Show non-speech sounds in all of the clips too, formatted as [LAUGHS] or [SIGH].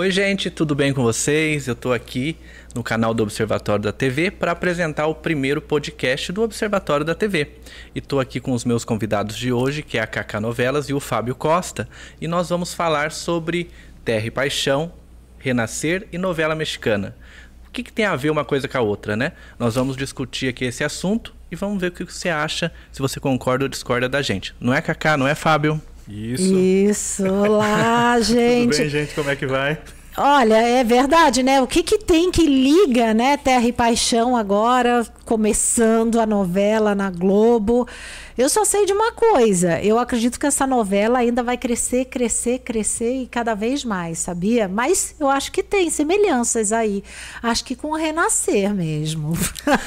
Oi, gente, tudo bem com vocês? Eu estou aqui no canal do Observatório da TV para apresentar o primeiro podcast do Observatório da TV. E estou aqui com os meus convidados de hoje, que é a Cacá Novelas e o Fábio Costa, e nós vamos falar sobre Terra e Paixão, Renascer e novela mexicana. O que, que tem a ver uma coisa com a outra, né? Nós vamos discutir aqui esse assunto e vamos ver o que você acha, se você concorda ou discorda da gente. Não é, Cacá? Não é, Fábio? Isso. Isso, olá, gente. [LAUGHS] Tudo bem, gente? Como é que vai? Olha, é verdade, né? O que, que tem que liga, né? Terra e Paixão agora, começando a novela na Globo. Eu só sei de uma coisa. Eu acredito que essa novela ainda vai crescer, crescer, crescer e cada vez mais, sabia? Mas eu acho que tem semelhanças aí. Acho que com o renascer mesmo.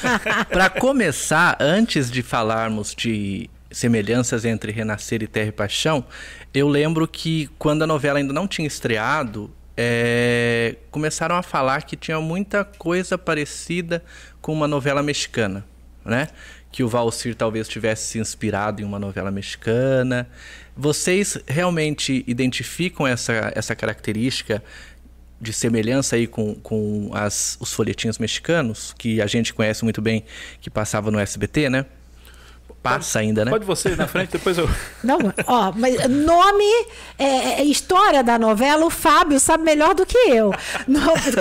[LAUGHS] Para começar, antes de falarmos de semelhanças entre Renascer e Terra e Paixão, eu lembro que quando a novela ainda não tinha estreado, é, começaram a falar que tinha muita coisa parecida com uma novela mexicana, né? Que o Valsir talvez tivesse se inspirado em uma novela mexicana. Vocês realmente identificam essa, essa característica de semelhança aí com, com as, os folhetinhos mexicanos, que a gente conhece muito bem, que passava no SBT, né? Passa ainda, né? Pode você ir na frente, depois eu. [LAUGHS] Não, ó, mas nome, é, é, história da novela, o Fábio sabe melhor do que eu.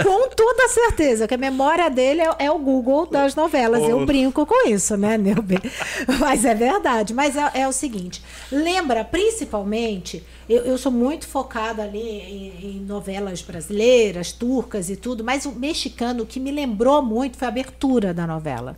com toda certeza, que a memória dele é, é o Google das novelas. Oh. Eu brinco com isso, né, Neuber? [LAUGHS] Mas é verdade. Mas é, é o seguinte: lembra, principalmente, eu, eu sou muito focada ali em, em novelas brasileiras, turcas e tudo, mas o mexicano que me lembrou muito foi a abertura da novela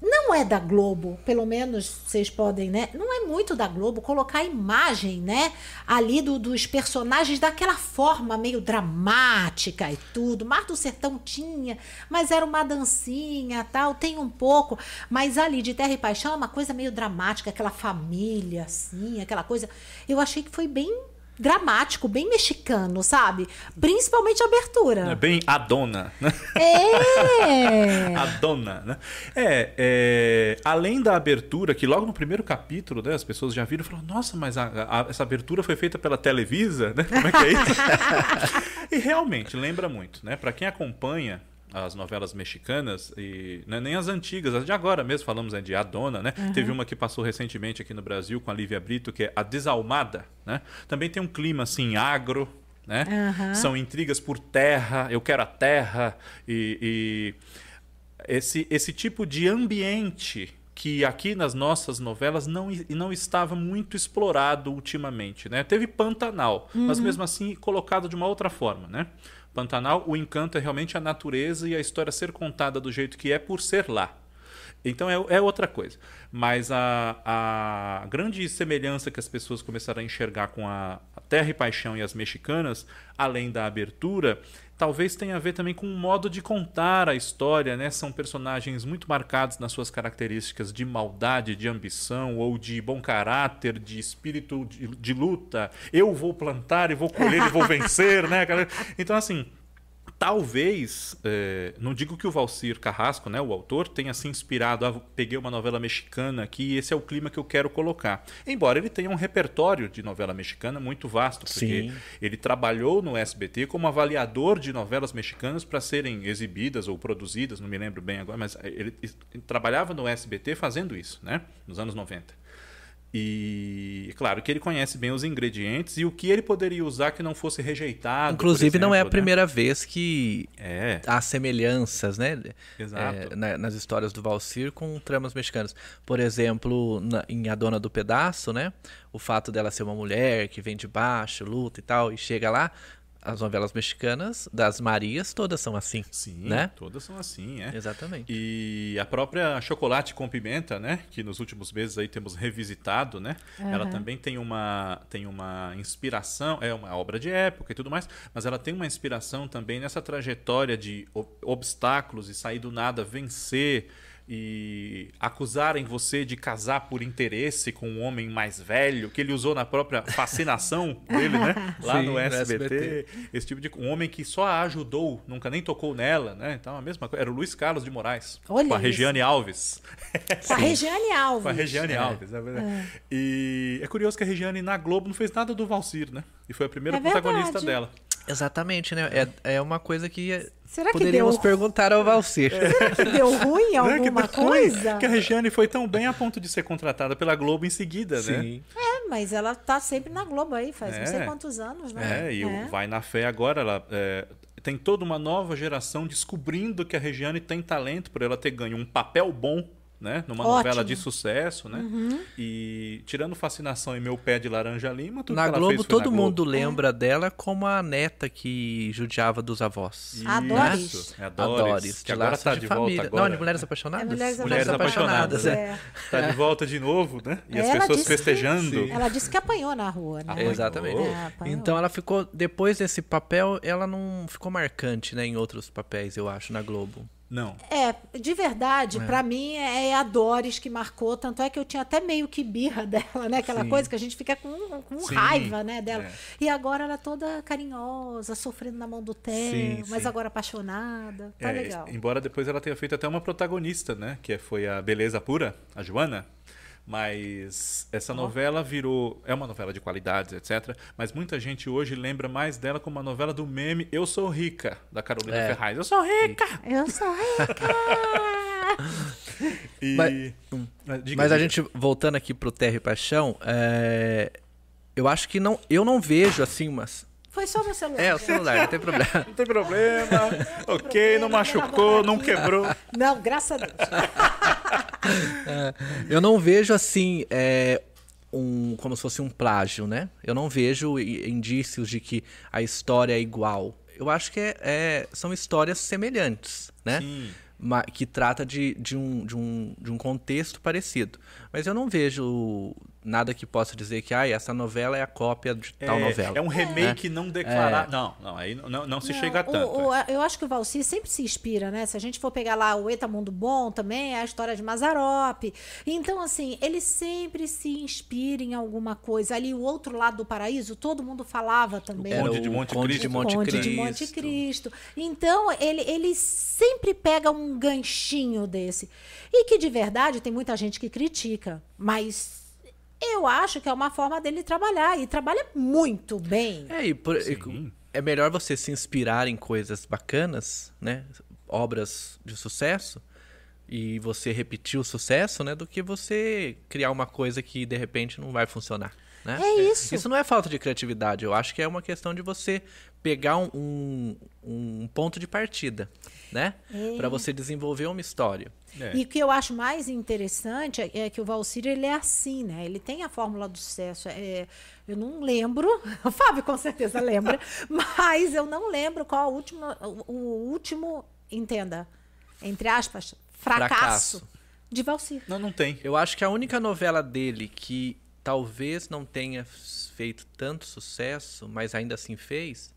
não é da Globo, pelo menos vocês podem, né? Não é muito da Globo colocar a imagem, né? Ali do, dos personagens daquela forma meio dramática e tudo. Mar do Sertão tinha, mas era uma dancinha tal, tem um pouco. Mas ali de Terra e Paixão é uma coisa meio dramática, aquela família, assim, aquela coisa. Eu achei que foi bem dramático, bem mexicano, sabe? Principalmente a abertura. É bem a dona, né? É! [LAUGHS] a dona, né? É, é, além da abertura, que logo no primeiro capítulo, né, as pessoas já viram e falaram, nossa, mas a, a, essa abertura foi feita pela Televisa, né? Como é que é isso? [LAUGHS] e realmente, lembra muito, né? Para quem acompanha as novelas mexicanas e né, nem as antigas, as de agora mesmo falamos né, de A Dona, né? Uhum. Teve uma que passou recentemente aqui no Brasil com a Lívia Brito, que é A Desalmada, né? Também tem um clima assim agro, né? Uhum. São intrigas por terra, eu quero a terra e, e esse esse tipo de ambiente que aqui nas nossas novelas não, não estava muito explorado ultimamente, né? Teve Pantanal, uhum. mas mesmo assim colocado de uma outra forma, né? Pantanal, o encanto é realmente a natureza e a história ser contada do jeito que é por ser lá. Então é, é outra coisa. Mas a, a grande semelhança que as pessoas começaram a enxergar com a, a Terra e Paixão e as mexicanas, além da abertura, talvez tenha a ver também com o modo de contar a história, né? São personagens muito marcados nas suas características de maldade, de ambição ou de bom caráter, de espírito de, de luta. Eu vou plantar e vou colher e vou vencer, né? [LAUGHS] Então assim, talvez, é, não digo que o Valcir Carrasco, né, o autor, tenha se inspirado, ah, peguei uma novela mexicana aqui e esse é o clima que eu quero colocar. Embora ele tenha um repertório de novela mexicana muito vasto, porque Sim. ele trabalhou no SBT como avaliador de novelas mexicanas para serem exibidas ou produzidas, não me lembro bem agora, mas ele, ele trabalhava no SBT fazendo isso, né, nos anos 90. E claro que ele conhece bem os ingredientes e o que ele poderia usar que não fosse rejeitado. Inclusive, exemplo, não é a né? primeira vez que é. há semelhanças né? Exato. É, na, nas histórias do Valsir com tramas mexicanas. Por exemplo, na, em A Dona do Pedaço, né? o fato dela ser uma mulher que vem de baixo, luta e tal, e chega lá, as novelas mexicanas das Marias todas são assim. Sim, né? todas são assim, é. Exatamente. E a própria Chocolate com Pimenta, né, que nos últimos meses aí temos revisitado, né? Uhum. Ela também tem uma tem uma inspiração, é uma obra de época e tudo mais, mas ela tem uma inspiração também nessa trajetória de obstáculos e sair do nada, vencer e acusarem você de casar por interesse com um homem mais velho, que ele usou na própria fascinação [LAUGHS] dele, né? Lá Sim, no, SBT, SBT, Esse tipo de um homem que só a ajudou, nunca nem tocou nela, né? Então a mesma coisa. Era o Luiz Carlos de Moraes. Olha com a. Regiane Alves. Com a [LAUGHS] Regiane Alves. Com a Regiane é. Alves, é É. E é curioso que a Regiane na Globo não fez nada do Valsir, né? E foi a primeira é protagonista dela. Exatamente, né? É, é uma coisa que Será que poderíamos deu- perguntar ao Valcir. Será que [LAUGHS] deu ruim Não é que alguma tá ruim, coisa? Que a Regiane foi tão bem a ponto de ser contratada pela Globo em seguida, né? Sim. É, mas ela tá sempre na Globo aí, faz não sei É. quantos anos, né? É, e o Vai na Fé agora, ela é, tem toda uma nova geração descobrindo que a Regiane tem talento por ela ter ganho um papel bom, né? Numa Ótimo. novela de sucesso, né? E tirando Fascinação e Meu Pé de Laranja Lima, tudo Na que ela Globo, fez foi na todo Globo. mundo lembra dela como a neta que judiava dos avós. A Doris. Isso, é a A Doris, Doris, que de agora tá de de família. volta agora. Não, de Mulheres Apaixonadas? É Mulheres Mulheres Apaixonadas, é. Tá de volta de novo, né? E as pessoas disse que- festejando. Ela disse que apanhou na rua, né? Apanhou. Exatamente. É, então ela ficou, depois desse papel, ela não ficou marcante, né, em outros papéis, eu acho, na Globo. Não. É, de verdade, pra mim é a Doris que marcou, tanto é que eu tinha até meio que birra [LAUGHS] dela, né? Aquela Sim. coisa que a gente fica com, com Sim, raiva, né, dela. é. E agora ela é toda carinhosa, sofrendo na mão do Theo, Sim, mas agora apaixonada. Tá É, legal. Embora depois ela tenha feito até uma protagonista, né? Que foi a Beleza Pura, a Joana. Mas essa novela virou. É uma novela de qualidades, etc. Mas muita gente hoje lembra mais dela como uma novela do meme Eu Sou Rica, da Carolina É. Ferraz. Eu sou rica! Eu sou rica! [LAUGHS] E... Mas- Ah, diga, Mas a gente, voltando aqui pro Terra e Paixão, é, eu acho que não, eu não vejo, assim, umas... Foi só meu celular. É, o celular, não tem problema. Não tem problema. ok, não machucou, não quebrou. Não, graças a Deus. [LAUGHS] Eu não vejo assim, é, um, como se fosse um plágio, né? Eu não vejo indícios de que a história é igual. Eu acho que é, é- são histórias semelhantes, né? Sim. Ma- que trata de, de, um, de, um, de um contexto parecido. Mas eu não vejo nada que possa dizer que ah, essa novela é a cópia de tal é, novela. é um remake não declarado. Não, não, aí não, não se Não, chega a o- tanto. o- eu acho que o Valci sempre se inspira, né? Se a gente for pegar lá o Eta Mundo Bom também, é a história de Mazarop. Então, assim, ele sempre se inspira em alguma coisa. Ali, o outro lado do paraíso, todo mundo falava também. Conde Era de o Monte Conde Cristo. de Monte Conde de Cristo. Monte Cristo. Então, ele, ele sempre pega um ganchinho desse. E que, de verdade, tem muita gente que critica. Mas eu acho que é uma forma dele trabalhar. E trabalha muito bem. É, e por- e é melhor você se inspirar em coisas bacanas, né? Obras de sucesso e você repetir o sucesso, né? Do que você criar uma coisa que de repente não vai funcionar, né? É isso. Isso não é falta de criatividade. Eu acho que é uma questão de você pegar um, um, um ponto de partida, né? É. Pra você desenvolver uma história. É. E o que eu acho mais interessante é, é que o Valcir ele é assim, né? Ele tem a fórmula do sucesso. É, eu não lembro, [LAUGHS] o Fábio com certeza lembra, [LAUGHS] mas eu não lembro qual a última, o, o último, entenda, entre aspas, fracasso, Fracasso. de Valcir. Não, não tem. Eu acho que a única novela dele que talvez não tenha feito tanto sucesso, mas ainda assim fez,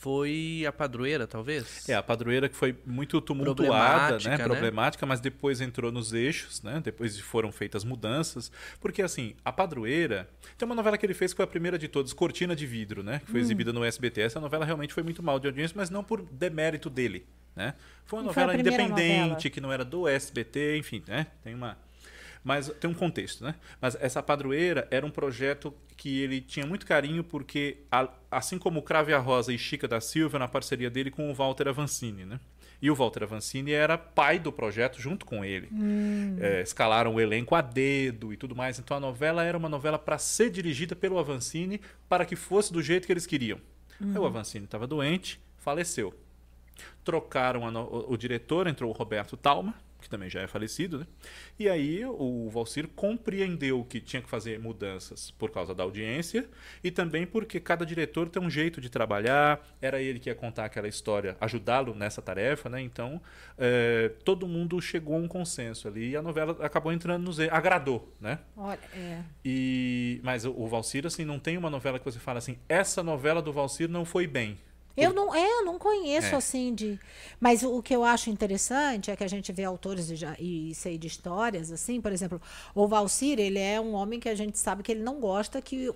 foi A Padroeira, talvez? É, a padroeira que foi muito tumultuada, Problemática, né? né? Problemática, mas depois entrou nos eixos, né? Depois foram feitas mudanças. Porque, assim, a padroeira. Tem uma novela que ele fez que foi a primeira de todas, Cortina de Vidro, né? Que foi Hum. exibida no SBT. Essa novela realmente foi muito mal de audiência, mas não por demérito dele, né? Foi uma E foi novela primeira independente, novela. que não era do SBT, enfim, né? Tem uma. Mas tem um contexto, né? Mas essa padroeira era um projeto que ele tinha muito carinho, porque, assim como o Crave a Rosa e Chica da Silva, na parceria dele com o Walter Avancini, né? E o Walter Avancini era pai do projeto junto com ele. É, escalaram o elenco a dedo e tudo mais. Então a novela era uma novela para ser dirigida pelo Avancini para que fosse do jeito que eles queriam. Aí o Avancini estava doente, faleceu. Trocaram a no- o diretor, entrou o Roberto Talma, que também já é falecido, né? E aí o Valcir compreendeu que tinha que fazer mudanças por causa da audiência e também porque cada diretor tem um jeito de trabalhar, era ele que ia contar aquela história, ajudá-lo nessa tarefa, né? Então eh, todo mundo chegou a um consenso ali e a novela acabou entrando nos... e- agradou, né? Olha, é. E mas o, o Valcir assim não tem uma novela que você fala assim, essa novela do Valcir não foi bem. Eu não, é, eu não conheço É. assim de. Mas o, o que eu acho interessante é que a gente vê autores e, e sei de histórias, assim, por exemplo, o Valcir, ele é um homem que a gente sabe que ele não gosta que o,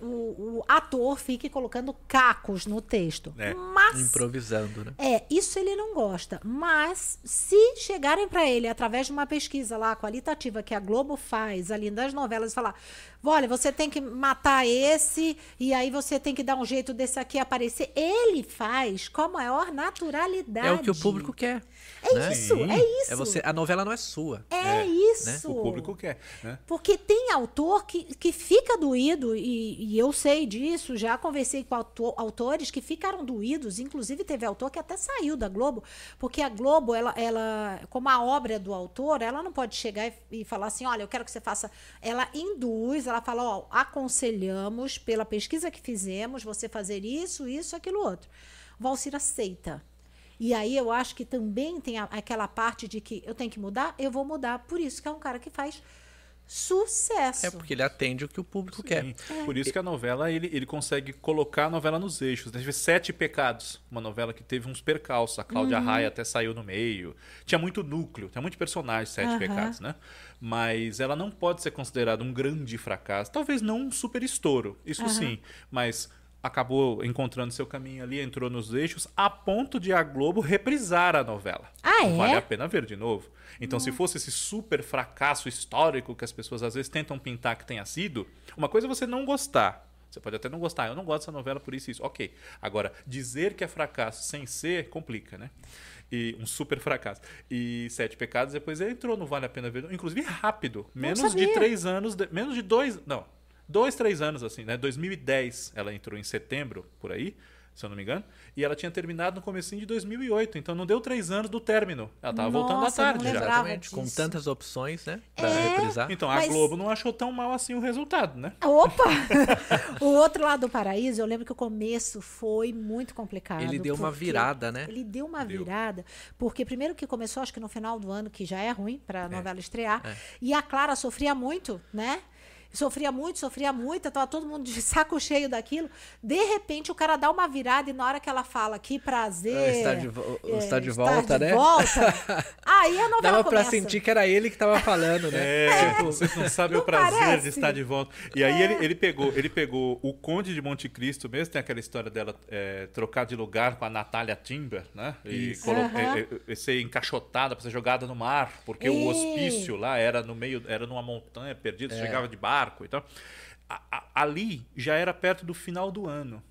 o ator fique colocando cacos no texto. É. Mas. Improvisando, né? É, isso ele não gosta. Mas se chegarem para ele através de uma pesquisa lá qualitativa que a Globo faz ali das novelas e falar: olha, você tem que matar esse e aí você tem que dar um jeito desse aqui aparecer, ele faz com a maior naturalidade. É o que o público quer. É né? isso, Sim. é isso. É você, a novela não é sua. É, É, isso. O público quer. Né? Porque tem autor que, que fica doído, e, e eu sei disso, já conversei com autor- autores que ficaram doídos, inclusive teve autor que até saiu da Globo, porque a Globo, ela, ela como a obra é do autor, ela não pode chegar e, e falar assim, olha, eu quero que você faça. Ela induz, ela fala, ó, aconselhamos, pela pesquisa que fizemos, você fazer isso, isso, aquilo outro. Valcir aceita. E aí eu acho que também tem a- aquela parte de que eu tenho que mudar, eu vou mudar. Por isso que é um cara que faz sucesso. É porque ele atende o que o público quer. Sim. Por isso que a novela, ele, ele consegue colocar a novela nos eixos. Teve Sete Pecados, uma novela que teve uns percalços. A Cláudia Raia até saiu no meio. Tinha muito núcleo, tinha muito personagem, Sete Aham. Pecados, né? Mas ela não pode ser considerada um grande fracasso. Talvez não um super estouro, isso sim. Mas acabou encontrando seu caminho ali, entrou nos eixos, a ponto de a Globo reprisar a novela. Ah, é? Vale a pena ver de novo. Então, se fosse esse super fracasso histórico que as pessoas às vezes tentam pintar que tenha sido, uma coisa é você não gostar. Você pode até não gostar, eu não gosto dessa novela por isso e isso. Ok. Agora, dizer que é fracasso sem ser, complica, né? E um super fracasso. E Sete Pecados depois ele entrou no Vale a Pena Ver. Inclusive rápido. Menos de três anos. de- menos de dois. Não. Dois, três anos, assim, né? 2010 ela entrou em setembro, por aí, se eu não me engano. E ela tinha terminado no comecinho de 2008. Então não deu três anos do término. Ela tava voltando à Nossa, eu não tarde já. Exatamente. Com tantas opções, né? Pra É. reprisar. Então a Mas- Globo não achou tão mal assim o resultado, né? Opa! [LAUGHS] o outro lado do paraíso, eu lembro que o começo foi muito complicado. Ele deu uma virada, né? Ele deu uma Deu. virada, porque primeiro que começou, acho que no final do ano, que já é ruim para a novela estrear, É. e a Clara sofria muito, né? Sofria muito, sofria muito, tava todo mundo de [LAUGHS] saco cheio daquilo. De repente, o cara dá uma virada e na hora que ela fala que prazer. É, está de é, está de volta, de né? volta, [LAUGHS] aí a novela Dava pra começa. sentir que era ele que tava falando, né? É, vocês não sabem Não o prazer parece? de estar de volta. E aí ele, ele pegou, ele pegou o Conde de Monte Cristo mesmo, tem aquela história dela é, trocar de lugar com a Natália Timber, né? E Isso. colo- é, é, ser encaixotada para ser jogada no mar, porque o hospício lá era no meio, era numa montanha perdida, chegava de barco e tal. A- a- ali já era perto do final do ano.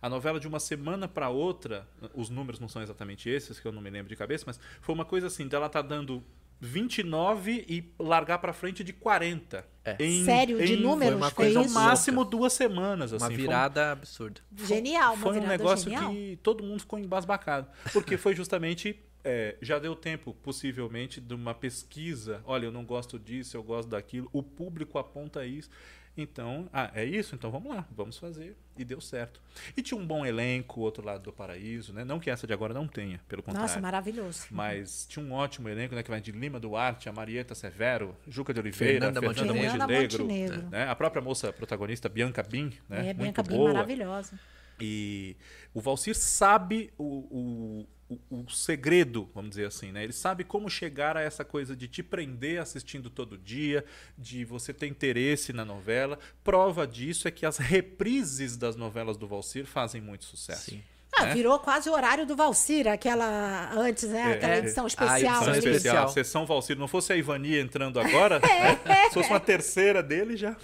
A novela de uma semana para outra, os números não são exatamente esses, que eu não me lembro de cabeça, mas foi uma coisa assim, dela tá dando 29 e largar para frente de 40. É. Em- Sério, de em- números, foi uma coisa no máximo duas semanas. Uma assim, foi um- virada absurda. Genial, uma foi um virada negócio genial. que todo mundo ficou embasbacado. Porque foi justamente. É, já deu tempo, possivelmente, de uma pesquisa. Olha, eu não gosto disso, eu gosto daquilo. O público aponta isso. Então, ah, é isso? Então vamos lá, vamos fazer. E deu certo. E tinha um bom elenco, outro lado do paraíso, né? Não que essa de agora não tenha, pelo contrário. Nossa, maravilhoso. Mas tinha um ótimo elenco, né? Que vai de Lima Duarte, a Marieta Severo, Juca de Oliveira, Fernanda Fernanda, Montenegro. Montenegro, Montenegro. né? A própria moça protagonista, Bianca Bin, né? é, Muito cabine boa. maravilhosa. E o Valcir sabe o, o, o, o segredo, vamos dizer assim, né? Ele sabe como chegar a essa coisa de te prender assistindo todo dia, de você ter interesse na novela. Prova disso é que as reprises das novelas do Valcir fazem muito sucesso. Sim. Ah, né? virou quase o horário do Valcir, aquela antes, né? É, aquela é. edição A especial. edição Sessão ali. especial. especial, sessão Valcir. Não fosse a Ivani entrando agora, [LAUGHS] né? se fosse uma terceira dele já.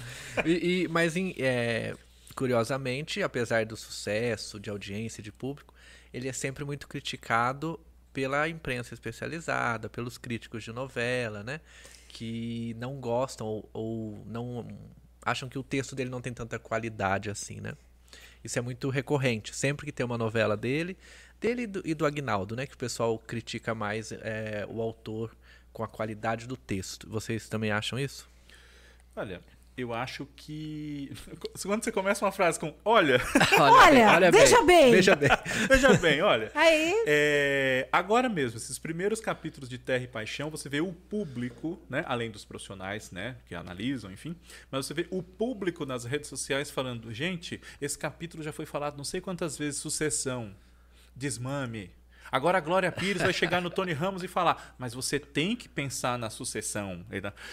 E, e- mas, em- é, curiosamente, apesar do sucesso de audiência de público, ele é sempre muito criticado pela imprensa especializada, pelos críticos de novela, né? Que não gostam ou, ou não acham que o texto dele não tem tanta qualidade assim, né? Isso é muito recorrente. Sempre que tem uma novela dele, dele e do, e do Agnaldo, né? Que o pessoal critica mais é, o autor com a qualidade do texto. Vocês também acham isso? Olha, eu acho que. [LAUGHS] Quando você começa uma frase com olha, [LAUGHS] Olha, veja bem. Veja bem. [LAUGHS] veja bem, olha. Aí, É, agora mesmo, esses primeiros capítulos de Terra e Paixão, você vê o público, né, além dos profissionais, né, que analisam, enfim, mas você vê o público nas redes sociais falando, gente, esse capítulo já foi falado não sei quantas vezes, sucessão. desmame. Agora a Glória Pires vai chegar no Tony Ramos e falar, mas você tem que pensar na sucessão.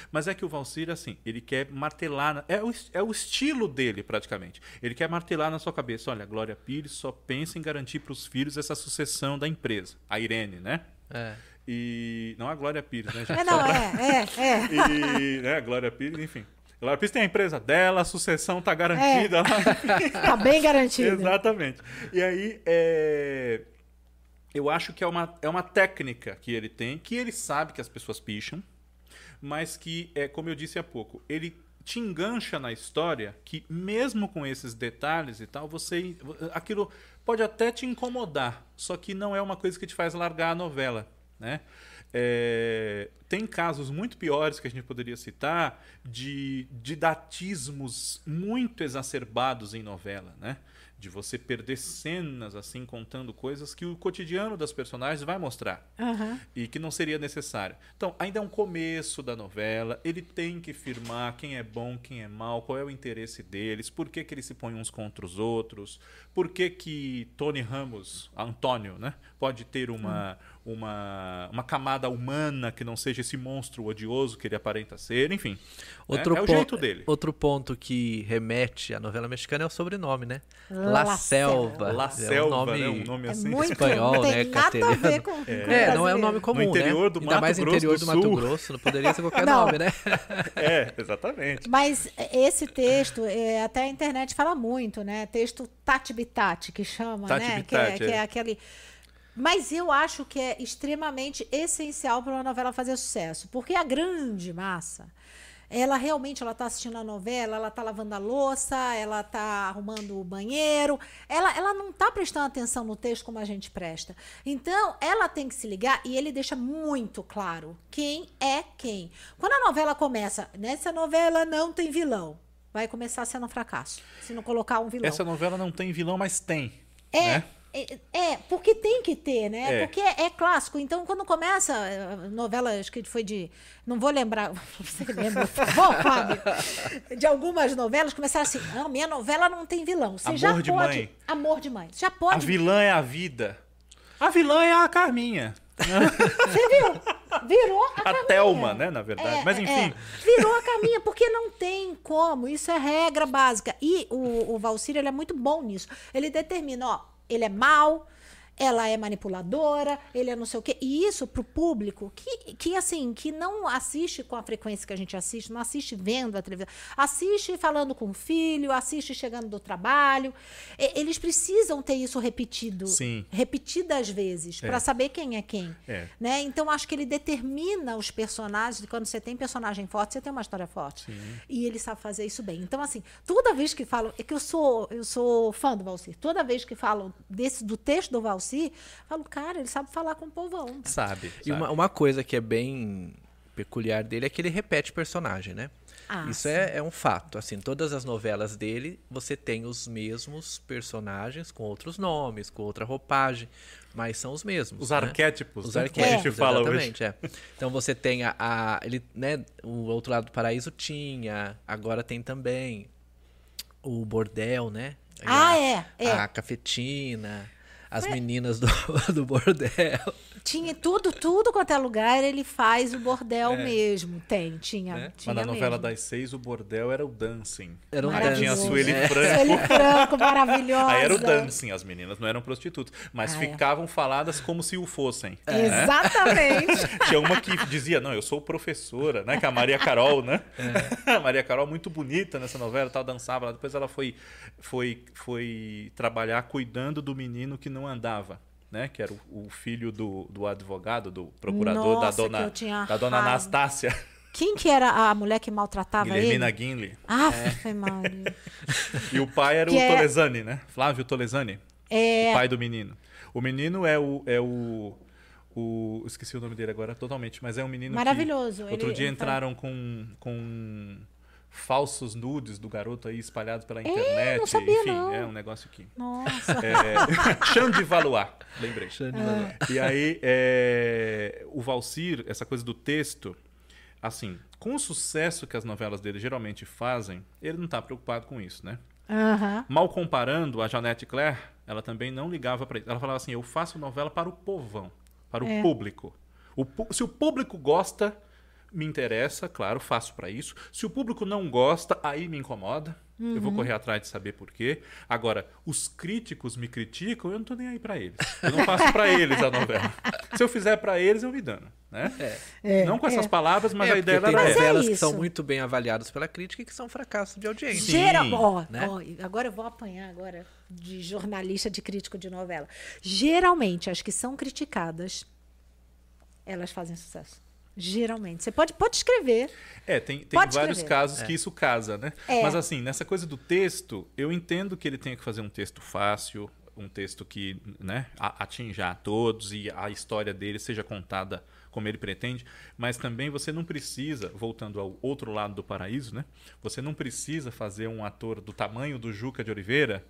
Mas é que o Valcir, assim, ele quer martelar. na- É o, é o estilo dele, praticamente. Ele quer martelar na sua cabeça: olha, a Glória Pires só pensa em garantir para os filhos essa sucessão da empresa. A Irene, né? É. E. Não a Glória Pires, né, gente? É, não, pra- é, é, é. [LAUGHS] E, né, a Glória Pires, enfim. A Glória Pires tem a empresa dela, a sucessão tá garantida lá. Tá bem garantido. [LAUGHS] Exatamente. E aí, é, eu acho que é uma, é uma técnica que ele tem, que ele sabe que as pessoas picham, mas que, é, como eu disse há pouco, ele te engancha na história que, mesmo com esses detalhes e tal, você. aquilo pode até te incomodar, só que não é uma coisa que te faz largar a novela. Né? É, tem casos muito piores que a gente poderia citar de didatismos muito exacerbados em novela, né? De você perder cenas assim contando coisas que o cotidiano das personagens vai mostrar Aham. e que não seria necessário. Então, ainda é um começo da novela, ele tem que firmar quem é bom, quem é mal, qual é o interesse deles, por que, que eles se põem uns contra os outros, por que que Tony Ramos, Antônio, né, pode ter uma, uma, uma camada humana que não seja esse monstro odioso que ele aparenta ser, enfim. Outro é, é o jeito dele. Outro ponto que remete à novela mexicana é o sobrenome, né? La La Selva. La É um Selva, nome- né, um nome É assim. muito espanhol, não tem né, nada a ver castelhano. com, com É, não é um nome comum, interior né? do Ainda Mato mais no Grosso interior do do Mato. Grosso, não poderia ser qualquer [LAUGHS] Não. nome, né? [LAUGHS] É, exatamente. Mas esse texto, é, até a internet fala muito, né? Texto Tati Bitati, que chama, Tati né? que, é, que é é. aquele. Mas eu acho que é extremamente essencial para uma novela fazer sucesso, porque a grande massa, ela realmente ela tá assistindo a novela, ela tá lavando a louça, ela tá arrumando o banheiro, ela, ela não tá prestando atenção no texto como a gente presta. Então, ela tem que se ligar e ele deixa muito claro quem é quem. Quando a novela começa, nessa novela não tem vilão, vai começar sendo um fracasso, se não colocar um vilão. Essa novela não tem vilão, mas tem. É, né? É, porque tem que ter, né? É. Porque é, é clássico. Então, quando começa eh, novela, acho que foi de. Não vou lembrar. [LAUGHS] Você lembra, favor, Fábio? De algumas novelas começaram assim: não, minha novela não tem vilão. Você já Amor de pode. Mãe. Amor de mãe. Você já A pode. vilã é a vida. A vilã é a Carminha. [LAUGHS] Você viu? Virou a, A Carminha. Thelma, né, na verdade. É, Mas é, enfim. é. virou a caminha, porque não tem como. Isso é regra básica. E o, o Valcir, ele é muito bom nisso. Ele determina, ó, ele é mau, ela é manipuladora, ele é não sei o quê. E isso pro público que, que assim, que não assiste com a frequência que a gente assiste, não assiste vendo a televisão, assiste falando com o filho, assiste chegando do trabalho. E- Eles precisam ter isso repetido. Sim. Repetidas vezes, É. para saber quem é quem. É. Né? Então, acho que ele determina os personagens. Quando você tem personagem forte, você tem uma história forte. E ele sabe fazer isso bem. Então, assim, toda vez que falo. É que eu sou, eu sou fã do Valcir. Toda vez que falo desse, do texto do Valcir, falo, cara, ele sabe falar com o povão. Sabe. E uma, sabe. uma coisa que é bem peculiar dele é que ele repete personagem, né? Ah, Isso é, é um fato. Assim, todas as novelas dele, você tem os mesmos personagens com outros nomes, com outra roupagem, mas são os mesmos. Os né? arquétipos, Os né, como a arquétipos, gente fala hoje. exatamente, é. Então você tem a, a- ele, né, o outro lado do paraíso tinha, agora tem também o bordel, né? Ah, a, é, é. A cafetina, as meninas do, [LAUGHS] do bordel. Tinha tudo, tudo quanto é lugar, ele faz o bordel mesmo. Tem, tinha. Né? tinha Mas na novela mesmo. das seis, o bordel era o dancing. Era um Aí tinha a. Sueli É. Franco. Sueli Franco, maravilhosa. Aí era o dancing, as meninas não eram prostitutas, mas Ah, é. ficavam faladas como se o fossem. né? Exatamente. [LAUGHS] Tinha uma que dizia, não, eu sou professora, né? Que é a Maria Carol, né? É. [LAUGHS] A Maria Carol muito bonita nessa novela, tal, dançava lá. Depois ela foi, foi, foi trabalhar cuidando do menino que não andava. Né? Que era o, o filho do, do advogado, do procurador Nossa, da que dona, da dona. Anastácia, Quem que era a mulher que maltratava Guilhermina ele? Guinle. Aff, Maria. [LAUGHS] E o pai era Que o é- Tolesani, né? Flávio Tolesani. É. O pai do menino. O menino é o. É o, o esqueci o nome dele agora totalmente, mas é um menino. que Maravilhoso. outro Ele- dia ele entraram com, com falsos nudes do garoto aí espalhados pela internet. não sabia, Enfim, não. é um negócio aqui. Nossa. É, [LAUGHS] Xande Valois, lembrei. Xande Ah. Valois. E aí, é, o Valcir, essa coisa do texto, assim, com o sucesso que as novelas dele geralmente fazem, ele não está preocupado com isso, né? Aham. Mal comparando, a Janete Claire ela também não ligava para isso. Ela falava assim: eu faço novela para o povão, para É. o público. O se o público gosta, me interessa, claro, faço para isso. Se o público não gosta, aí me incomoda. Eu Uhum. vou correr atrás de saber por quê. Agora, os críticos me criticam, eu não tô nem aí para eles. Eu não faço para eles a novela. [LAUGHS] Se eu fizer para eles, eu me dano, né? É, não com essas é. palavras, mas É, a ideia tem era essa. é novelas que isso. são muito bem avaliadas pela crítica e que são fracasso de audiência. Sim. Geral, ó, né? ó, agora eu vou apanhar agora de jornalista, de crítico de novela. Geralmente, as que são criticadas, elas fazem sucesso. Geralmente. Você pode, pode escrever. É, tem, tem Pode vários escrever. casos que isso casa, né? É. Mas assim, nessa coisa do texto, eu entendo que ele tenha que fazer um texto fácil, um texto que né, a- atinja a todos e a história dele seja contada como ele pretende, mas também você não precisa, voltando ao outro lado do paraíso, né? Você não precisa fazer um ator do tamanho do Juca de Oliveira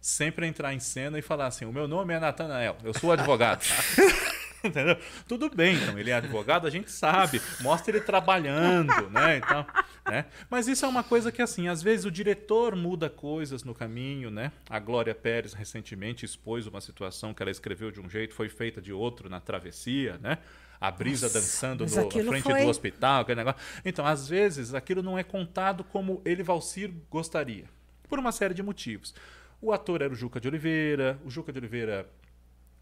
sempre entrar em cena e falar assim: o meu nome é Natanael, eu sou advogado. [LAUGHS] [LAUGHS] Entendeu? Tudo bem, então, ele é advogado, a gente sabe, mostra ele trabalhando, né? Então, né? Mas isso é uma coisa que, assim, às vezes o diretor muda coisas no caminho, né? A Glória Pérez recentemente expôs uma situação que ela escreveu de um jeito, foi feita de outro na travessia, né? A brisa Nossa, dançando no, na frente foi- do hospital, aquele negócio. Então, às vezes, aquilo não é contado como ele, Valcir, gostaria. Por uma série de motivos. O ator era o Juca de Oliveira, o Juca de Oliveira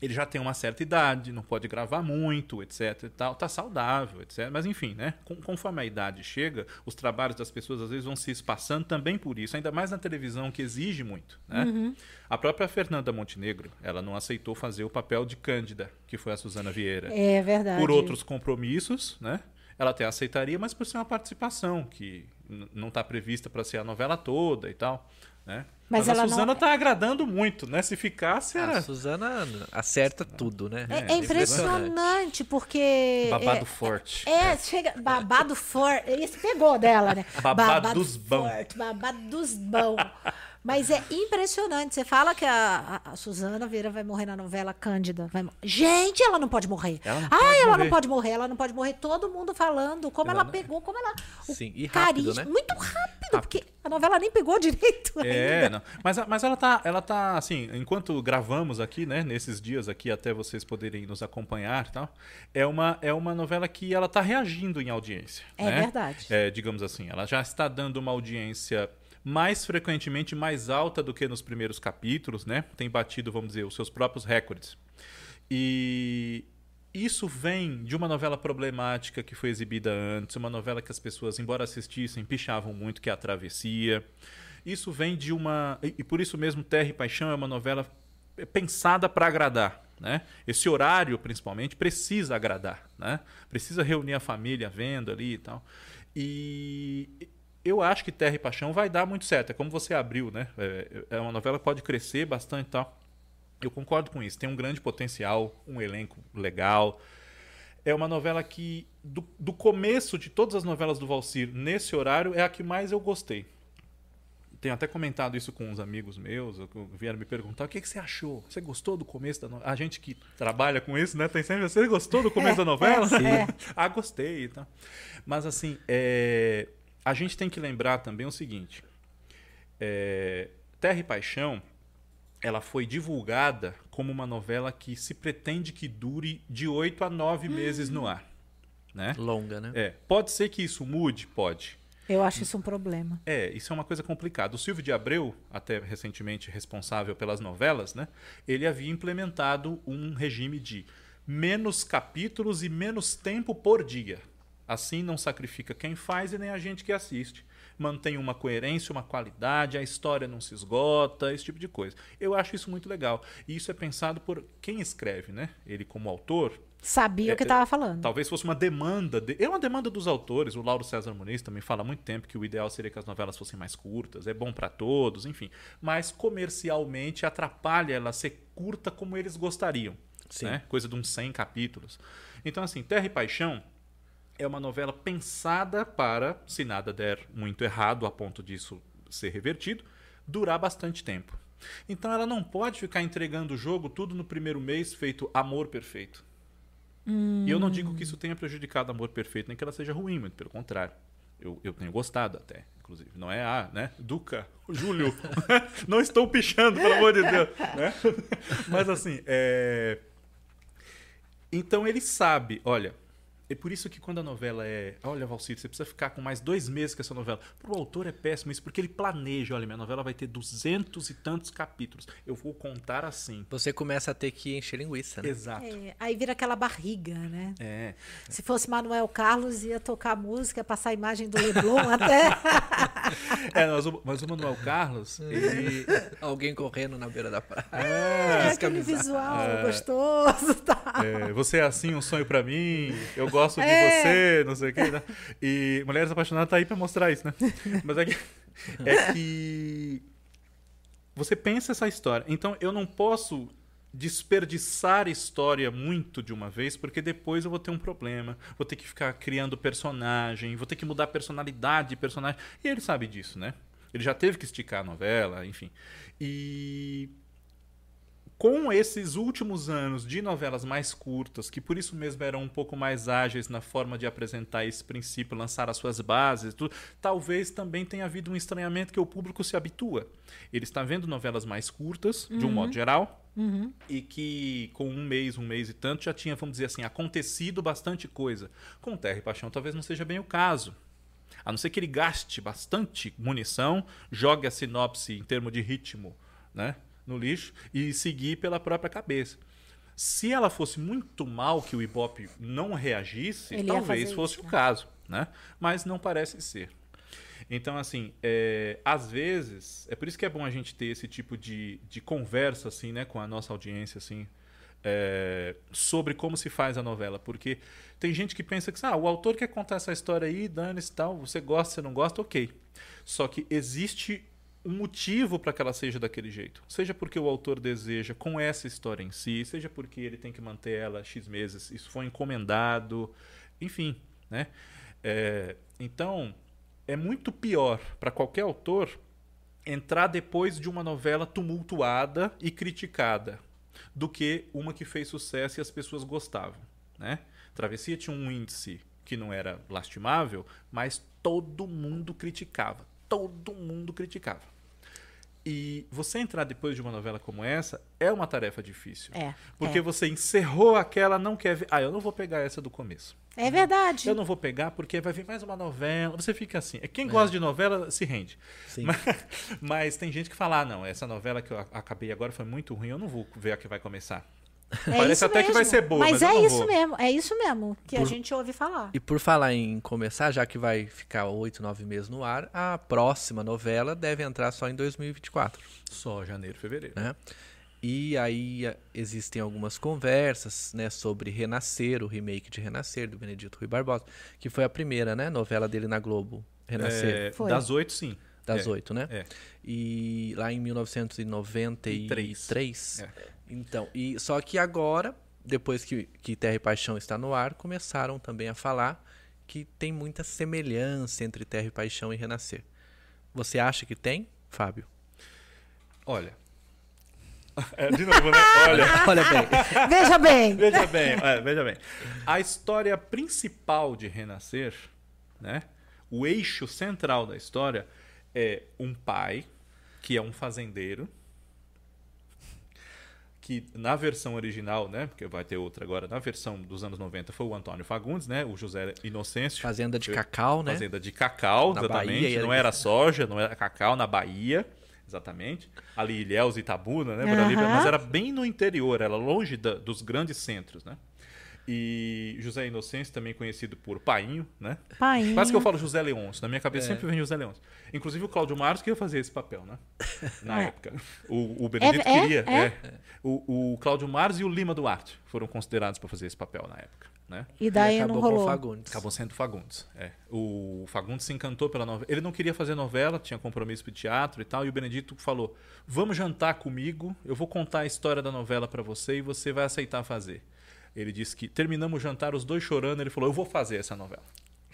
ele já tem uma certa idade, não pode gravar muito, etc e tal, tá saudável, etc. Mas enfim, né? Com- Conforme a idade chega, os trabalhos das pessoas às vezes vão se espaçando também por isso, ainda mais na televisão que exige muito, né? A própria Fernanda Montenegro, ela não aceitou fazer o papel de Cândida, que foi a Suzana Vieira. É verdade. Por outros compromissos, né? Ela até aceitaria, mas por ser uma participação que não está prevista para ser a novela toda e tal, né? Mas Mas, ela a não- Suzana tá agradando muito, né? Se ficasse, A era Suzana acerta tudo, né? É, é impressionante, porque. babado é, forte. É, chega. Babado forte. Esse pegou dela, né? [LAUGHS] Babado dos bão. forte, Babado dos bão. Mas é impressionante. Você fala que a, a- a Suzana Vieira vai morrer na novela Cândida. Vai Gente, ela não pode morrer. Ela não Ai, pode ela morrer. não pode morrer, ela não pode morrer. Todo mundo falando como ela, pegou, como ela. O Sim, e rápido, carisma. né? Muito rápido, porque a novela nem pegou direito. É, ainda. não. Mas, mas ela tá, ela tá assim, enquanto gravamos aqui, né, nesses dias aqui até vocês poderem nos acompanhar, e tal, é uma é uma novela que ela tá reagindo em audiência, É né? verdade. É, digamos assim, ela já está dando uma audiência mais frequentemente mais alta do que nos primeiros capítulos, né? Tem batido, vamos dizer, os seus próprios recordes. E isso vem de uma novela problemática que foi exibida antes, uma novela que as pessoas, embora assistissem, pichavam muito, que é A Travessia. Isso vem de uma. E por isso mesmo, Terra e Paixão é uma novela pensada para agradar. Né? Esse horário, principalmente, precisa agradar. Né? Precisa reunir a família vendo ali e tal. E eu acho que Terra e Paixão vai dar muito certo. É como você abriu, né? É, é uma novela que pode crescer bastante e tal. Eu concordo com isso. Tem um grande potencial, um elenco legal. É uma novela que, do, do começo de todas as novelas do Valcir, nesse horário, é a que mais eu gostei. Tenho até comentado isso com uns amigos meus, que vieram me perguntar o que, que você achou? Você gostou do começo da novela? A gente que trabalha com isso, né? Tem sempre. Você gostou do começo da novela? Sim. É. [LAUGHS] ah, gostei e tal. Mas assim, é, a gente tem que lembrar também o seguinte: é, Terra e Paixão ela foi divulgada como uma novela que se pretende que dure de oito a nove meses no ar. Né? Longa, né? É, pode ser que isso mude? Pode. Eu acho isso um problema. É, isso é uma coisa complicada. O Silvio de Abreu, até recentemente responsável pelas novelas, né? Ele havia implementado um regime de menos capítulos e menos tempo por dia. Assim não sacrifica quem faz e nem a gente que assiste. Mantém uma coerência, uma qualidade, a história não se esgota, esse tipo de coisa. Eu acho isso muito legal. E isso é pensado por quem escreve, né? Ele como autor, Sabia o que É, estava falando. Talvez fosse uma demanda. De... É uma demanda dos autores. O Lauro César Muniz também fala há muito tempo que o ideal seria que as novelas fossem mais curtas, é bom para todos, enfim. Mas comercialmente atrapalha ela ser curta como eles gostariam. Sim. Né? Coisa de uns 100 capítulos. Então, assim, Terra e Paixão é uma novela pensada para, se nada der muito errado a ponto disso ser revertido, durar bastante tempo. Então ela não pode ficar entregando o jogo tudo no primeiro mês feito amor perfeito. E eu não digo que isso tenha prejudicado Amor Perfeito, nem que ela seja ruim, muito pelo contrário. Eu, eu tenho gostado até. inclusive. Não é a, né? Duca, [LAUGHS] Júlio. [LAUGHS] não estou pichando, pelo amor de Deus. Né? [LAUGHS] Mas assim, é... Então ele sabe, olha, é por isso que quando a novela é. Olha, Valcir, você precisa ficar com mais dois meses com essa novela. Para o autor é péssimo isso, porque ele planeja. Olha, minha novela vai ter duzentos e tantos capítulos. Eu vou contar assim. Você começa a ter que encher linguiça, né? Exato. É, aí vira aquela barriga, né? É. Se fosse Manuel Carlos, ia tocar música, passar a imagem do Leblon [LAUGHS] até. É, mas o, mas o Manuel Carlos, ele. [LAUGHS] Alguém correndo na beira da praia. É, aquele visual gostoso. Tá? É, você é assim, um sonho para mim. Eu gosto de É. você, não sei o quê. Né? E Mulheres Apaixonadas tá aí para mostrar isso, né? [LAUGHS] Mas é que, é que você pensa essa história. Então eu não posso desperdiçar história muito de uma vez, porque depois eu vou ter um problema. Vou ter que ficar criando personagem, vou ter que mudar personalidade de personagem. E ele sabe disso, né? Ele já teve que esticar a novela, enfim. E com esses últimos anos de novelas mais curtas, que por isso mesmo eram um pouco mais ágeis na forma de apresentar esse princípio, lançar as suas bases, tudo, talvez também tenha havido um estranhamento que o público se habitua. Ele está vendo novelas mais curtas, de um modo geral, e que com um mês, um mês e tanto, já tinha, vamos dizer assim, acontecido bastante coisa. Com Terra e Paixão talvez não seja bem o caso. A não ser que ele gaste bastante munição, jogue a sinopse em termos de ritmo né, no lixo e seguir pela própria cabeça. Se ela fosse muito mal que o Ibope não reagisse, Ele talvez fosse isso, o né? caso, né? Mas não parece ser. Então, assim, é, às vezes, é por isso que é bom a gente ter esse tipo de, de conversa, assim, né, com a nossa audiência, assim, é, sobre como se faz a novela. Porque tem gente que pensa que, ah, o autor quer contar essa história aí, dane-se e tal, você gosta, você não gosta, ok. Só que existe um motivo para que ela seja daquele jeito. Seja porque o autor deseja com essa história em si, seja porque ele tem que manter ela X meses, isso foi encomendado, enfim, né? É, então, é muito pior para qualquer autor entrar depois de uma novela tumultuada e criticada do que uma que fez sucesso e as pessoas gostavam, né? Travessia tinha um índice que não era lastimável, mas todo mundo criticava, todo mundo criticava. E você entrar depois de uma novela como essa é uma tarefa difícil. É, Porque é. você encerrou aquela, não quer ver. Ah, eu não vou pegar essa do começo. É verdade. Eu não vou pegar porque vai vir mais uma novela. Você fica assim. É Quem gosta de novela se rende. Sim. Mas, [LAUGHS] mas tem gente que fala: ah, não, essa novela que eu acabei agora foi muito ruim, eu não vou ver a que vai começar. É Parece isso até que vai mesmo. ser boa, Mas, mas eu é não isso vou. mesmo, é isso mesmo que a Por- gente ouve falar. E por falar em começar, já que vai ficar oito, nove meses no ar, a próxima novela deve entrar só em 2024, Só janeiro, fevereiro. né? E aí a- existem algumas conversas, né, sobre Renascer, o remake de Renascer do Benedito Rui Barbosa, que foi a primeira, né, novela dele na Globo, Renascer, É, das oito, sim. Das é, oito, né? É. E lá em 1993. Três. É. Então, e só que agora, depois que, que Terra e Paixão está no ar, começaram também a falar que tem muita semelhança entre Terra e Paixão e Renascer. Você acha que tem, Fábio? Olha. [LAUGHS] É, de novo, né? Olha. [LAUGHS] Olha bem. Veja bem. Veja bem, é, veja bem. A história principal de Renascer, né? O eixo central da história é um pai que é um fazendeiro que na versão original, né, porque vai ter outra agora, na versão dos anos 90 foi o Antônio Fagundes, né, o José Inocêncio. Fazenda de cacau, né? Fazenda de cacau, Na exatamente. Bahia, não era- era soja, não era cacau, na Bahia, exatamente. Ali Ilhéus e Itabuna, né? ali, Aham. mas era bem no interior, era longe da- dos grandes centros, né? E José Inocêncio, também conhecido por Painho, né? Painho. Quase que eu falo José Leôncio. Na minha cabeça É. sempre vem José Leôncio. Inclusive o Cláudio Marcos que ia fazer esse papel, né? Na [LAUGHS] É. época. O, o Benedito É- é? queria. É? é. O, o Cláudio Marques e o Lima Duarte foram considerados para fazer esse papel na época, né? E daí E não acabou com o rolou. Fagundes. Acabou sendo Fagundes. É. O Fagundes se encantou pela novela. Ele não queria fazer novela, tinha compromisso pro teatro e tal. E o Benedito falou: Vamos jantar comigo, eu vou contar a história da novela para você e você vai aceitar fazer. Ele disse que terminamos o jantar, os dois chorando. Ele falou: Eu vou fazer essa novela.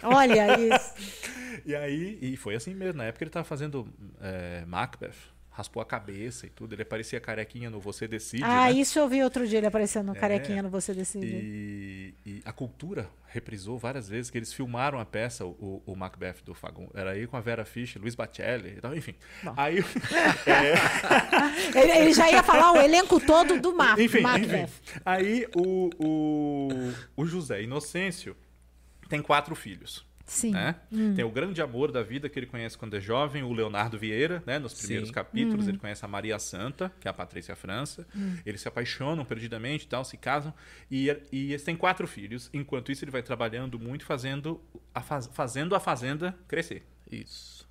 Olha isso. [LAUGHS] E aí, e foi assim mesmo. Na época ele estava fazendo é, Macbeth, raspou a cabeça e tudo. Ele parecia carequinha no Você Decide. Ah, né? isso eu vi outro dia ele aparecendo É. carequinha no Você Decide. E, e a cultura reprisou várias vezes que eles filmaram a peça, o, o Macbeth do Fagundes. Era aí com a Vera Fischer, Luiz Batelli e tal, enfim. Bom. Aí, [LAUGHS] [LAUGHS] Ele, ele já ia falar o elenco todo do mapa. enfim, Macbeth. enfim. Aí o, o, o José Inocêncio tem quatro filhos. Sim. né? Tem o grande amor da vida que ele conhece quando é jovem, o Leonardo Vieira, né? Nos primeiros Sim. capítulos, Uhum. ele conhece a Maria Santa, que é a Patrícia França. Hum. Eles se apaixonam perdidamente e tal, se casam. E, e eles têm quatro filhos. Enquanto isso, ele vai trabalhando muito, fazendo a, faz- fazendo a fazenda crescer. Isso.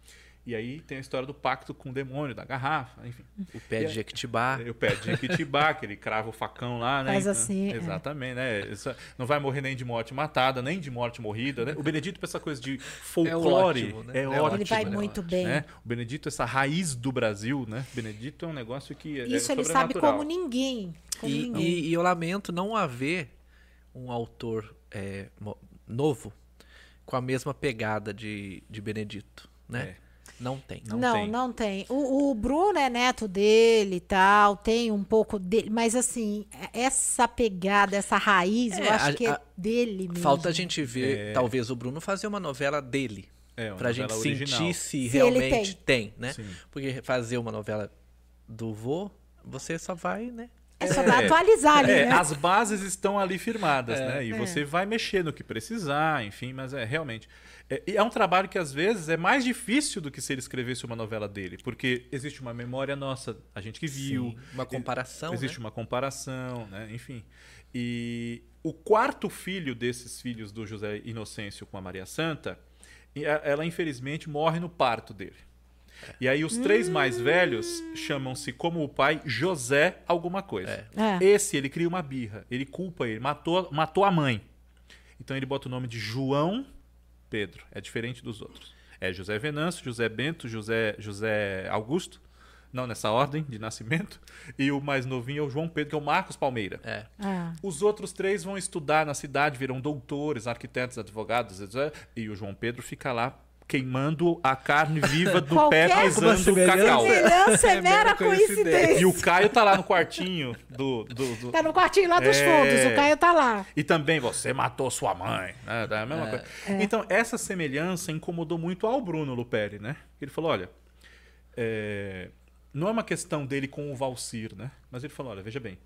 E aí tem a história do pacto com o demônio, da garrafa, enfim. O pé de Jequitibá. [LAUGHS] O pé de Jequitibá, que ele crava o facão lá, né? Faz Então, assim, é. Exatamente, né? Isso não vai morrer nem de morte matada, nem de morte morrida, né? O Benedito, pra essa coisa de folclore, ótimo, né? é É ótimo. Ele vai né? muito bem. né? O Benedito, essa raiz do Brasil, né? Benedito é um negócio que é Isso ele sabe como ninguém. Como E, ninguém. e- e eu lamento não haver um autor é, novo com a mesma pegada de, de Benedito, né? Não tem. Não Não, tem. não tem. O, o Bruno é neto dele e tal, tem um pouco dele, mas assim, essa pegada, essa raiz, eu É, acho a- que é a- dele mesmo. Falta a gente ver, talvez, o Bruno fazer uma novela dele. É, uma pra gente novela sentir original. se Se realmente tem. tem, né? Sim. Porque fazer uma novela do vô, você só vai, né? É só pra atualizar ali, É, né? as bases estão ali firmadas, né? E É. você vai mexer no que precisar, enfim, mas é realmente. É, e é um trabalho que às vezes é mais difícil do que se ele escrevesse uma novela dele, porque existe uma memória nossa, a gente que viu. Sim, uma comparação, Existe né? uma comparação, né? Enfim. E o quarto filho desses filhos do José Inocêncio com a Maria Santa, ela infelizmente morre no parto dele. E aí os três mais velhos chamam-se como o pai José alguma coisa. É. Esse ele cria uma birra, ele culpa ele, matou, matou a mãe. Então ele bota o nome de João Pedro, é diferente dos outros. É José Venâncio, José Bento, José José Augusto, não nessa ordem de nascimento, e o mais novinho é o João Pedro, que é o Marcos Palmeira. É. Ah. Os outros três vão estudar na cidade, viram doutores, arquitetos, advogados, etc. E o João Pedro fica lá queimando a carne viva do [LAUGHS] pé pisando o cacau. Semelhança é É mera mera coincidência. E o Caio tá lá no quartinho do. do- do- Tá no quartinho lá dos É. fundos, o Caio tá lá. E também você matou sua mãe. Né? É a mesma coisa. Então, essa semelhança incomodou muito ao Bruno Luperi, né? Ele falou: olha, é, não é uma questão dele com o Valcir, né? Mas ele falou: olha, veja bem,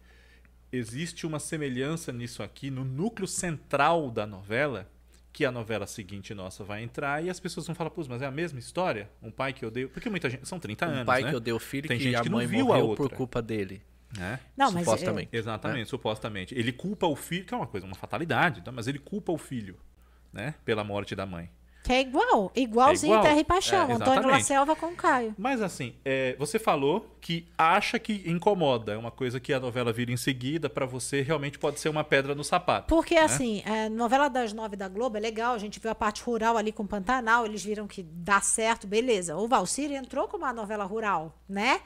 existe uma semelhança nisso aqui, no núcleo central da novela, que a novela seguinte nossa vai entrar e as pessoas vão falar, pô, mas é a mesma história? Um pai que odeia. Porque muita gente. São 30 anos. Um pai né? que odeia o filho Tem que gente a que não mãe viu a morreu outra. por culpa dele. Né? Não, mas supostamente. Exatamente, supostamente. Ele culpa o filho, que é uma coisa, uma fatalidade, tá? mas ele culpa o filho, né? Pela morte da mãe. Que é igual, igualzinho É igual. Terra e Paixão. É, Antônio La. Selva com o Caio. Mas assim, é, você falou que acha que incomoda, é uma coisa que a novela vira em seguida, pra você realmente pode ser uma pedra no sapato. Porque, né? assim, a novela das nove da Globo é legal, a gente viu a parte rural ali com o Pantanal, eles viram que dá certo, beleza. O Valcir entrou com uma novela rural, né?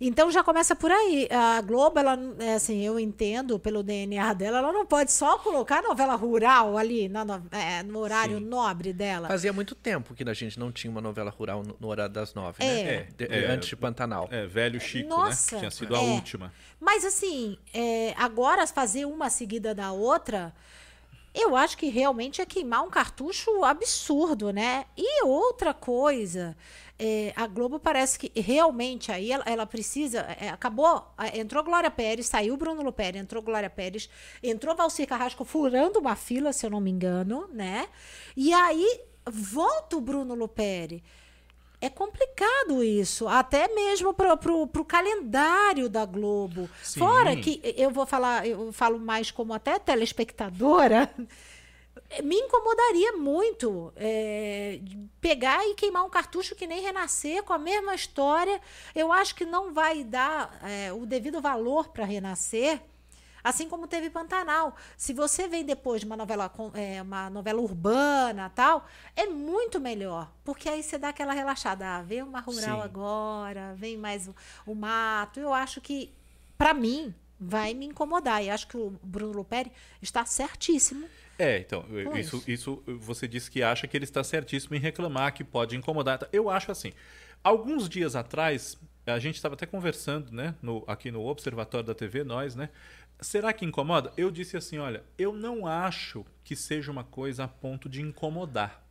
Então já começa por aí. A Globo, ela, é, assim, eu entendo pelo DNA dela, ela não pode só colocar novela rural ali na no, é, no horário Sim. nobre dela. Fazia muito tempo que a gente não tinha uma novela rural no, horário das nove, É. né? É, De- é. antes de Pantanal. É, velho Chico, Nossa, né? Tinha sido a é. última. Mas assim, é, agora fazer uma seguida da outra, eu acho que realmente é queimar um cartucho absurdo, né? E outra coisa, é, a Globo parece que realmente aí ela, ela precisa. é, acabou, é, entrou Glória Pérez, saiu Bruno Luperi, entrou Glória Pérez, entrou Valcir Carrasco furando uma fila, se eu não me engano, né? E aí volta o Bruno Luperi. É complicado isso, até mesmo pro, pro calendário da Globo. Sim. Fora que eu vou falar, eu falo mais como até telespectadora, [LAUGHS] me incomodaria muito é, pegar e queimar um cartucho que nem renascer com a mesma história. Eu acho que não vai dar é, o devido valor para renascer. Assim como teve Pantanal. Se você vem depois de uma novela, é, uma novela urbana tal, é muito melhor. Porque aí você dá aquela relaxada. Ah, vem uma rural Sim. agora, vem mais o, o mato. Eu acho que, para mim, vai me incomodar. E acho que o Bruno Luperi está certíssimo. É, então, isso, isso. isso você disse que acha que ele está certíssimo em reclamar, que pode incomodar. Eu acho assim. Alguns dias atrás, a gente estava até conversando, né, no, aqui no Observatório da TV, nós, né? Será que incomoda? Eu disse assim, olha, eu não acho que seja uma coisa a ponto de incomodar,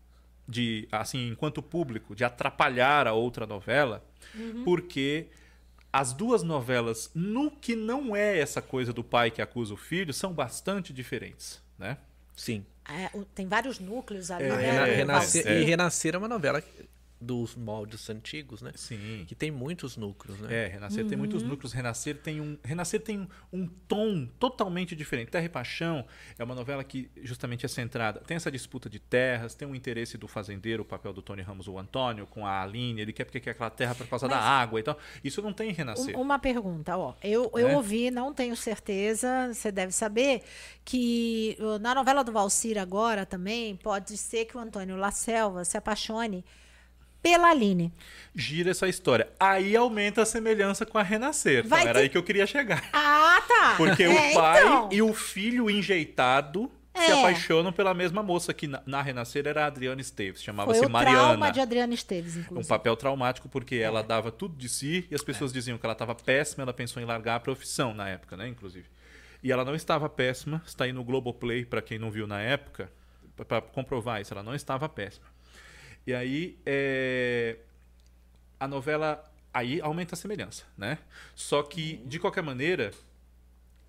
de assim, enquanto público, de atrapalhar a outra novela, uhum. porque as duas novelas, no que não é essa coisa do pai que acusa o filho, são bastante diferentes, né? Sim. É, tem vários núcleos ali, é, né? Renascer, é. E Renascer é uma novela dos moldes antigos, né? Sim. Que tem muitos núcleos, né? É, Renascer uhum. tem muitos núcleos. Renascer tem um, Renascer tem um, um, tom totalmente diferente. Terra e Paixão é uma novela que justamente é centrada. Tem essa disputa de terras, tem um interesse do fazendeiro, o papel do Tony Ramos, o Antônio, com a Aline. Ele quer porque quer aquela terra por causa Mas, da água e tal. Isso não tem em Renascer. Uma pergunta, ó. Eu, eu é? ouvi, não tenho certeza, você deve saber, que na novela do Valcir agora também pode ser que o Antônio La Selva se apaixone pela Aline. Gira essa história. Aí aumenta a semelhança com a Renascer. Vai então, era ter... aí que eu queria chegar. Ah, tá. Porque é, o pai então... e o filho enjeitado é. se apaixonam pela mesma moça que na, na Renascer era a Adriana Esteves, chamava-se Mariana. trauma de Adriana Esteves, inclusive. Um papel traumático porque é. ela dava tudo de si e as pessoas é. diziam que ela estava péssima, ela pensou em largar a profissão na época, né, inclusive. E ela não estava péssima, está aí no Globoplay para quem não viu na época, para comprovar isso, ela não estava péssima. E aí é, a novela aí aumenta a semelhança, né? Só que de qualquer maneira,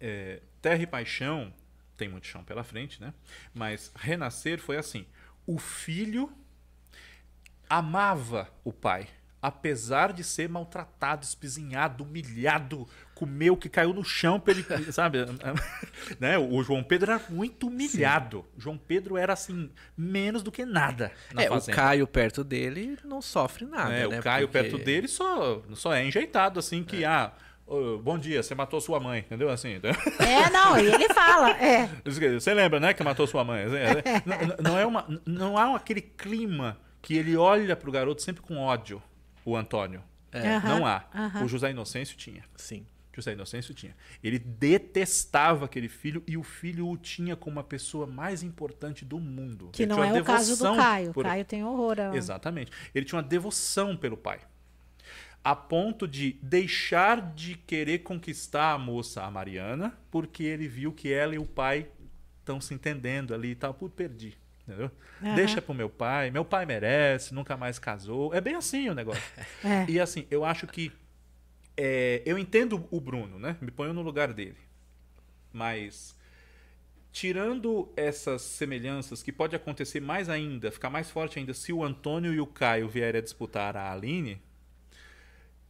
é, Terra e Paixão tem muito chão pela frente, né? Mas Renascer foi assim: o filho amava o pai apesar de ser maltratado, espizinhado, humilhado, comeu que caiu no chão pra ele, [LAUGHS] sabe? [LAUGHS] né? O João Pedro era muito humilhado. Sim. João Pedro era assim menos do que nada na é, fazenda. o Caio perto dele não sofre nada, é, né? O Caio Porque... perto dele só só é enjeitado assim que é. ah bom dia, você matou sua mãe, entendeu? Assim. [LAUGHS] É, não, e ele fala, é. Você lembra, né, que matou sua mãe? Assim, é. não, não, é uma, não há aquele clima que ele olha pro garoto sempre com ódio o Antônio. É. Uhum, não há. Uhum. O José Inocêncio tinha. Sim. José Inocêncio tinha. Ele detestava aquele filho e o filho o tinha como a pessoa mais importante do mundo. Que Ele não é o caso do Caio. Por... Caio tem horror. A... Exatamente. Ele tinha uma devoção pelo pai. A ponto de deixar de querer conquistar a moça, a Mariana, porque ele viu que ela e o pai estão se entendendo ali e tal. Puto, perdi. Entendeu? Uhum. Deixa pro meu pai, meu pai merece, nunca mais casou. É bem assim o negócio. [LAUGHS] É. E assim, eu acho que. É, eu entendo o Bruno, né? Me ponho no lugar dele. Mas. Tirando essas semelhanças, que pode acontecer mais ainda, ficar mais forte ainda, se o Antônio e o Caio vierem a disputar a Aline,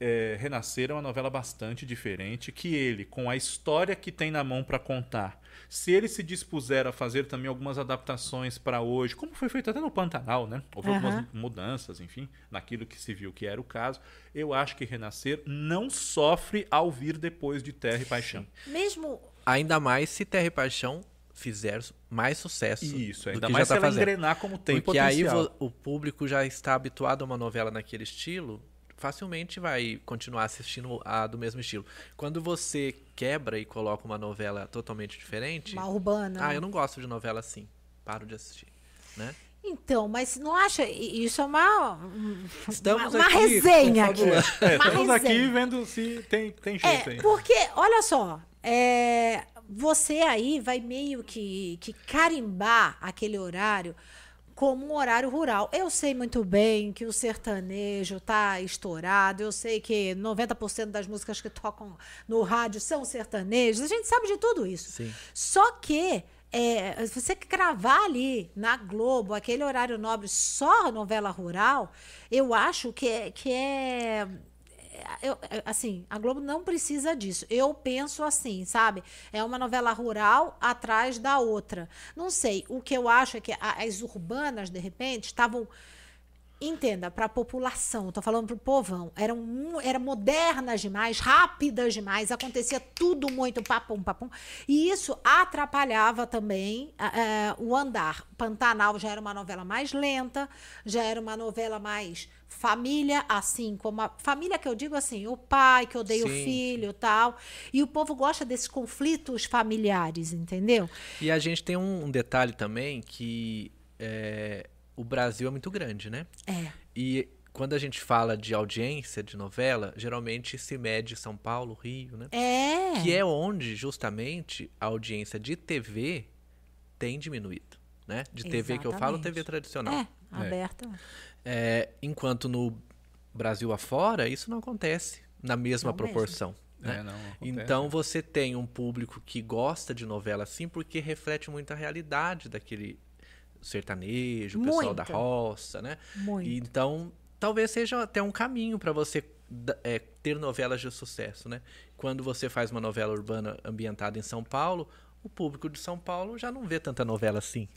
é, Renascer é uma novela bastante diferente que ele, com a história que tem na mão para contar, se ele se dispuser a fazer também algumas adaptações para hoje, como foi feito até no Pantanal, né? Houve uhum. algumas mudanças, enfim, naquilo que se viu que era o caso. Eu acho que Renascer não sofre ao vir depois de Terra e Paixão. Mesmo. Ainda mais se Terra e Paixão fizer mais sucesso. Isso, ainda mais se tá ela fazendo. engrenar como tem Porque potencial. aí o público já está habituado a uma novela naquele estilo facilmente vai continuar assistindo a do mesmo estilo. Quando você quebra e coloca uma novela totalmente diferente. Uma urbana. Ah, eu não gosto de novela assim. Paro de assistir. Né? Então, mas não acha. Isso é uma. Estamos uma, uma resenha aqui. É, uma estamos resenha. aqui vendo se tem, tem jeito é, aí. Porque, olha só, é, você aí vai meio que, que carimbar aquele horário como um horário rural. Eu sei muito bem que o sertanejo está estourado, eu sei que 90% das músicas que tocam no rádio são sertanejos, a gente sabe de tudo isso. Sim. Só que é, você cravar ali na Globo aquele horário nobre só novela rural, eu acho que é, que é eu, é, assim, a Globo não precisa disso. Eu penso assim, sabe? É uma novela rural atrás da outra. Não sei. O que eu acho é que as urbanas, de repente, estavam entenda, para a população, estou falando para o povão, eram, eram modernas demais, rápidas demais, acontecia tudo muito papum, papum, e isso atrapalhava também uh, o andar. Pantanal já era uma novela mais lenta, já era uma novela mais família, assim como a família que eu digo assim, o pai que odeia Sim. o filho tal, e o povo gosta desses conflitos familiares, entendeu? E a gente tem um, um detalhe também que é, o Brasil é muito grande, né? É. E quando a gente fala de audiência de novela, geralmente se mede São Paulo, Rio, né? É. Que é onde justamente a audiência de TV tem diminuído, né? De TV que eu falo. TV tradicional. É, aberta. É, enquanto no Brasil afora, isso não acontece na mesma Não proporção. Né? É, não então você tem um público que gosta de novela assim porque reflete muito a realidade daquele sertanejo, o pessoal da roça, né? Muito. E Então talvez seja até um caminho para você é, ter novelas de sucesso, né? Quando você faz uma novela urbana ambientada em São Paulo, o público de São Paulo já não vê tanta novela assim.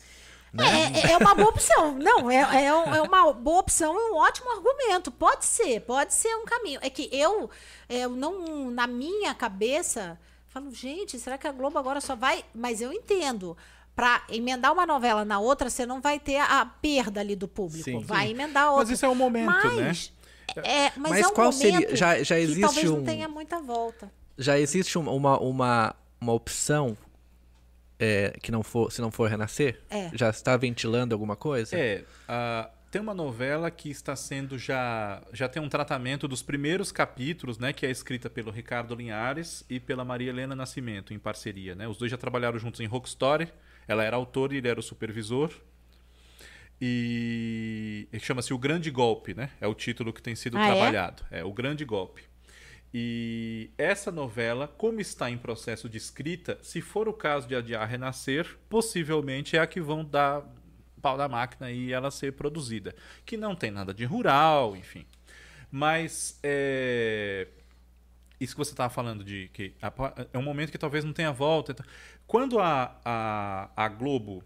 Né? É, é uma boa opção. Não, é, é, um- é uma boa opção e um ótimo argumento. Pode ser, pode ser um caminho. É que eu, eu não, na minha cabeça, falo, gente, será que a Globo agora só vai. Mas eu entendo. Pra emendar uma novela na outra, você não vai ter a perda ali do público. Sim. vai emendar outra. Mas isso é o momento, mas, É, mas, Mas é um qual seria- momento já- já que existe talvez um- não tenha muita volta. Já existe um- uma, uma, uma opção é, que não for, se não for renascer? É. Já está ventilando alguma coisa? É, ah, tem uma novela que está sendo já já tem um tratamento dos primeiros capítulos, né, que é escrita pelo Ricardo Linhares e pela Maria Helena Nascimento em parceria, né? Os dois já trabalharam juntos em Rock Story. Ela era autora e ele era o supervisor. E chama-se O Grande Golpe, né? É o título que tem sido Ah, é? trabalhado. É? O Grande Golpe. E essa novela, como está em processo de escrita, se for o caso de adiar Renascer, possivelmente é a que vão dar pau da máquina e ela ser produzida. Que não tem nada de rural, enfim. Mas é, isso que você estava falando de que é um momento que talvez não tenha volta. então- Quando a, a, a Globo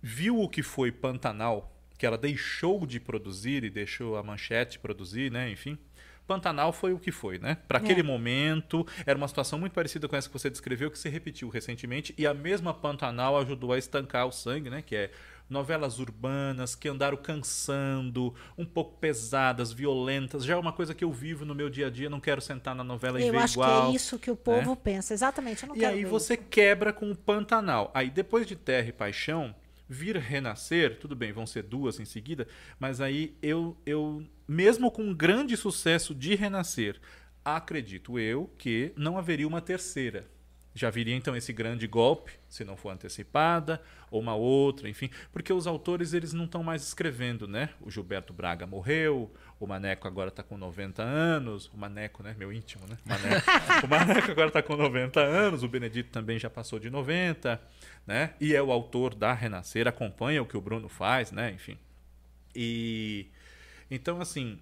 viu o que foi Pantanal, que ela deixou de produzir e deixou a Manchete produzir, né? Enfim, Pantanal foi o que foi, né? Para aquele É. momento, era uma situação muito parecida com essa que você descreveu, que se repetiu recentemente, e a mesma Pantanal ajudou a estancar o sangue, né? Que é novelas urbanas que andaram cansando, um pouco pesadas, violentas. Já é uma coisa que eu vivo no meu dia a dia, não quero sentar na novela e Eu ver acho igual. que é isso que o povo pensa. Exatamente. Eu E aí você isso. quebra com o Pantanal. Aí depois de Terra e Paixão, vir renascer, tudo bem, vão ser duas em seguida, mas aí eu, eu mesmo com um grande sucesso de renascer, acredito eu que não haveria uma terceira. Já viria então esse grande golpe, se não for antecipada, ou uma outra, enfim, porque os autores eles não estão mais escrevendo, né? O Gilberto Braga morreu, o Maneco agora está com 90 anos, o Maneco, né? Meu íntimo, né? Maneco. [LAUGHS] o Maneco agora está com 90 anos, o Benedito também já passou de 90, né? E é o autor da Renascer, acompanha o que o Bruno faz, né? Enfim. E então assim,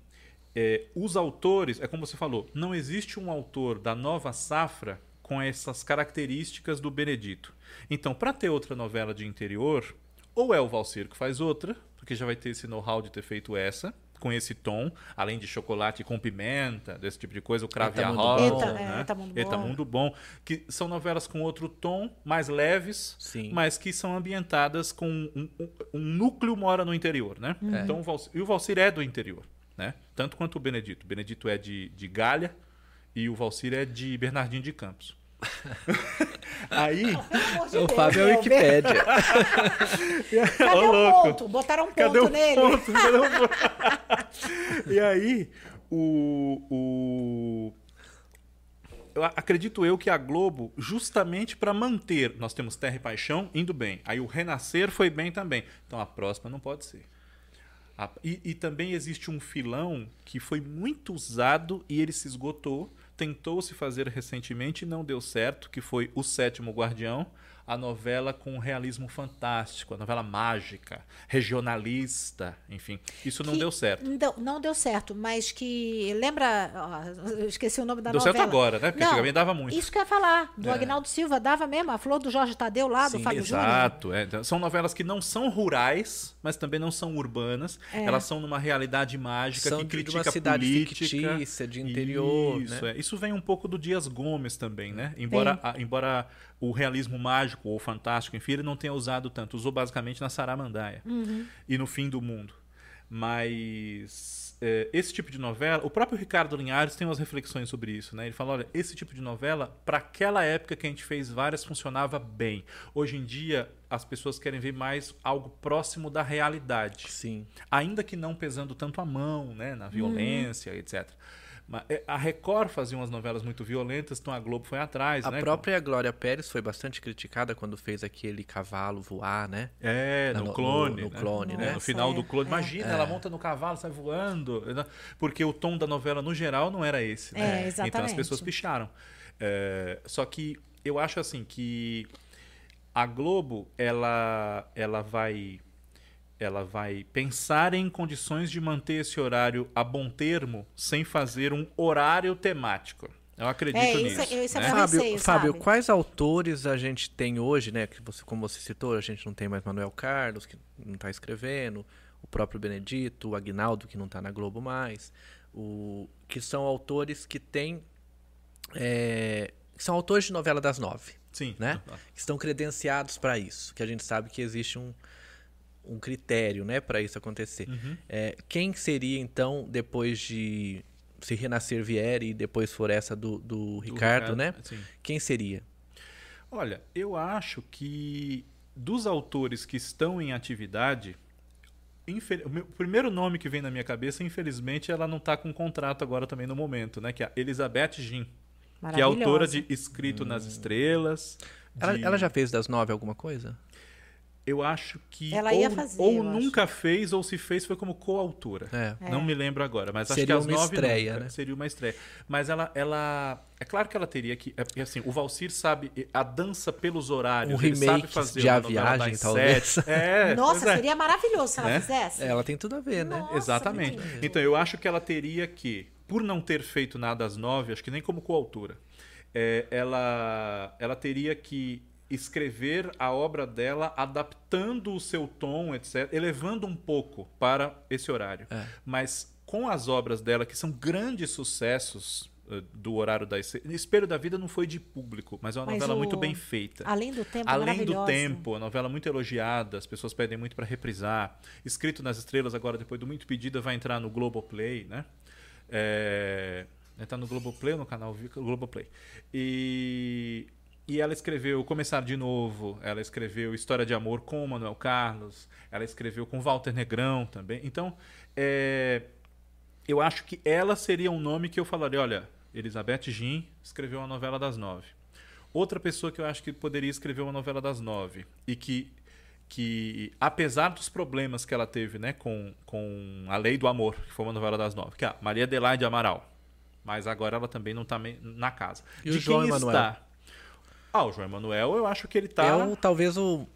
é, os autores, é como você falou, não existe um autor da nova safra com essas características do Benedito. Então, para ter outra novela de interior, ou é o Valcir que faz outra, porque já vai ter esse know-how de ter feito essa, com esse tom, além de chocolate com pimenta, desse tipo de coisa, o Crave e a Rosa, Bom. Eta- né? é, Etamundo Bom. Etamundo Bom, que são novelas com outro tom, mais leves, Sim. mas que são ambientadas com um, um- um núcleo mora no interior, né? Então, o Valcir, e o Valcir é do interior, né? Tanto quanto o Benedito. O Benedito é de, de Galha e o Valcir é de Bernardinho de Campos. [LAUGHS] Aí, de O Deus, Fábio é o Elber. Wikipédia. [LAUGHS] Cadê Ô, o louco. ponto? Botaram um Cadê ponto o nele. ponto? Cadê o ponto? [LAUGHS] e aí, o, o... Eu a- acredito eu que a Globo, justamente para manter, nós temos Terra e Paixão indo bem. Aí o Renascer foi bem também. Então a próxima não pode ser. A- E, e também existe um filão que foi muito usado e ele se esgotou. Tentou se fazer recentemente e não deu certo, que foi O Sétimo Guardião, a novela com realismo fantástico, a novela mágica, regionalista, enfim. Isso não Que deu certo. Não, não deu certo, mas que. Lembra. ó, eu esqueci o nome da Deu novela. certo agora, né? Porque Não, antigamente dava muito. Isso que eu ia falar. Do É. Agnaldo Silva, dava mesmo. A Flor do Jorge Tadeu lá, do Sim, Fábio Júnior. Exato, é. Então, são novelas que não são rurais, mas também não são urbanas. É. Elas são numa realidade mágica São que de critica uma cidade política. fictícia, de interior, Isso, né? é. Isso vem um pouco do Dias Gomes também, né? Embora, a- embora o realismo mágico ou fantástico, enfim, ele não tenha usado tanto. Usou basicamente na Saramandaia Uhum. e no Fim do Mundo. Mas é, esse tipo de novela, o próprio Ricardo Linhares tem umas reflexões sobre isso, né? Ele fala, olha, esse tipo de novela, para aquela época que a gente fez várias, funcionava bem. Hoje em dia, as pessoas querem ver mais algo próximo da realidade. Sim. Ainda que não pesando tanto a mão, né? Na violência, etc. É, A Record fazia umas novelas muito violentas, então a Globo foi atrás, A né? própria Glória Pérez foi bastante criticada quando fez aquele cavalo voar, né? É, no no- clone. no né? clone, É, né? No final Nossa, do clone. é. Imagina, ela monta no cavalo, sai voando. né? Porque o tom da novela, no geral, não era esse. Né? É, Então as exatamente. pessoas picharam. É, só que eu acho assim que a Globo, ela, ela vai. Ela vai pensar em condições de manter esse horário a bom termo sem fazer um horário temático. Eu acredito É, isso nisso. é- isso é né? meu Fábio, receio, Fábio, quais autores a gente tem hoje, né? Que você, como você citou, a gente não tem mais Manuel Carlos, que não está escrevendo, o próprio Benedito, o Agnaldo, que não está na Globo mais, o, que são autores que têm. é, que são autores de novela das nove, Sim. né? Que estão credenciados para isso, que a gente sabe que existe um, um critério, né, para isso acontecer. Uhum. É, quem seria então depois de se renascer vier e depois for essa do, do Ricardo, Ricardo, né? sim. Quem seria? Olha, eu acho que dos autores que estão em atividade, infel- o meu- o primeiro nome que vem na minha cabeça, infelizmente, ela não está com contrato agora também no momento, né? Que é a Elizabeth Gin, que é autora de Escrito nas Estrelas. Ela, de- ela já fez das nove alguma coisa? Eu acho que Ela ou, ia fazer, ou eu acho. nunca fez, ou se fez foi como coautora. É. Não me lembro agora, mas Seria acho que as uma nove estreia, nunca. né? Seria uma estreia. Mas ela, ela. É claro que ela teria que. É porque assim, o Valcir sabe a dança pelos horários. Um ele sabe remake fazer de uma A Viagem, talvez. sete. [LAUGHS] É, Nossa, é. seria maravilhoso se ela Né? fizesse. É, ela tem tudo a ver, né? Nossa, Exatamente. Então eu acho que ela teria que, por não ter feito nada às nove, acho que nem como coautora, é, ela, ela teria que escrever a obra dela adaptando o seu tom, etc., elevando um pouco para esse horário. É. Mas com as obras dela, que são grandes sucessos eh, do horário da Espelho da Vida não foi de público, mas é uma Mas novela o- muito bem feita. Além do tempo, Além do tempo, a novela muito elogiada, as pessoas pedem muito para reprisar. Escrito nas Estrelas, agora, depois do Muito Pedida, vai entrar no Globoplay, né? É... Tá no Globoplay ou no canal Globoplay. E... e ela escreveu Começar de Novo, ela escreveu História de Amor com o Manuel Carlos, ela escreveu com Walter Negrão também. Então, é... eu acho que ela seria um nome que eu falaria, olha, Elizabeth Gin escreveu a novela das nove. Outra pessoa que eu acho que poderia escrever uma novela das nove e que, que apesar dos problemas que ela teve né, com, com A Lei do Amor, que foi uma novela das nove, que é a Maria Adelaide Amaral. Mas agora ela também não está na casa. E o De João quem Emanuel? está? Ah, o João Emanuel, eu acho que ele está. É o, talvez o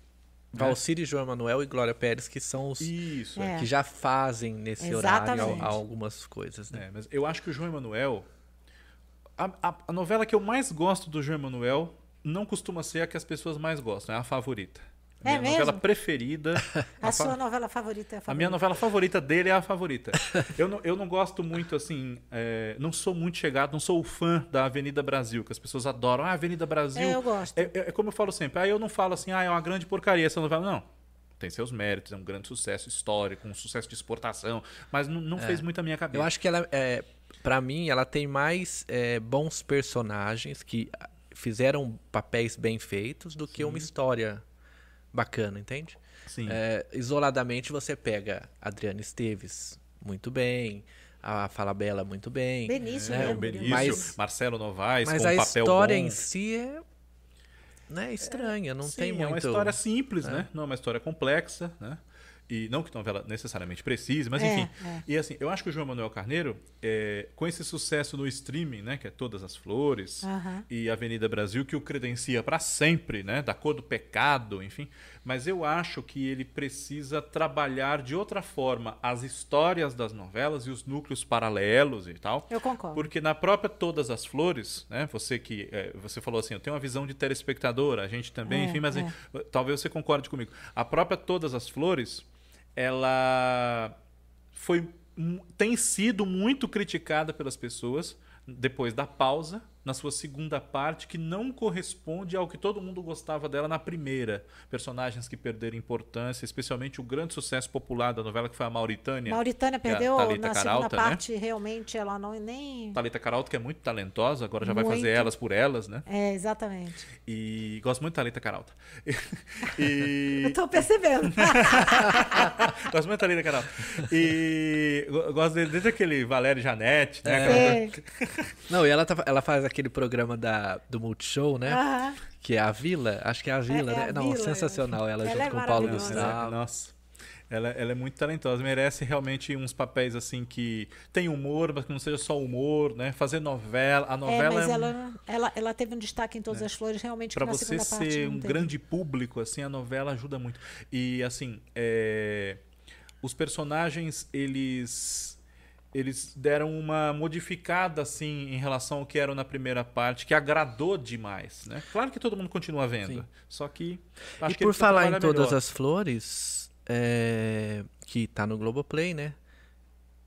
Valcir, João Emanuel e Glória Pérez, que são os Isso, É. que já fazem nesse horário Exatamente. al- algumas coisas, né? É, mas eu acho que o João Emanuel. A, a- a novela que eu mais gosto do João Emanuel não costuma ser a que as pessoas mais gostam, é a favorita. A É minha novela mesmo? preferida. [LAUGHS] A, a, fa- sua novela favorita é a a favorita. minha novela favorita dele é a favorita. [LAUGHS] eu, não, eu não gosto muito, assim. é, não sou muito chegado, não sou o fã da Avenida Brasil, que as pessoas adoram. Ah, Avenida Brasil. É, eu gosto. É, é- é como eu falo sempre. Ah, eu não falo assim, ah, é uma grande porcaria essa novela. Não. Tem seus méritos, é um grande sucesso histórico, um sucesso de exportação, mas não, não fez muito a minha cabeça. Eu acho que ela, é, para mim, ela tem mais é, bons personagens que fizeram papéis bem feitos do que uma história bacana, entende? Sim. É, isoladamente você pega Adriana Esteves muito bem, a Falabella muito bem. Benício né? É, o. Benício, Mas- Marcelo Novaes, Mas com a um papel história bom. em si é né, estranha, não Sim, tem muito. é uma história simples, né? Não é uma história complexa, né? E não que a novela necessariamente precise, mas É, enfim. é. E assim, eu acho que o João Manuel Carneiro, é, com esse sucesso no streaming, né? Que é Todas as Flores e Avenida Brasil, que o credencia para sempre, né? Da cor do pecado, enfim. Mas eu acho que ele precisa trabalhar de outra forma as histórias das novelas e os núcleos paralelos e tal. Eu concordo. Porque na própria Todas as Flores, né? Você que é, você falou assim, eu tenho uma visão de telespectador, a gente também, É, enfim, mas é. talvez você concorde comigo. A própria Todas as Flores, ela foi tem sido muito criticada pelas pessoas depois da pausa, na sua segunda parte que não corresponde ao que todo mundo gostava dela na primeira. Personagens que perderam importância, especialmente o grande sucesso popular da novela que foi a Mauritânia. Mauritânia é a perdeu na Caralta, segunda né? parte, realmente ela não nem. Thalita Caralto, que é muito talentosa, agora já vai Muito. fazer elas por elas, né? É, exatamente. E gosto muito da Thalita Caralta. [LAUGHS] E... Eu tô percebendo. [LAUGHS] gosto muito da Thalita Caralto. E go- gosto de- desde aquele Valério Janete, né? É. Aquela- Não, e ela, tá- ela faz aquele programa da, do Multishow, né? Aham. Que é a Vila, acho que é a Vila, é né? a Não, Vila, sensacional ela, ela junto é com o Paulo Gustavo. nossa. Ela, ela é muito talentosa, merece realmente uns papéis assim que tem humor, mas que não seja só humor, né? Fazer novela, a É, novela mas é, ela, ela, ela teve um destaque em todas as flores, realmente, que para você ser um teve. grande público, assim, a novela ajuda muito. E assim, é, os personagens eles eles deram uma modificada assim em relação ao que eram na primeira parte, que agradou demais, né? Claro que todo mundo continua vendo, Sim. só que E acho que por falar em Todas melhor. as Flores, é, que tá no Globoplay, né?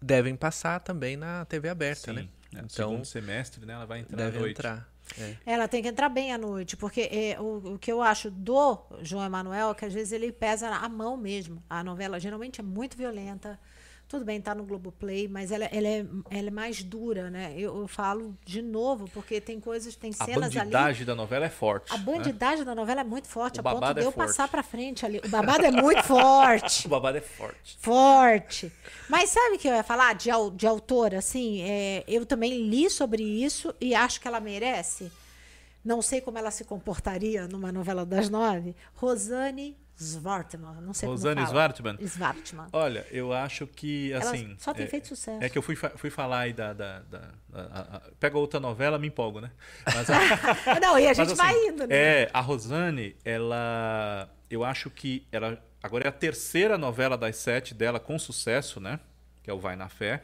Devem passar também na TV aberta, Sim, né? né? No Então, segundo semestre, né? Ela vai entrar à deve noite. entrar. É. Ela tem que entrar bem à noite, porque é, o, o que eu acho do João Emanuel é que às vezes ele pesa a mão mesmo. A novela geralmente é muito violenta. Tudo bem, tá no Globoplay, mas ela, ela, é, ela é mais dura, né? Eu, eu falo de novo, porque tem coisas, tem A cenas ali. bandidagem da novela é forte. A né? bandidagem da novela é muito forte, O a ponto de é eu forte. passar pra frente ali. O babado é muito forte. [LAUGHS] O babado é forte. Forte. Mas sabe o que eu ia falar de, de autora? Assim, é, eu também li sobre isso e acho que ela merece. Não sei como ela se comportaria numa novela das nove. Rosane Svartman. Não sei Rosane como fala. Svartman? Svartman. Olha, eu acho que Ela assim. só tem é- feito sucesso. É que eu fui, fa- fui falar aí da. da, da- da- a- a- pega outra novela, me empolgo, né? Mas, a- [LAUGHS] Não, e a gente mas, vai assim, indo, né? É, a Rosane, ela. Eu acho que ela. Agora é a terceira novela das sete dela com sucesso, né? Que é o Vai na Fé.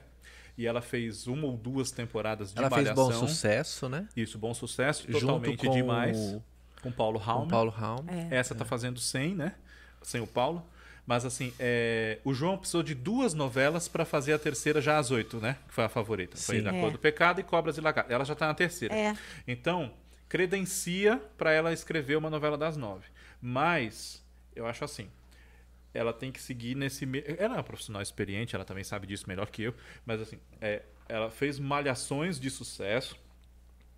E ela fez uma ou duas temporadas de Ela fez Malhação. bom sucesso, né? Isso, bom sucesso, Junto totalmente com demais. o- Com Paulo Com Raum. o Paulo Raum. É. Essa tá fazendo 100, né? Sem o Paulo. Mas assim, é, o João precisou de duas novelas para fazer a terceira já às oito, né? Que foi a favorita. Foi Sim. Na É. Cor do Pecado e Cobras e Lagartos. Ela já tá na terceira. É. Então, credencia para ela escrever uma novela das nove. Mas, eu acho assim, ela tem que seguir nesse. me- Ela é uma profissional experiente, ela também sabe disso melhor que eu. Mas assim, é, ela fez malhações de sucesso.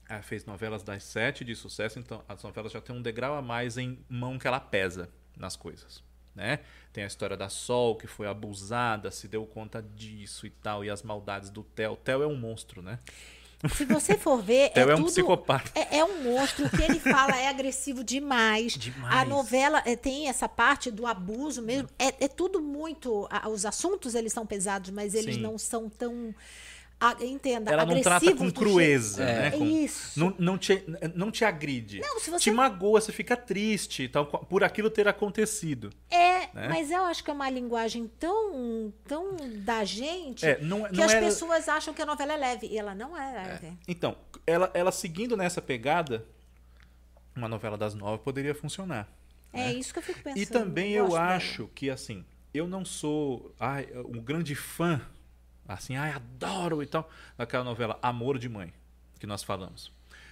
Ela fez novelas das sete de sucesso, então as novelas já têm um degrau a mais em mão que ela pesa nas coisas. Né? Tem a história da Sol, que foi abusada, se deu conta disso e tal, e as maldades do Theo. Theo é um monstro, né? Se você for ver, [LAUGHS] Theo é, é um tudo, psicopata. É, é um monstro. O que ele fala é agressivo demais. Demais. A novela é, tem essa parte do abuso mesmo. É, é tudo muito. a- os assuntos eles são pesados, mas eles Sim. não são tão. A- entenda, Ela não trata com crueza, jeito- né? É Com- isso. Não, não, te, não te agride. Não, se você- Te magoa, você fica triste tal, por aquilo ter acontecido. É, né? mas eu acho que é uma linguagem tão, tão da gente É, não- que não as era- pessoas acham que a novela é leve. E ela não é leve. Então, ela, ela seguindo nessa pegada, uma novela das nove poderia funcionar. É, isso que eu fico pensando. E também eu, dela. acho que, assim, eu não sou ai, um grande fã, assim, ai, adoro e tal, daquela novela Amor de Mãe, que nós falamos.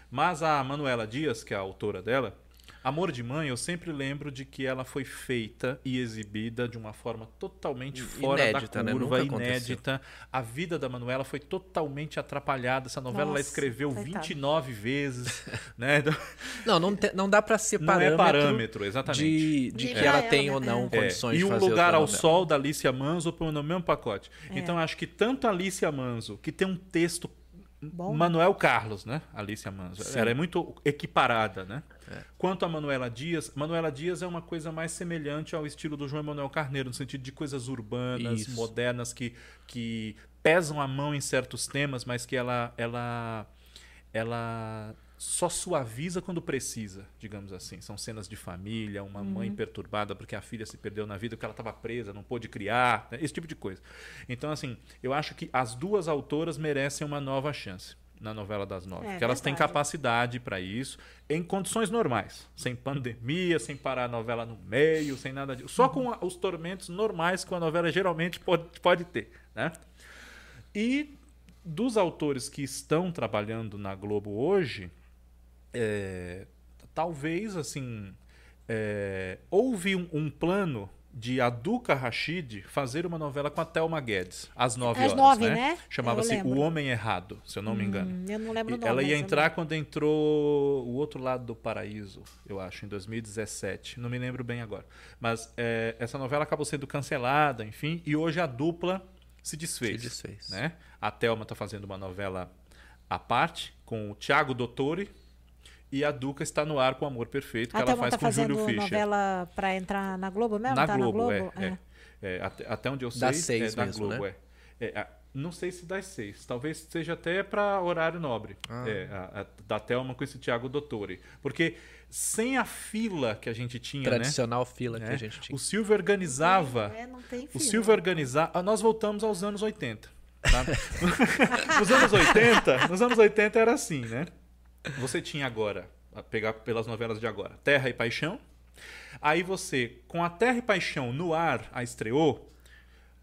Mas a Manuela Dias, que é a autora dela, Amor de Mãe, eu sempre lembro de que ela foi feita e exibida de uma forma totalmente fora Inédita, da né? curva, aconteceu. inédita. A vida da Manuela foi totalmente atrapalhada. Essa novela ela Nossa, escreveu coitada. 29 vezes, [LAUGHS] né? Não, não, te- não dá pra ser Não parâmetro, é parâmetro, exatamente. de, de De que ela ela, tem né? ou não É. É, condições e de um fazer lugar outra ao novela. sol da Alicia Manso põe no mesmo pacote. É. Então acho que tanto a Alicia Manso, que tem um texto Bom. Manuel Carlos, né? Alicia Manso. Ela é muito equiparada, né? É. Quanto a Manuela Dias, Manuela Dias é uma coisa mais semelhante ao estilo do João Emanuel Carneiro, no sentido de coisas urbanas, Isso. modernas, que, que pesam a mão em certos temas, mas que ela, ela, ela só suaviza quando precisa, digamos assim. São cenas de família, uma mãe perturbada porque a filha se perdeu na vida, porque ela estava presa, não pôde criar, né? esse tipo de coisa. Então, assim, eu acho que as duas autoras merecem uma nova chance na novela das nove. É, porque elas têm verdade. capacidade para isso, em condições normais, sem pandemia, sem parar a novela no meio, sem nada disso. Só com a- os tormentos normais que uma novela geralmente pode, pode ter, né? E dos autores que estão trabalhando na Globo hoje, é, talvez assim é, houve um, um plano de a Duca Rashid fazer uma novela com a Thelma Guedes, às nove Às horas, nove, né? né? Chamava-se. O Homem Errado, se eu não me engano. Hum, eu não lembro o nome. Ela ia entrar quando entrou o outro lado do paraíso, eu acho, em 2017. Não me lembro bem agora. Mas é, essa novela acabou sendo cancelada, enfim, e hoje a dupla se desfez. Se desfez. Né? A Thelma está fazendo uma novela à parte, com o Thiago Dottori, e a Duca está no ar com Amor Perfeito, que A ela Thelma faz tá com o Júlio fazendo Fischer. novela pra entrar na Globo mesmo? Na tá Globo, na Globo? é. é. É, até, até onde eu sei, Das seis é da mesmo, Globo, né? é. É, a- não sei se das seis. Talvez seja até para horário nobre. Ah. É, a- a- da Thelma com esse Thiago Dottore. Porque sem a fila que a gente tinha, Tradicional fila né? que a gente tinha. O Silvio organizava. É, não tem O fila. Silvio organizava. ah, Nós voltamos aos anos 80. tá? [LAUGHS] [LAUGHS] nos anos 80, nos anos 80 era assim, né? Você tinha agora, a pegar pelas novelas de agora, Terra e Paixão. Aí você, com a Terra e Paixão no ar, a estreou,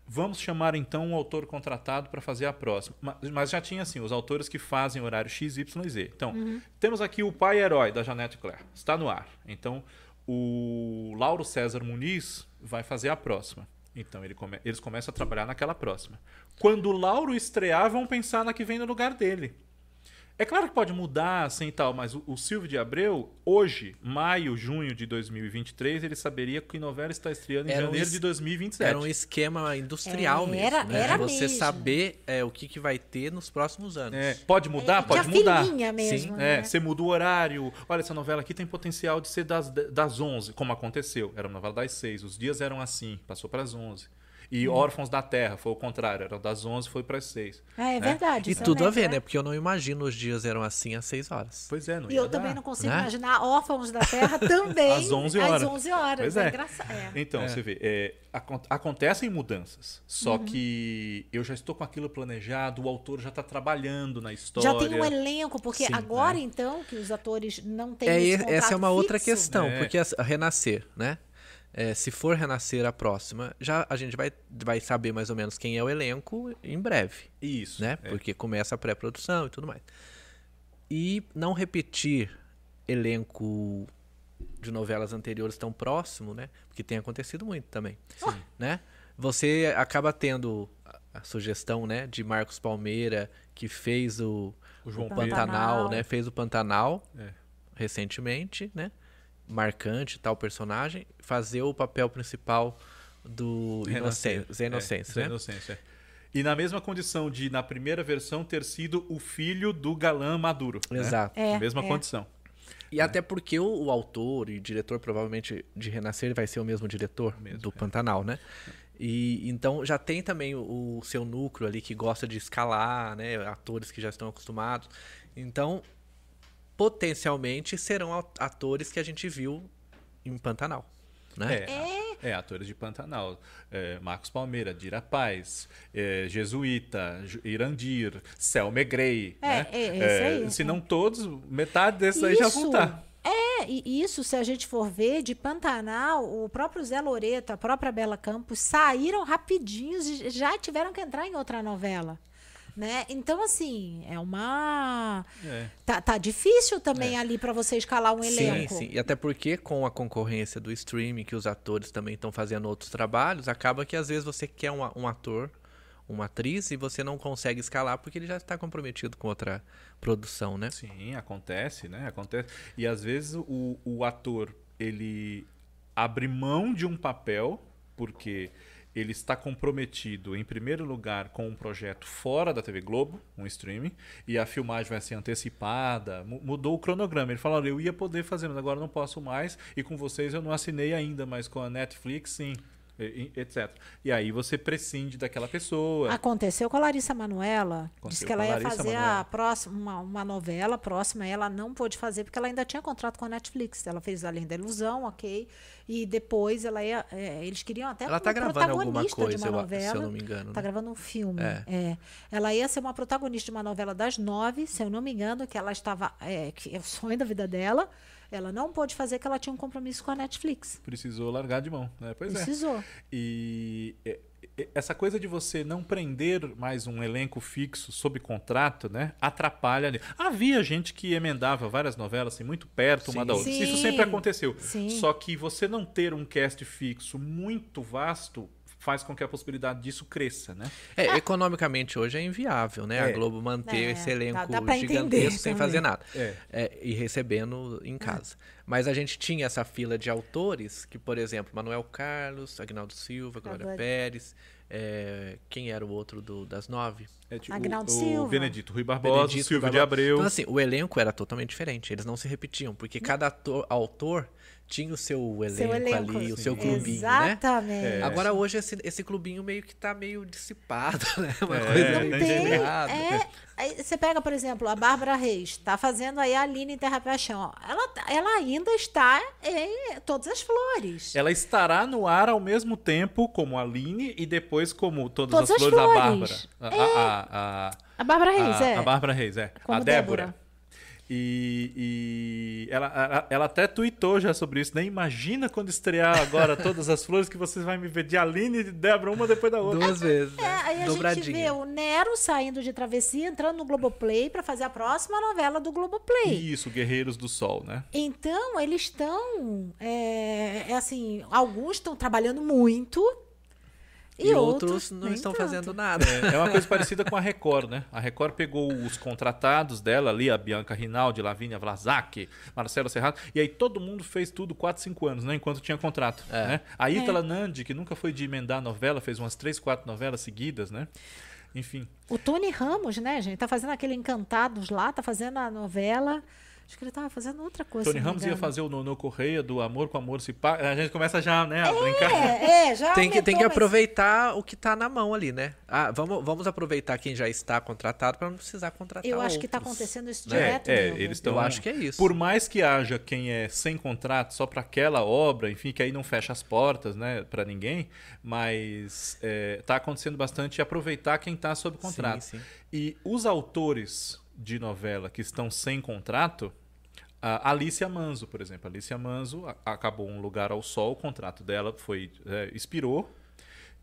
vamos chamar então um autor contratado para fazer a próxima. Ma- Mas já tinha assim, os autores que fazem horário X, Y e Z. Então, temos aqui o Pai Herói da Janete Claire. Está no ar. Então, o Lauro César Muniz vai fazer a próxima. Então, ele come- eles começam a trabalhar naquela próxima. Quando o Lauro estrear, vão pensar na que vem no lugar dele. É claro que pode mudar assim e tal, mas o, o Silvio de Abreu, hoje, maio, junho de 2023, ele saberia que novela está estreando em Era um janeiro es- de 2027. Era um esquema industrial É, mesmo. era- né? era Você mesmo. saber é, o que, que vai ter nos próximos anos. É, pode mudar? É, pode mudar. mesmo, Sim, né? É, você muda o horário. Olha, essa novela aqui tem potencial de ser das, das 11, como aconteceu. Era uma novela das 6. Os dias eram assim, passou para as 11. E Hum. Órfãos da Terra foi o contrário, era das 11, foi para as 6. É, é né? verdade. E eu tudo a ver, né? Porque eu não imagino os dias eram assim às 6 horas. Pois é, não E ia eu dar. também não consigo né? imaginar órfãos da Terra [LAUGHS] também Às 11 horas. Às 11 horas. Pois é. é. engraçado. É. Então, você vê, é, acon- acontecem mudanças. Só que eu já estou com aquilo planejado, o autor já está trabalhando na história. Já tem um elenco, porque Sim, agora né? então que os atores não têm É, esse essa é uma outra fixo, questão, É. porque a, a renascer, né? É, se for renascer a próxima, já a gente vai, vai saber mais ou menos quem é o elenco em breve, Isso. né? é. Porque começa a pré-produção e tudo mais. E não repetir elenco de novelas anteriores tão próximo, né? Porque tem acontecido muito também, né? Você acaba tendo a, sugestão, né, de Marcos Palmeira que fez o, O o Pantanal. né? Fez o Pantanal É. recentemente, né? Marcante tal personagem, fazer o papel principal do Renascer. Inocência, Zé Inocência, É, né? Inocência, é. E na mesma condição de, na primeira versão, ter sido o filho do galã Maduro. né? Exato. É, mesma é. condição. E até porque o, o autor e diretor, provavelmente, de Renascer vai ser o mesmo diretor Mesmo, do é. Pantanal, né? E então já tem também o, o seu núcleo ali que gosta de escalar, né? Atores que já estão acostumados. Então, potencialmente serão atores que a gente viu em Pantanal, né? É, é, atores de Pantanal. É, Marcos Palmeira, Dira Paz, é, Jesuíta, Irandir, Selma Grey. É, né? é, aí. Se não todos, metade desses aí já vão estar. É, e isso, se a gente for ver, de Pantanal, o próprio Zé Loreto, a própria Bela Campos, saíram rapidinhos e já tiveram que entrar em outra novela. Né? Então, assim, é uma. É. Tá, tá difícil também ali para você escalar um Sim, elenco. sim. E até porque com a concorrência do streaming, que os atores também estão fazendo outros trabalhos, acaba que às vezes você quer um, um ator, uma atriz, e você não consegue escalar porque ele já está comprometido com outra produção, né? Sim, acontece, né? Acontece. E às vezes o, o ator ele abre mão de um papel porque ele está comprometido, em primeiro lugar, com um projeto fora da TV Globo, um streaming, e a filmagem vai ser antecipada, mu- mudou o cronograma. Ele fala, olha, eu ia poder fazer, mas agora não posso mais, e com vocês eu não assinei ainda, mas com a Netflix, sim, etc. E aí você prescinde daquela pessoa. Aconteceu com a Larissa Manuela. Aconteceu Disse que ela ia fazer Manoela. a próxima, uma, uma novela próxima, ela não pôde fazer porque ela ainda tinha contrato com a Netflix. Ela fez Além da Ilusão, ok. E depois ela ia. é, eles queriam até Ela tá uma gravando alguma protagonista coisa, de uma eu novela. se eu não me engano. Tá né? gravando um filme. É. É. Ela ia ser uma protagonista de uma novela das nove, se eu não me engano, que ela estava. É, que é o sonho da vida dela. Ela não pôde fazer, que ela tinha um compromisso com a Netflix. Precisou largar de mão. Né? Pois é. Precisou. E é, essa coisa de você não prender mais um elenco fixo sob contrato, né? Atrapalha ali. Havia gente que emendava várias novelas assim, muito perto uma Sim. da outra. Sim. Isso sempre aconteceu. Sim. Só que você não ter um cast fixo muito vasto faz com que a possibilidade disso cresça, né? É, economicamente hoje é inviável, né? É. A Globo manter É, esse dá- elenco dá entender gigantesco sem fazer nada. É. É, e recebendo em casa. Mas a gente tinha essa fila de autores, que, por exemplo, Manuel Carlos, Agnaldo Silva, Glória Agora- Pérez. é, quem era o outro do- das nove? É tipo Agnaldo o, o Silva. Benedito Rui Barbosa, Benedito Silvio de Barbosa. Abreu. Então, assim, o elenco era totalmente diferente. Eles não se repetiam, porque cada ator, autor tinha o seu elenco, Seu elenco. ali, o seu clubinho, né? Exatamente. É. Agora hoje esse, esse clubinho meio que tá meio dissipado, [LAUGHS] né? Uma É, coisa não meio Tem, errada. é, aí você pega, por exemplo, a Bárbara Reis, tá fazendo aí a Aline em Terra Paixão. Ela, tá- ela ainda está em Todas as Flores. Ela estará no ar ao mesmo tempo como a Aline e depois como Todas, Todas as as Flores da. Bárbara. A, a, a, A Bárbara Reis, a, é. a Bárbara Reis, é. Como a Débora. Débora. E, e ela, ela, ela até tweetou já sobre isso, né? Imagina quando estrear agora [LAUGHS] Todas as Flores que vocês vão me ver de Aline e de Débora, uma depois da outra. Duas vezes, É, né? aí a gente vê o Nero saindo de travessia, entrando no Globoplay para fazer a próxima novela do Globoplay. Isso, Guerreiros do Sol, né? Então, eles estão. É, é assim, alguns estão trabalhando muito. E, E, outros não nem estão tanto. fazendo [LAUGHS] nada. É uma coisa parecida com a Record, né? A Record pegou os contratados dela ali, a Bianca Rinaldi, Lavínia Vlasak, Marcelo Serrato, e aí todo mundo fez tudo 4, 5 anos, né? Enquanto tinha contrato. É. Né? A Ítala Nandi, que nunca foi de emendar novela, fez umas 3, 4 novelas seguidas, né? Enfim. O Tony Ramos, né, gente? Tá fazendo aquele Encantados lá, tá fazendo a novela. Acho que ele tava fazendo outra coisa. Tony Ramos ia fazer o Nono Correia do Amor com Amor se pá. A gente começa já, né, a brincar. É, é, já Tem que, tem aumentou, que mas- aproveitar o que tá na mão ali, né? Ah, vamos, vamos aproveitar quem já está contratado para não precisar contratar Eu acho que tá outros. acontecendo isso É, direto. é, mesmo. eles estão. Eu acho que é isso. Por mais que haja quem é sem contrato só para aquela obra, enfim, que aí não fecha as portas, né, para ninguém, mas é, tá acontecendo bastante aproveitar quem tá sob contrato. Sim, sim. E os autores de novela que estão sem contrato, a Alicia Manzo, por exemplo, a Alicia Manzo acabou um lugar ao sol, o contrato dela foi é, expirou,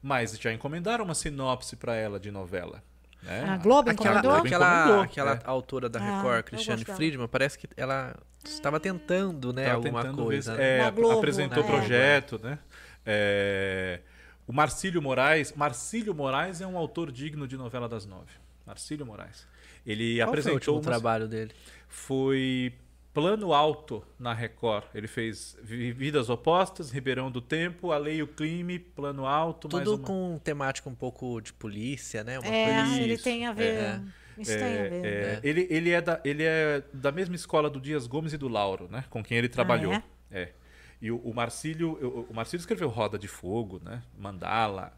mas já encomendaram uma sinopse para ela de novela. Né? A Globo Aquela, encomendou? Aquela, encomendou, aquela é. autora da Ah, Record, eu Cristiane. Friedman, parece que ela estava tentando, né, Tava alguma tentando coisa. ver- né? é, Globo, apresentou né? projeto, né? É, o Marcílio Moraes. Marcílio Moraes é um autor digno de novela das nove. Marcílio Moraes. Ele Qual foi o apresentou último uma- trabalho dele? foi Plano Alto na Record. Ele fez Vi- Vidas Opostas, Ribeirão do Tempo, A Lei e o Crime, Plano Alto, mais Tudo uma. com temática um pouco de polícia, né? Uma É, coisa assim. ele tem a ver. é. Isso tem a ver. É, Ele, ele, é da, ele é da mesma escola do Dias Gomes e do Lauro, né? Com quem ele trabalhou. é? é? E o, o Marcílio, o, o Marcílio escreveu Roda de Fogo, né? Mandala.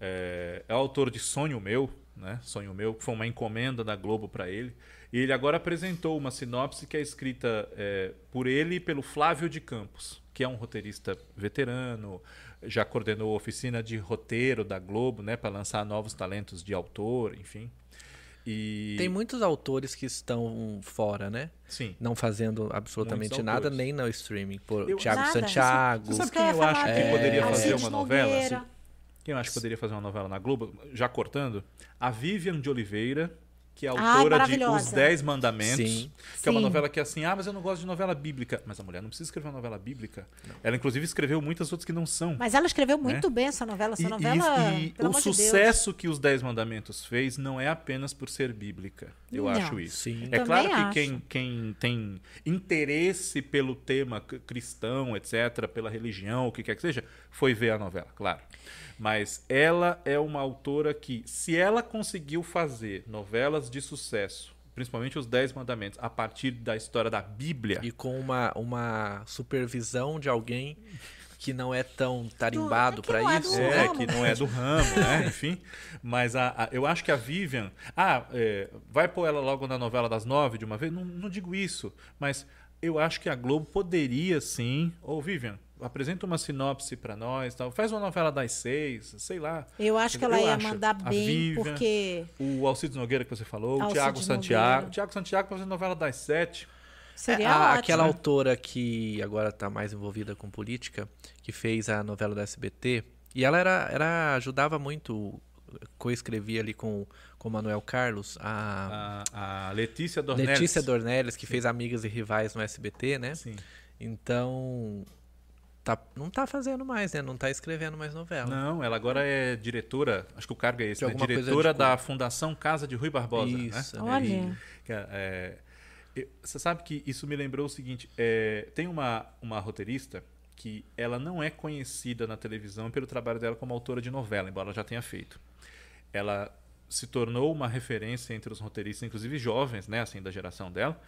É, é autor de Sonho Meu, né? Sonho Meu, que foi uma encomenda da Globo para ele. E ele agora apresentou uma sinopse que é escrita é, por ele e pelo Flávio de Campos, que é um roteirista veterano, já coordenou a oficina de roteiro da Globo, né? Para lançar novos talentos de autor, enfim. E... Tem muitos autores que estão fora, né? Sim. Não fazendo absolutamente nada, nem no streaming. Por Eu- Thiago Nada. Santiago. Você sabe quem eu acho que é, poderia fazer uma novela? Assim? Quem eu acho que poderia fazer uma novela na Globo? Já cortando. A Vivian de Oliveira, que é Ai, autora de maravilhosa. Os Dez Mandamentos. Sim. Que é uma Sim. novela que é assim, ah, mas eu não gosto de novela bíblica. Mas a mulher não precisa escrever uma novela bíblica. Ela, inclusive, escreveu muitas outras que não são. Mas ela escreveu muito bem essa novela. Essa E- novela. e, e pelo o amor de Deus. sucesso que os Dez Mandamentos fez não é apenas por ser bíblica. Eu Não. acho isso. Sim. É Também claro que acho. quem, quem tem interesse pelo tema cristão, etc., pela religião, o que quer que seja, foi ver a novela, claro. Mas ela é uma autora que, se ela conseguiu fazer novelas de sucesso, principalmente os Dez Mandamentos, a partir da história da Bíblia, E com uma, uma supervisão de alguém que não é tão tarimbado para é do isso. É, ramo, que não é do ramo, né? [LAUGHS] Enfim. Mas a, a- eu acho que a Vivian. Ah, é, vai pôr ela logo na novela das nove de uma vez? Não, não digo isso. Mas eu acho que a Globo poderia sim. Ô, Vivian, apresenta uma sinopse pra nós. Tal. Faz uma novela das seis, sei lá. Eu acho que ela Eu ia acho. mandar bem, Vivian, porque O Alcides Nogueira que você falou, o Alcides Tiago Santiago. O Tiago Santiago fazendo novela das sete. seria É, a- ótimo. aquela autora que agora está mais envolvida com política, que fez a novela da SBT, E ela era, era ajudava muito, coescrevia ali com com o Manuel Carlos, a, a, a Letícia Dornelles. Letícia Dornelles, que Sim. fez Amigas e Rivais no SBT, né? Sim. Então, tá, não tá fazendo mais, né? Não tá escrevendo mais novela. Não, ela agora é diretora, acho que o cargo é esse, né? Diretora da Fundação Casa de Rui Barbosa. Né? Isso, né? Olha. É, é, você sabe que isso me lembrou o seguinte: é, tem uma, uma roteirista que ela não é conhecida na televisão pelo trabalho dela como autora de novela, embora ela já tenha feito. Ela se tornou uma referência entre os roteiristas, inclusive jovens, né, assim, da geração dela,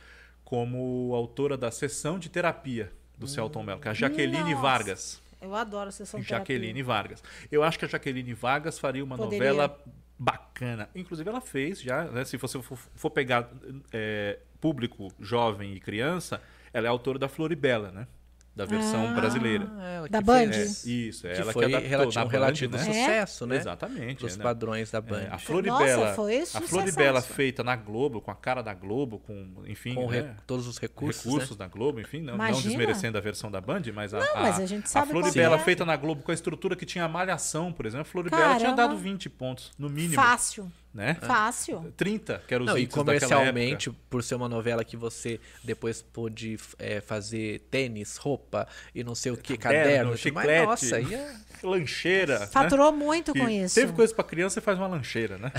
como autora da sessão de terapia do. Celton Mello, que é a Jaqueline Nossa. Vargas. Eu adoro a sessão Jaqueline terapia. Vargas. Eu acho que a Jaqueline Vargas faria uma Poderia. novela bacana. Inclusive, ela fez já, né, se você for, for pegar é, público jovem e criança, ela é autora da Floribela, né? Da versão ah, brasileira. Da Band? É, isso, é que ela foi que adaptou um relativo né? sucesso, né? Exatamente. Os é, padrões da Band. É, a Floribela, Nossa, foi a Floribela feita na Globo, com a cara da Globo, com, enfim, com né? todos os recursos, recursos né? da Globo, enfim, não, não, desmerecendo a versão da Band, mas a, não, mas a, gente sabe a Floribela é. feita na Globo com a estrutura que tinha a malhação, por exemplo, a Floribela Caramba. tinha dado 20 pontos, no mínimo. Fácil né? Fácil. 30, que era os Não, e comercialmente, por ser uma novela que você depois pôde é, fazer tênis, roupa e não sei o que, caderno, caderno chiclete, mas, nossa, ia... lancheira. Né? Faturou né? muito com isso. Teve coisa para criança, você faz uma lancheira, né?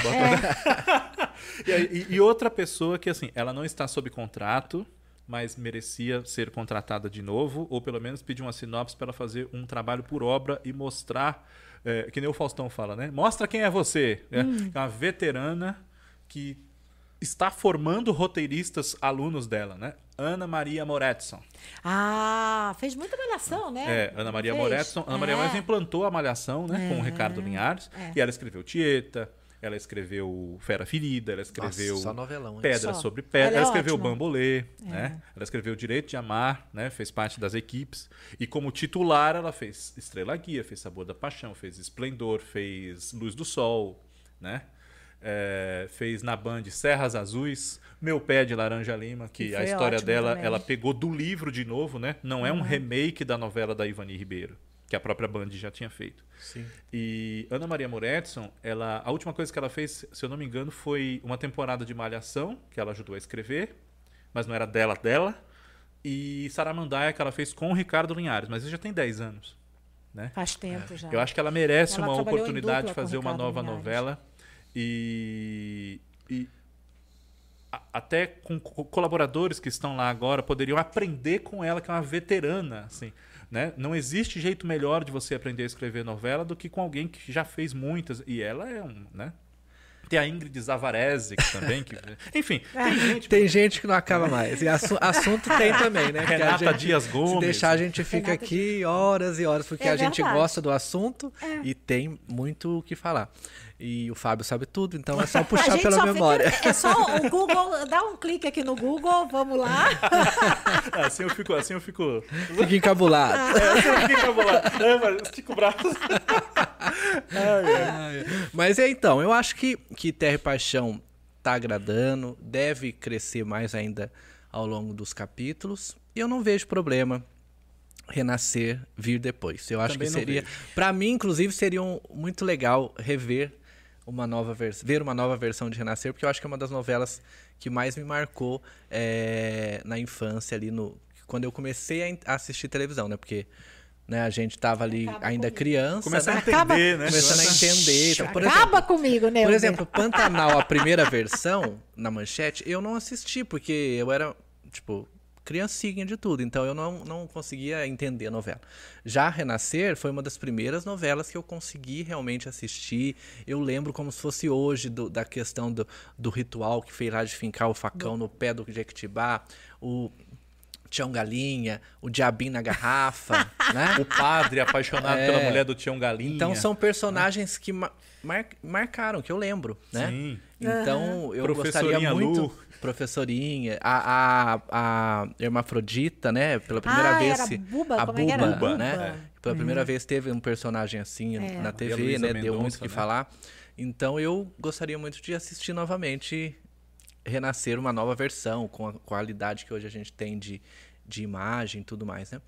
É. [LAUGHS] e, e outra pessoa que, assim, ela não está sob contrato, mas merecia ser contratada de novo, ou pelo menos pedir uma sinopse para ela fazer um trabalho por obra e mostrar é, que nem o Faustão fala, né? Mostra quem é você. Né? Hum. É uma veterana que está formando roteiristas alunos dela, né? Ana Maria Moretson. Ah, fez muita malhação, né? É, Ana Maria Moretson. Ana é. Maria Moretson implantou a malhação, né? É. Com o Ricardo Linhares. É. E ela escreveu Tieta, ela escreveu Fera Ferida, ela escreveu Nossa, novelão, Pedra só. sobre Pedra, ela, ela escreveu ótima. Bambolê, é. né? Ela escreveu Direito de Amar, né? Fez parte das equipes. E como titular, ela fez Estrela Guia, fez Sabor da Paixão, fez Esplendor, fez Luz do Sol, né? É, fez na Band Serras Azuis, Meu Pé de Laranja Lima, que, que a história dela também. ela pegou do livro de novo, né? Não é um uhum. remake da novela da Ivani Ribeiro que a própria Band já tinha feito. Sim. E Ana Maria Moretson, ela, a última coisa que ela fez, se eu não me engano, foi uma temporada de Malhação, que ela ajudou a escrever, mas não era dela dela, e Saramandaia, que ela fez com o Ricardo Linhares, mas isso já tem 10 anos. Né? Faz tempo é. já. Eu acho que ela merece ela uma oportunidade de fazer uma nova Linhares. novela. E, e até com colaboradores que estão lá agora poderiam aprender com ela, que é uma veterana, assim. Né? Não existe jeito melhor de você aprender a escrever novela do que com alguém que já fez muitas. E ela é um. Né? Tem a Ingrid Zavarese também. Que, [LAUGHS] enfim, tem gente. Tem gente que não acaba mais. E assu assunto tem também, né? Renata gente, Dias Gomes. Se deixar, a gente fica Renata aqui horas e horas, porque é a gente gosta do assunto é. e tem muito o que falar. E o Fábio sabe tudo, então é só [LAUGHS] puxar pela memória. Fica, é só o Google, dá um clique aqui no Google, vamos lá. [LAUGHS] assim eu fico, assim eu fico. Fica encabulado. [LAUGHS] É, assim eu fico encabulado. É, mas estica o braço. Mas é então, eu acho que, que Terra e Paixão tá agradando, deve crescer mais ainda ao longo dos capítulos. E eu não vejo problema renascer vir depois. Eu acho Também que seria, para mim inclusive seria um, muito legal rever uma nova versão, ver uma nova versão de Renascer, porque eu acho que é uma das novelas que mais me marcou é, na infância ali no quando eu comecei a assistir televisão, né? Porque né, a gente tava ali Acaba ainda comigo. criança, começando né? a entender, Acaba... né? Começando a entender. Então, por Acaba exemplo, comigo, né? Por exemplo, Pantanal, a primeira versão na manchete, eu não assisti porque eu era tipo criancinha de tudo, então eu não, não conseguia entender a novela. Já Renascer foi uma das primeiras novelas que eu consegui realmente assistir. Eu lembro como se fosse hoje do, da questão do, do ritual que fez lá de fincar o facão no pé do Jequitibá, o Tião Galinha, o Diabinho na garrafa, [LAUGHS] né? O padre apaixonado é, pela mulher do Tião Galinha. Então são personagens que mar, marcaram, que eu lembro, né? Sim. Então eu gostaria muito. Lu professorinha, a, a, a Hermafrodita, né? Pela primeira ah, vez. Era Buba, a como Buba, é era? Buba, né? É. Pela primeira uhum. vez teve um personagem assim é. na TV, né? Deu muito o que né? falar. Então eu gostaria muito de assistir novamente renascer uma nova versão com a qualidade que hoje a gente tem de, de imagem e tudo mais, né?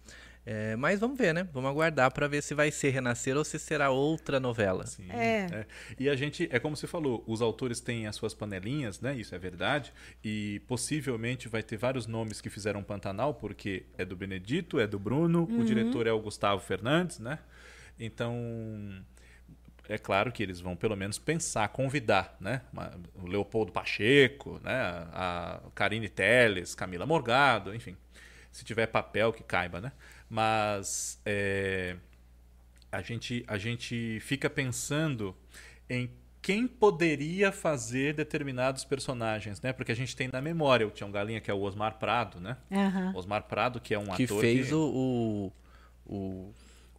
É, mas vamos ver, né? Vamos aguardar para ver se vai ser Renascer ou se será outra novela. Sim, É. E a gente, é como você falou, os autores têm as suas panelinhas, né? Isso é verdade. E possivelmente vai ter vários nomes que fizeram Pantanal, porque é do Benedito, é do Bruno, o diretor é o Gustavo Fernandes, né? Então, é claro que eles vão pelo menos pensar, convidar, né? O Leopoldo Pacheco, né? A Karine Teles, Camila Morgado, enfim. Se tiver papel que caiba, né? Mas é, a, gente, a gente fica pensando em quem poderia fazer determinados personagens, né? Porque a gente tem na memória o Tião Galinha, que é o Osmar Prado, né? Aham. Osmar Prado, que é um Que ator fez que- o o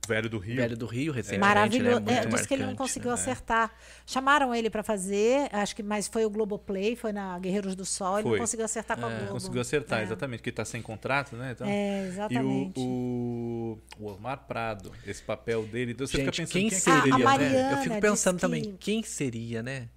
Velho do Rio. Velho do Rio recentemente. Maravilhoso. Né? É, que ele não conseguiu né? acertar. Chamaram ele pra fazer, acho que mais foi o Globoplay, foi na Guerreiros do Sol, ele Foi. não conseguiu acertar com a Globo. Conseguiu acertar, É. exatamente, porque está sem contrato, né? Então, É, e exatamente. o, o, o Osmar Prado, esse papel dele, então você Gente, fica pensando quem quem é que seria, A poderia, né? Mariana Eu fico pensando que- também, quem seria, né?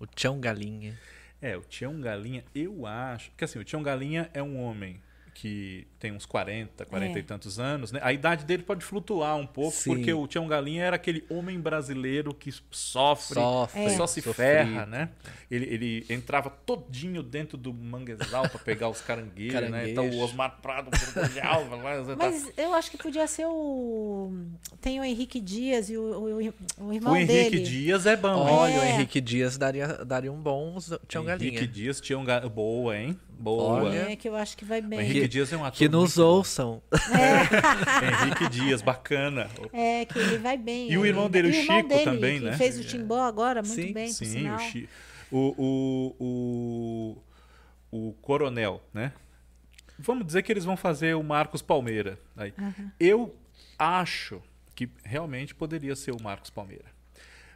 O Tião Galinha. É, o Tião Galinha, eu acho. Que assim, o Tião Galinha é um homem que tem uns 40, 40 É. e tantos anos, né? A idade dele pode flutuar um pouco, Sim. porque o Tião Galinha era aquele homem brasileiro que sofre, Sofre, É. só se sofrido. ferra, né? Ele, ele entrava todinho dentro do manguezal para pegar os caranguejos, né? Então o Osmar Prado borbulhava [LAUGHS] lá, tá- Mas eu acho que podia ser o. Tem o Henrique Dias e o, o, o irmão o Henrique dele. Dias é bom. Olha, hein? o É. Henrique Dias daria, daria um bom Tião Galinha. Henrique Dias, Tião Galinha. Boa, hein? Boa. Olha. É, que eu acho que vai O bem. Henrique Dias é um ator Que nos ouçam. [LAUGHS] Henrique Dias, bacana. É, que ele vai bem. E o irmão dele, o irmão Chico, dele, também, que né? fez o Timbó agora, muito Sim, bem, por Sim, sinal. o, Chi- o, o, o, o Coronel, né? Vamos dizer que eles vão fazer o Marcos Palmeira. Aí. Eu acho que realmente poderia ser o Marcos Palmeira.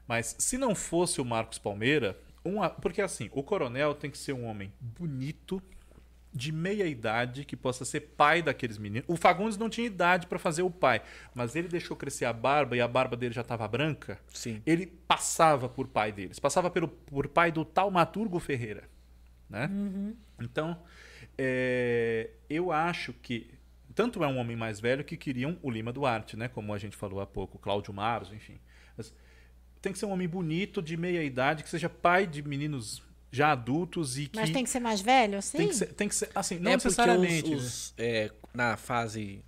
Mas se não fosse o Marcos Palmeira, um porque assim, o Coronel tem que ser um homem bonito, de meia idade, que possa ser pai daqueles meninos. O Fagundes não tinha idade para fazer o pai, mas ele deixou crescer a barba e a barba dele já estava branca. Sim. Ele passava por pai deles, passava pelo, por pai do Taumaturgo Ferreira. Né? Então, é, eu acho que tanto é um homem mais velho que queriam o Lima Duarte, né? como a gente falou há pouco, Cláudio Maros, enfim. Mas tem que ser um homem bonito, de meia idade, que seja pai de meninos já adultos e que. Mas tem que ser mais velho, assim? tem que ser, tem que ser assim, não é necessariamente. os, os, é, na fase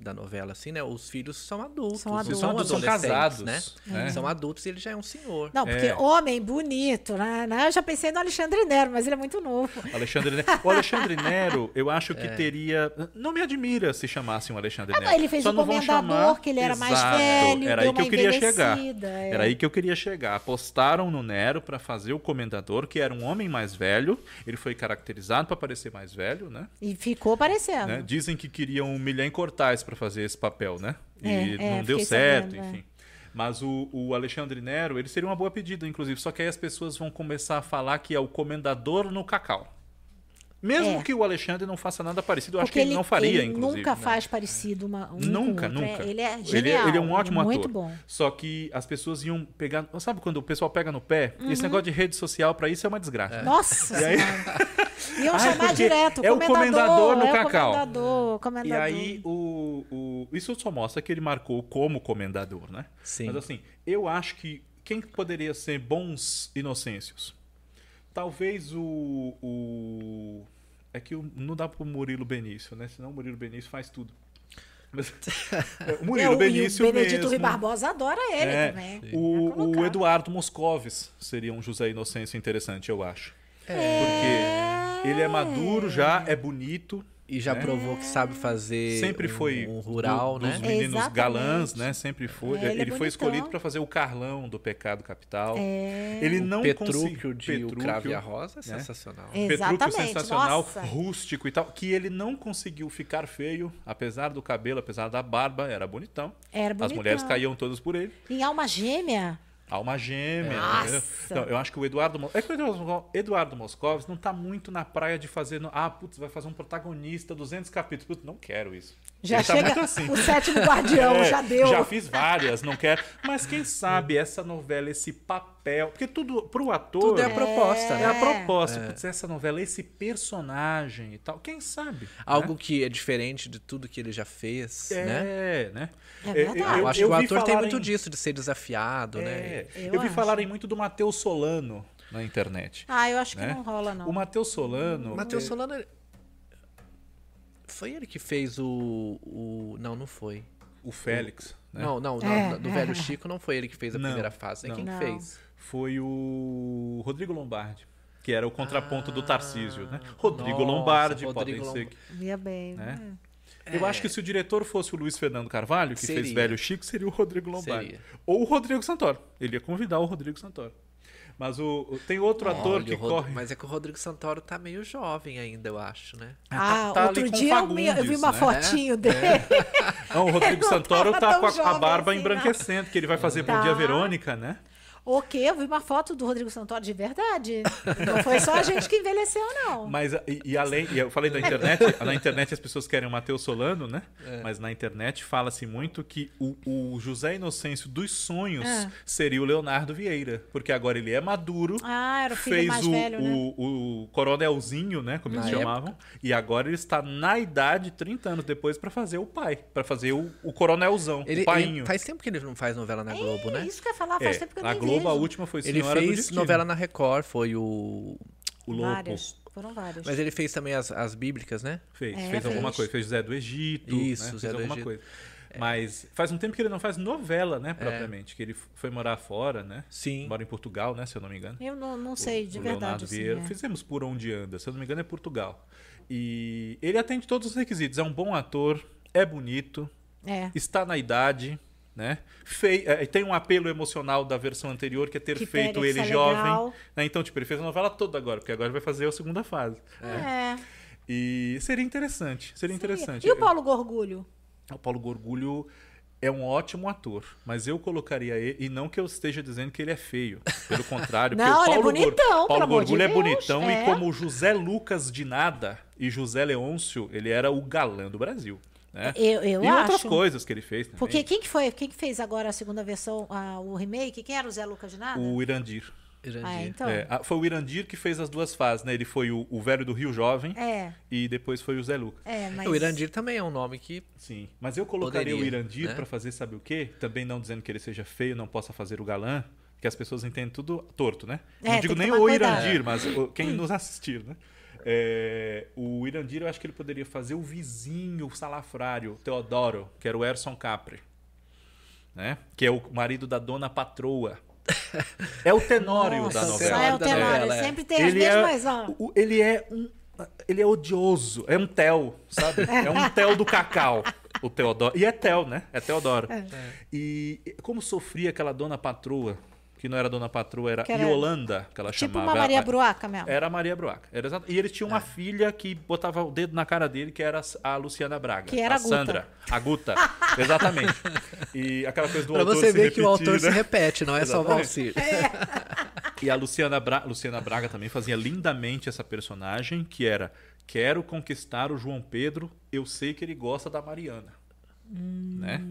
da novela, assim, né? Os filhos são adultos. São adultos. São adultos, são adolescentes, casados, né? né? São adultos e ele já é um senhor. Não, porque É. homem bonito, né? né? Eu já pensei no Alexandre Nero, mas ele é muito novo. Alexandre Nero. O Alexandre Nero, eu acho que teria. Não me admira se chamassem o Alexandre Ah, Nero. não, ele fez Só o não Comendador, chamar- que ele era mais Exato. velho, Era aí que eu queria chegar. é. Era aí que eu queria chegar. Apostaram no Nero para fazer o Comendador, que era um homem mais velho. Ele foi caracterizado para parecer mais velho, né? E ficou parecendo. né? Dizem que queriam o Milhem Cortais para fazer esse papel, né? E É, é, não deu certo, sabendo, é. enfim. Mas o, o Alexandre Nero, ele seria uma boa pedida, inclusive. Só que aí as pessoas vão começar a falar que é o comendador no cacau. Mesmo É. que o Alexandre não faça nada parecido, eu acho que ele, não faria, ele inclusive. nunca né? faz parecido uma, um Nunca, outro. nunca. É, ele é Ele genial. é, ele é um ótimo muito ator. bom. Só que as pessoas iam pegar. Sabe quando o pessoal pega no pé? Uhum. Esse negócio de rede social pra isso é uma desgraça. Nossa E aí-. [LAUGHS] Iam Ai, chamar direto. é o comendador no é cacau. O comendador, o E comendador. aí, o, o, isso só mostra que ele marcou como comendador, né? Sim. Mas assim, eu acho que quem poderia ser bons inocêncios? Talvez o. o é que não dá pro Murilo Benício, né? Senão o Murilo Benício faz tudo. Mas, [LAUGHS] o Murilo É, o- Benício e o Benedito mesmo. Rui Barbosa adora ele É, também. o, colocar. o Eduardo Moscovis seria um José Inocêncio interessante, eu acho. É. Porque ele é maduro já, é bonito. E já né? provou que sabe fazer Sempre um, foi um rural, do- né? dos meninos Exatamente. galãs, né? Sempre foi. É, ele ele é foi bonitão. escolhido para fazer o Carlão do Pecado Capital. É. Ele não Petrúquio de O Petrúquio, Cravo e a Rosa é né? sensacional. É. Petrúquio Exatamente, sensacional, nossa. rústico e tal, que ele não conseguiu ficar feio, apesar do cabelo, apesar da barba, era bonitão. Era As bonitão. mulheres caíam todas por ele. Em Alma Gêmea. Alma gêmea. Então, eu acho que o Eduardo. É que o Eduardo, Moscovis não tá muito na praia de fazer. Ah, putz, vai fazer um protagonista, 200 capítulos. Putz, não quero isso. Já Ele tá chega muito assim. o sétimo guardião, É, já deu. Já fiz várias, não quero. Mas quem sabe essa novela, esse papel. Porque tudo, pro ator. Tudo é a proposta, É né? a proposta. Putz, essa novela, esse personagem e tal. Quem sabe? Algo né? que é diferente de tudo que ele já fez, né? É, né? É verdade. Eu, acho que o ator tem muito em- disso, de ser desafiado, né? É, Eu eu, vi acho. falarem muito do Matheus Solano na internet. Ah, eu acho que né? não rola, não. O Matheus Solano. O Matheus é, Solano. Ele- Foi ele que fez o. o... Não, não foi. O Félix. né? Não, não, não, É, do é. velho Chico não foi ele que fez a Não, primeira fase. É não. quem que Não. fez? Foi o Rodrigo Lombardi. Que era o contraponto do Tarcísio, né? Rodrigo Nossa, Lombardi, Rodrigo podem ser. Lombardi. que- Via bem. Né? É. Eu acho que se o diretor fosse o Luiz Fernando Carvalho, que fez Seria. Velho Chico, seria o Rodrigo Lombardi. Seria. Ou o Rodrigo Santoro. Ele ia convidar o Rodrigo Santoro. Mas o, o- tem outro ator Olha, que o Rod- corre. Mas é que o Rodrigo Santoro tá meio jovem ainda, eu acho, né? Ah, tá- tá outro dia eu, me- eu vi uma né? fotinho dele. Não, o Rodrigo [LAUGHS] não Santoro tá com a, a barba assim, embranquecendo, que ele vai fazer Bom Tá. Dia Verônica, né? O quê? Eu vi uma foto do Rodrigo Santoro de verdade. Não foi só a gente que envelheceu, não. Mas, e, e além, e eu falei da internet, [LAUGHS] na internet as pessoas querem o Matheus Solano, né? É. Mas na internet fala-se muito que o, o José Inocêncio dos sonhos É. seria o Leonardo Vieira, porque agora ele é maduro, Ah, era o filho fez mais o, velho, né? o, o coronelzinho, né? Como eles Na chamavam, e agora ele está na idade, 30 anos depois, para fazer o pai, para fazer o, o coronelzão, Ele, o painho. ele- faz tempo que ele não faz novela na Globo, É né? isso que eu ia falar, faz É, tempo que eu na nem Globo a última foi Ele Senhora do fez novela na Record, foi o. O Lopes. Várias, foram várias. Mas ele fez também as, as bíblicas, né? Fez, É, fez alguma fez. coisa. Fez José do Egito. Isso, né? Zé fez do alguma Egito. coisa. Mas faz um tempo que ele não faz novela, É. né, propriamente. Que ele foi morar fora, né? Sim. Mora em Portugal, né, se eu não me engano. Eu não, não sei, de o verdade. Leonardo assim, Vieira. é. Fizemos por onde anda, se eu não me engano é Portugal. E ele atende todos os requisitos. É um bom ator, é bonito, É. está na idade, né? Fei, é, tem um apelo emocional da versão anterior, que é ter Que feito ele é jovem. né? Então, tipo, ele fez a novela toda agora, porque agora vai fazer a segunda fase. É. E seria interessante, seria interessante. E o Paulo Gorgulho? O Paulo Gorgulho é um ótimo ator, mas eu colocaria ele, e não que eu esteja dizendo que ele é feio, pelo contrário, Não, [LAUGHS] porque o ele é Paulo, bonitão, Paulo amor de Gorgulho é bonitão, é. e como José Lucas de Nada e José Leôncio, ele era o galã do Brasil. Né? Eu- eu e outras acho. coisas que ele fez também. Porque quem que foi? Quem que fez agora a segunda versão, a- o remake? Quem era o Zé Lucas de Nada? O Irandir. Irandir. Ah, então. É, foi o Irandir que fez as duas fases, né? Ele foi o, o velho do Rio Jovem É, e depois foi o Zé Lucas. é, mas... O Irandir também é um nome que. Sim, mas eu colocaria Poderia, o Irandir né? pra fazer sabe o quê? Também não dizendo que ele seja feio, não possa fazer o galã, que as pessoas entendem tudo torto, né? É, não digo nem o cuidado. Irandir, mas quem [LAUGHS] nos assistir, né? É, o Irandir, eu acho que ele poderia fazer o vizinho salafrário, Teodoro, que era o Erson Capri, né? Que é o marido da dona patroa. [LAUGHS] É o Tenório Nossa, da novela. É o da Tenório, é. sempre tem as Ele é, mesmas, ó. o- ele é um. Ele é odioso. É um Tel, sabe? [LAUGHS] É um Tel do cacau. O Teodoro. E é Tel, né? É Teodoro. E como sofria aquela dona patroa, que não era dona patroa, era, Que era Yolanda, que ela Tipo chamava. uma Maria Bruaca mesmo. Era a Maria Bruaca. Era exato. E ele tinha É. uma filha que botava o dedo na cara dele, que era a Luciana Braga. Que era a a Guta. Sandra. A Guta. [LAUGHS] Exatamente. E aquela coisa do Pra autor você se ver que o repetir, autor se né? repete, não é só o. Valcir. E a Luciana, Bra- Luciana Braga também fazia lindamente essa personagem, que era quero conquistar o João Pedro, eu sei que ele gosta da Mariana. Né?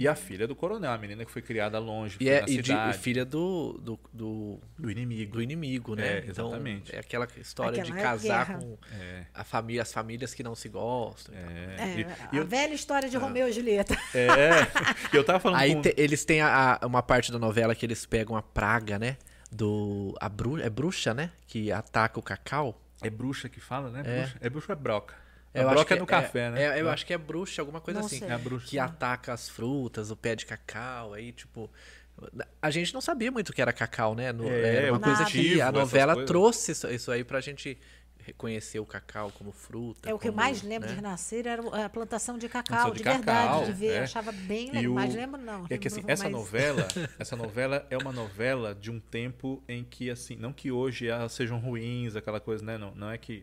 E a filha do coronel, a menina que foi criada longe, E é na e de- cidade, e filha do, do, do, do inimigo. do inimigo, né? É, exatamente. Então, é aquela história Aquela de casar guerra. com É, a família, as famílias que não se gostam. é. É, E- a eu, velha história de Romeu e Julieta. [LAUGHS] é, eu tava falando Aí com... te- eles têm a- a- uma parte da novela que eles pegam a praga, né? Do. A bru, é bruxa, né? Que ataca o cacau. É bruxa que fala, né? É. Bruxa. É bruxa ou é broca? Eu a acho broca que é no café, né? é- eu acho que é bruxa, alguma coisa Não assim. sei. É a bruxa. Que ataca as frutas, o pé de cacau, aí, tipo. A gente não sabia muito o que era cacau, né? No- É, era uma coisa que a novela trouxe isso, isso aí pra gente reconhecer o cacau como fruta. É o que eu mais lembro né? de renascer era a plantação de cacau, de, de verdade, cacau, de ver. é. Achava bem legal. o- Mas lembro não. É que assim, essa mais- novela, [LAUGHS] essa novela é uma novela de um tempo em que assim, não que hoje elas sejam ruins, aquela coisa, né? Não, não é que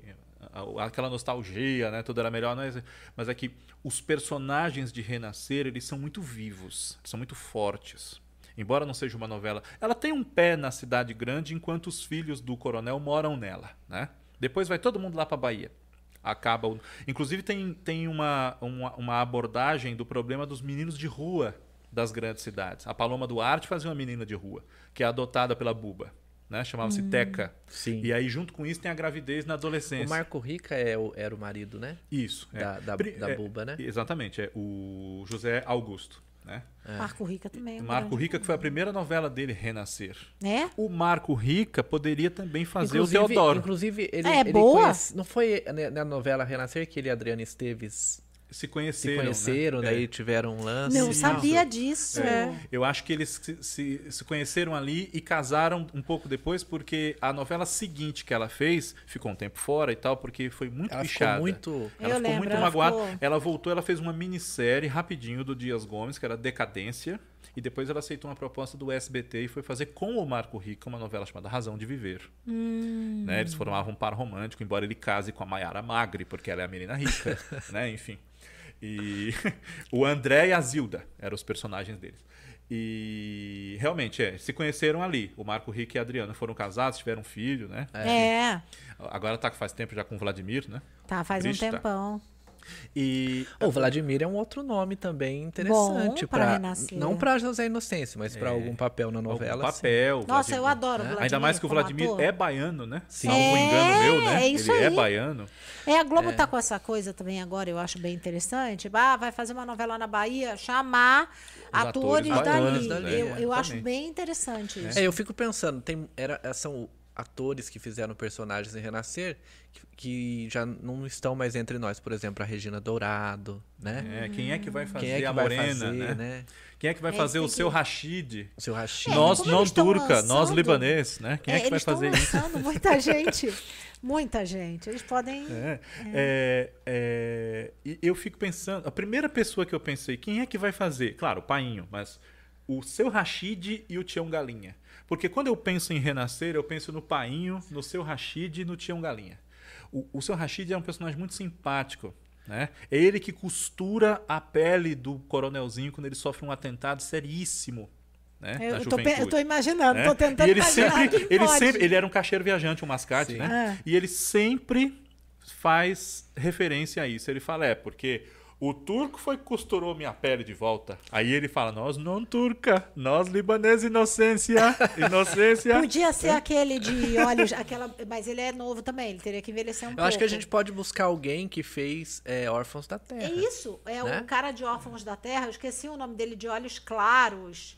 aquela nostalgia, né? Tudo era melhor, isso. mas é que os personagens de Renascer, eles são muito vivos, são muito fortes. Embora não seja uma novela, ela tem um pé na cidade grande enquanto os filhos do coronel moram nela, né? Depois vai todo mundo lá para Bahia. Acaba. Inclusive, tem, tem uma, uma, uma abordagem do problema dos meninos de rua das grandes cidades. A Paloma Duarte fazia uma menina de rua, que é adotada pela Buba. Né? Chamava-se Teca. Sim. E aí, junto com isso, tem a gravidez na adolescência. O Marco Rica é o- era o marido, né? Isso. é. Da- da- Pri- da é, Buba, né? Exatamente. É o José Augusto. Né? Marco Rica também. é um Marco Rica, que foi a primeira novela dele, Renascer. É? O Marco Rica poderia também fazer inclusive, o Teodoro. Inclusive, ele, É, ele boa. conhece- não foi na novela Renascer que ele e a Adriana Esteves Se se conheceram. conheceram, né? daí É. tiveram um lance. Não Isso. sabia disso. É. Eu acho que eles se, se- se conheceram ali e casaram um pouco depois, porque a novela seguinte que ela fez ficou um tempo fora e tal, porque foi muito Ela ficou pichada. muito- Ela Eu ficou lembro, muito ela magoada. ficou- Ela voltou, ela fez uma minissérie rapidinho do Dias Gomes, que era Decadência, e depois ela aceitou uma proposta do SBT e foi fazer com o Marco Rica uma novela chamada Razão de Viver. Hum. Né? Eles formavam um par romântico, embora ele case com a Mayara Magri, porque ela é a menina rica, [LAUGHS] né? Enfim. E [LAUGHS] o André e a Zilda eram os personagens deles. E realmente, é, se conheceram ali. O Marco Rick e a Adriana foram casados, tiveram um filho, né? É. Agora tá faz tempo já com o Vladimir, né? Tá, faz Triste, um tá. tempão. E O Vladimir é um outro nome também interessante para não para José Inocêncio, mas para É. algum papel na algum novela. sim. papel. Nossa, Vladimir. eu adoro o Vladimir. Ainda mais que o Vladimir ator. é baiano, né? Sim. Salvo É, engano meu, né? é isso Ele é aí. baiano. É, a Globo tá com essa coisa também agora, eu acho bem interessante. Ah, vai fazer uma novela na Bahia, chamar atores, atores dali. dali, Eu, é, eu acho exatamente. bem interessante isso. É, eu fico pensando, tem era são atores que fizeram personagens em Renascer que, que já não estão mais entre nós, por exemplo, a Regina Dourado, né? É, quem é que vai fazer Quem é que a vai Morena, fazer, né? né? Quem é que vai É, fazer o que- seu Rashid? O seu Rachid. É, nós não turca, nós lançando- libanês, né? Quem é, que vai fazer isso? muita [LAUGHS] gente. Muita gente. Eles podem. É, é, é, eu fico pensando, a primeira pessoa que eu pensei, quem é que vai fazer? Claro, o Painho, mas o seu Rashid e o Tião Galinha. Porque quando eu penso em renascer, eu penso no Painho, no seu Rashid e no Tião Galinha. O, o seu Rashid é um personagem muito simpático. Né? É ele que costura a pele do coronelzinho quando ele sofre um atentado seríssimo. Né? Eu tô, eu tô imaginando, né? tô tentando e ele imaginar sempre, ele pode. sempre, ele era um caixeiro viajante, um mascate, Sim. né? É. E ele sempre faz referência a isso. Ele fala é porque o turco foi que costurou minha pele de volta. Aí ele fala nós não turca, nós libanês inocência, [LAUGHS] inocência. Podia ser aquele de olhos, aquela, mas ele é novo também, ele teria que envelhecer um Eu pouco. acho que a gente pode buscar alguém que fez é, Órfãos da Terra. É isso, é Né? o cara de Órfãos da Terra, eu esqueci o nome dele, de olhos claros.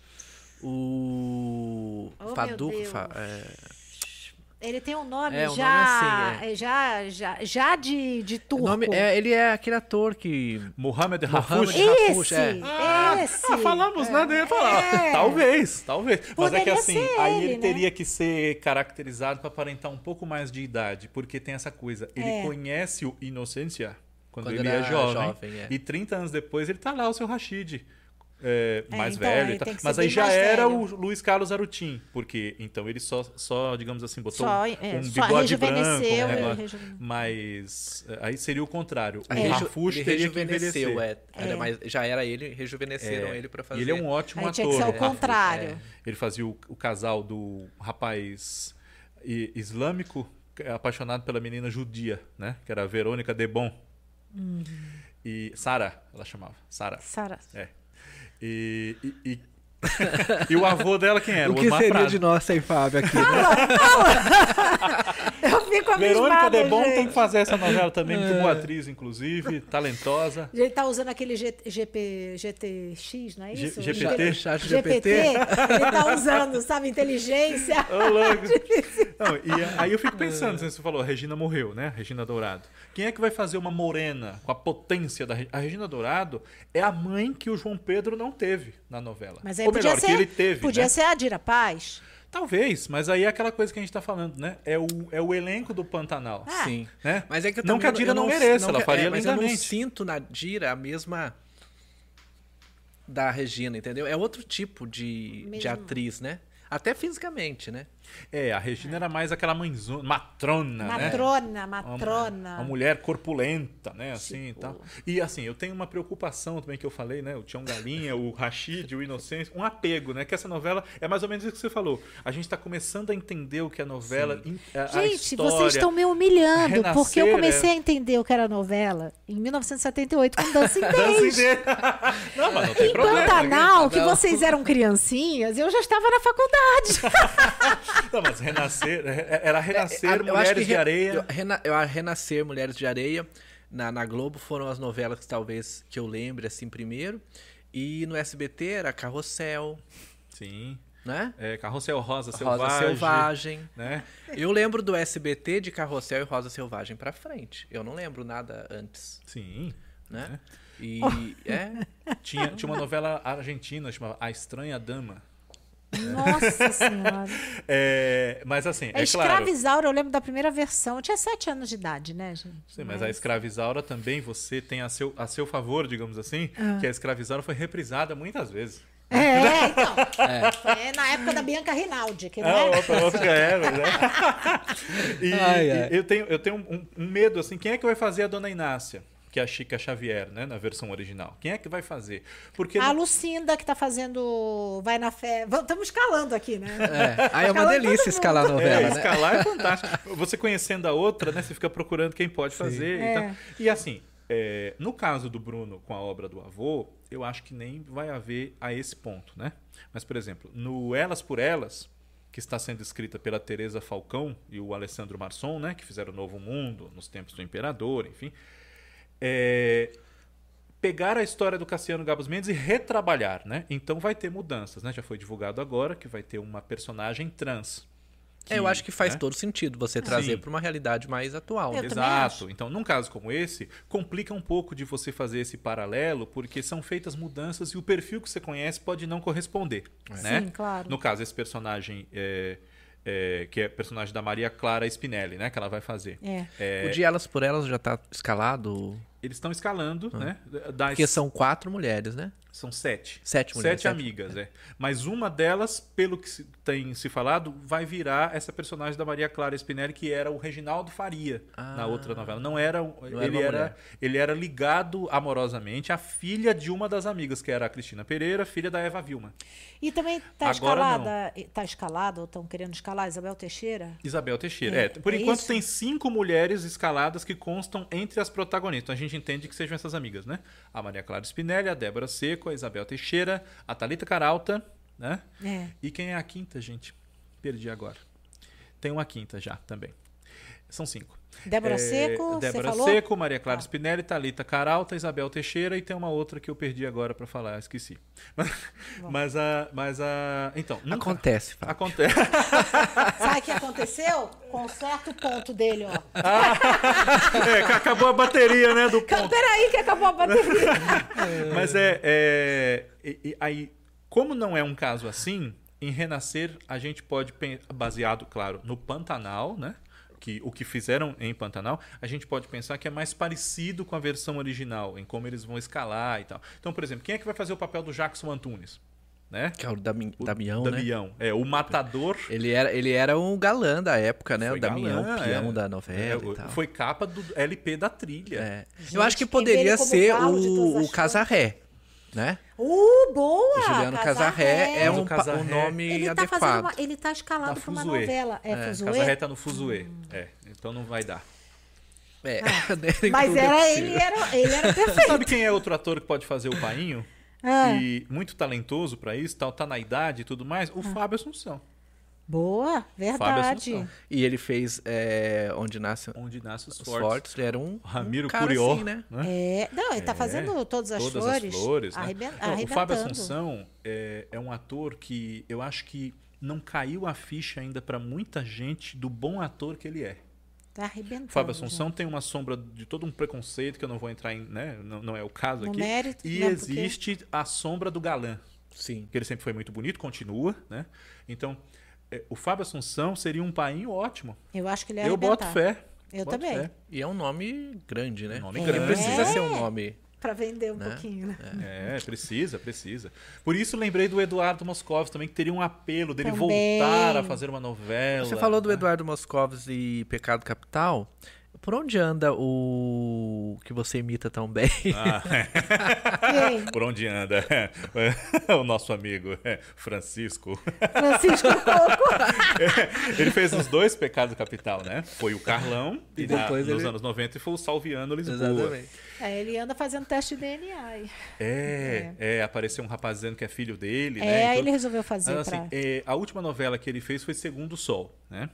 O Oh, meu Faduco, Deus. fa- é, Ele tem um nome É, já, nome é assim, é, já, já, já de, de o turco. nome é, ele é aquele ator que Mohamed Rafush. Rafush, Esse, é. esse. Ah, falamos, né? Ia falar. É. Talvez, talvez. Mas é que Poderia assim, aí ele, ele né? teria que ser caracterizado para aparentar um pouco mais de idade, porque tem essa coisa. Ele É. conhece o Inocência quando, Quando ele é jovem. jovem, é. E 30 anos depois ele tá lá, o seu Rashid. É, É, mais então, velho ele e tal. Mas aí já era velho. o Luiz Carlos Arutin, porque então ele só, só digamos assim, botou Só, um, é, um só bigode branco. rejuvenesceu, um é, Mas é, aí seria o contrário. O reju- Rafush ele teria que rejuvenesceu, envelhecer. é. Era mais- já era ele, rejuvenesceram É, ele pra fazer. E ele é um ótimo Aí ator. tinha que ser o né? contrário. Ele fazia o, o casal do rapaz islâmico é, apaixonado pela menina judia, né? Que era a Verônica Debon. Uhum. E Sara, ela chamava. Sara. Sara. É. E, e, e, [LAUGHS] e o avô dela quem era? O que Osmar seria Prado. de nós sem Fábio aqui? Eu [LAUGHS] fico Verônica Debon tem que fazer essa novela também, muito É. boa atriz, inclusive, [LAUGHS] talentosa. Ele tá usando aquele G- GP, GTX, não é G- isso? GPT? Ele- Chat GPT, GPT. ele tá usando, sabe, inteligência. [LAUGHS] Ô, louco. Não, e aí eu fico pensando, você falou, a Regina morreu, né? Regina Dourado. Quem é que vai fazer uma morena com a potência da Regina? A Regina Dourado é a mãe que o João Pedro não teve na novela. Mas aí Ou melhor, ser, que ele teve, podia né? ser a Dira Paz. Talvez, mas aí é aquela coisa que a gente tá falando, né? É o, é o elenco do Pantanal. Ah. Sim. Né? Mas é que eu Não que a Dira eu não mereça, ela que- faria é, mas eu não lindamente. sinto na Dira a mesma da Regina, entendeu? É outro tipo de, de atriz, né? Até fisicamente, né? É, a Regina era mais aquela mãezona, matrona, né? Matrona, Uma- matrona. Uma, mulher corpulenta, né? Assim e Tipo. tal. E assim, eu tenho uma preocupação também que eu falei, né? O Tião Galinha, o Rashid, o Inocêncio, um apego, né? Que essa novela é mais ou menos isso que você falou. A gente tá começando a entender o que é a novela, in- a, a Gente, história. vocês estão me humilhando, Renascer, porque eu comecei é. a entender o que era novela em 1978 com Dancing Dança Days. [LAUGHS] Não, mas não tem Em problema. Pantanal, que vocês eram criancinhas, eu já estava na faculdade. [LAUGHS] [LAUGHS] Não, mas renascer, é- era renascer É, eu acho mulheres de re- areia. Eu, eu, a Renascer Mulheres de Areia na, na Globo foram as novelas que talvez que eu lembre assim primeiro. E no SBT era Carrossel, Sim. né? É, Carrossel Rosa, Rosa Selvagem. Selvagem. Né? Eu lembro do SBT de Carrossel e Rosa Selvagem pra frente. Eu não lembro nada antes, Sim. né? E [LAUGHS] é, Tinha, tinha uma novela argentina chamada A Estranha Dama. Nossa Senhora. [LAUGHS] É, mas assim, É é, claro. Escravizaura, eu lembro da primeira versão. Eu tinha sete anos de idade, né, gente? Sim, mas a escravizaura também você tem a seu, a seu favor, digamos assim, Ah. que a escravizaura foi reprisada muitas vezes. É, [LAUGHS] então. Foi na época da Bianca Rinaldi, que Ah, né? outra, outra era, né? E, Ai, ai. e eu tenho, eu tenho um, um medo, assim, quem é que vai fazer a Dona Inácia? Que é a Chica Xavier, né? Na versão original. Quem é que vai fazer? Porque A no- Lucinda, que tá fazendo Vai na Fé. Estamos escalando aqui, né? é. Aí é uma delícia escalar a É, novela, né? escalar é fantástico. Você conhecendo a outra, né? Você fica procurando quem pode fazer É. e tal. E assim, é, no caso do Bruno com a obra do avô, eu acho que nem vai haver a esse ponto, né? Mas, por exemplo, no Elas por Elas, que está sendo escrita pela Teresa Falcão e o Alessandro Marçom, né? Que fizeram o Novo Mundo nos tempos do Imperador, enfim. É, pegar a história do Cassiano Gabos Mendes e retrabalhar, né? Então vai ter mudanças, né? Já foi divulgado agora que vai ter uma personagem trans. É, eu acho que faz né? todo sentido você trazer para uma realidade mais atual. Eu Exato. Então, num caso como esse, complica um pouco de você fazer esse paralelo, porque são feitas mudanças e o perfil que você conhece pode não corresponder. Né? Sim, claro. No caso, esse personagem, é, é, que é personagem da Maria Clara Spinelli, né? Que ela vai fazer. É. É, O de Elas por Elas já tá escalado, eles estão escalando, né? Das, porque são quatro mulheres, né? São sete. Sete mulheres, Sete sete. amigas, é. Mas uma delas, pelo que se- tem se falado, vai virar essa personagem da Maria Clara Spinelli, que era o Reginaldo Faria na outra novela. Não era. Ah. Não era ele, era mulher. ele era ligado amorosamente à filha de uma das amigas, que era a Cristina Pereira, filha da Eva Vilma. E também tá Agora escalada. Tá escalada ou estão querendo escalar Isabel Teixeira? Isabel Teixeira. É, É, por é enquanto isso? tem cinco mulheres escaladas que constam entre as protagonistas. Então a gente entende que sejam essas amigas, né? A Maria Clara Spinelli, a Débora Seco, a Isabel Teixeira, a Thalita Caralta, né? É. E quem é a quinta, gente? Perdi agora. Tem uma quinta já também. São cinco. Débora É, Seco, você Débora falou? Seco, Maria Clara Tá. Spinelli, Thalita Caralta, Isabel Teixeira e tem uma outra que eu perdi agora pra falar, esqueci. [LAUGHS] Mas, mas a. Mas a. Então, nunca- Acontece, Fábio. Acontece. [LAUGHS] Sabe o que aconteceu? Conserta o ponto dele, ó. [LAUGHS] É, que acabou a bateria, né? Do ponto. Peraí que acabou a bateria. Mas é. é e- e aí, como não é um caso assim, em Renascer a gente pode, baseado, claro, no Pantanal, né? Que, o que fizeram em Pantanal, a gente pode pensar que é mais parecido com a versão original, em como eles vão escalar e tal. Então, por exemplo, quem é que vai fazer o papel do Jackson Antunes? Né? Que é o Dami, O Damião, né? Damião. É, o matador. Ele era, ele era um galã da época, né? Foi o Damião, galã, peão é. da novela É, e tal. Foi capa do LP da trilha. É. Gente, Eu acho que poderia ser o, o Casarré, né? Uh, boa! O Juliano Casarré é Mas o um, Casarré- um nome Ele tá, adequado. fazendo uma, ele tá escalado pra uma Fuzue. novela. É, É, Fuzue? Casarré tá no Fuzue. É, então não vai dar. É, [LAUGHS] Mas tudo é era, ele, era, ele era [LAUGHS] perfeito. Sabe quem é outro ator que pode fazer o painho? Ah. E muito talentoso pra isso, tal, tá na idade e tudo mais? O Fábio Assunção. Boa, verdade. Assunção. E ele fez é, Onde Nasce Onde nasce os os fortes. Fortes. Ele era um, Ramiro um Curió. assim, né? É, não, ele tá fazendo todas as Todas flores. as flores. né? Não, o Fábio. Assunção é, é um ator que eu acho que não caiu a ficha ainda pra muita gente do bom ator que ele é. Tá arrebentando. O Fábio Assunção tem uma sombra de todo um preconceito que eu não vou entrar em, né? Não, não é o caso No aqui. mérito, e né, porque- existe a sombra do galã. Sim. que ele sempre foi muito bonito, continua, né? Então, é, o Fábio Assunção seria um painho ótimo. Eu acho que ele ia Eu boto arrebentar. fé. Eu boto também. fé. E é um nome grande, né? Um nome Ele grande. precisa É. ser um nome Pra vender um Né? pouquinho, né? É, precisa, precisa. Por isso lembrei do Eduardo Moscovitz também, que teria um apelo dele Também. voltar a fazer uma novela. Você falou do? Eduardo Moscovitz e Pecado Capital. Por onde anda o que você imita tão bem? Ah, Quem? [LAUGHS] por onde anda? [LAUGHS] o nosso amigo é, Francisco. Francisco [LAUGHS] Coco. Ele fez os dois Pecados Capital, né? Foi o Carlão E e na- depois nos ele- anos 90 e foi o Salviano Lisboa. Exatamente. É, ele anda fazendo teste de DNA. aí. É, é, apareceu um rapaz dizendo que é filho dele, É, né? aí Então- ele resolveu fazer Mas, pra... assim, é, a última novela que ele fez foi Segundo Sol, né?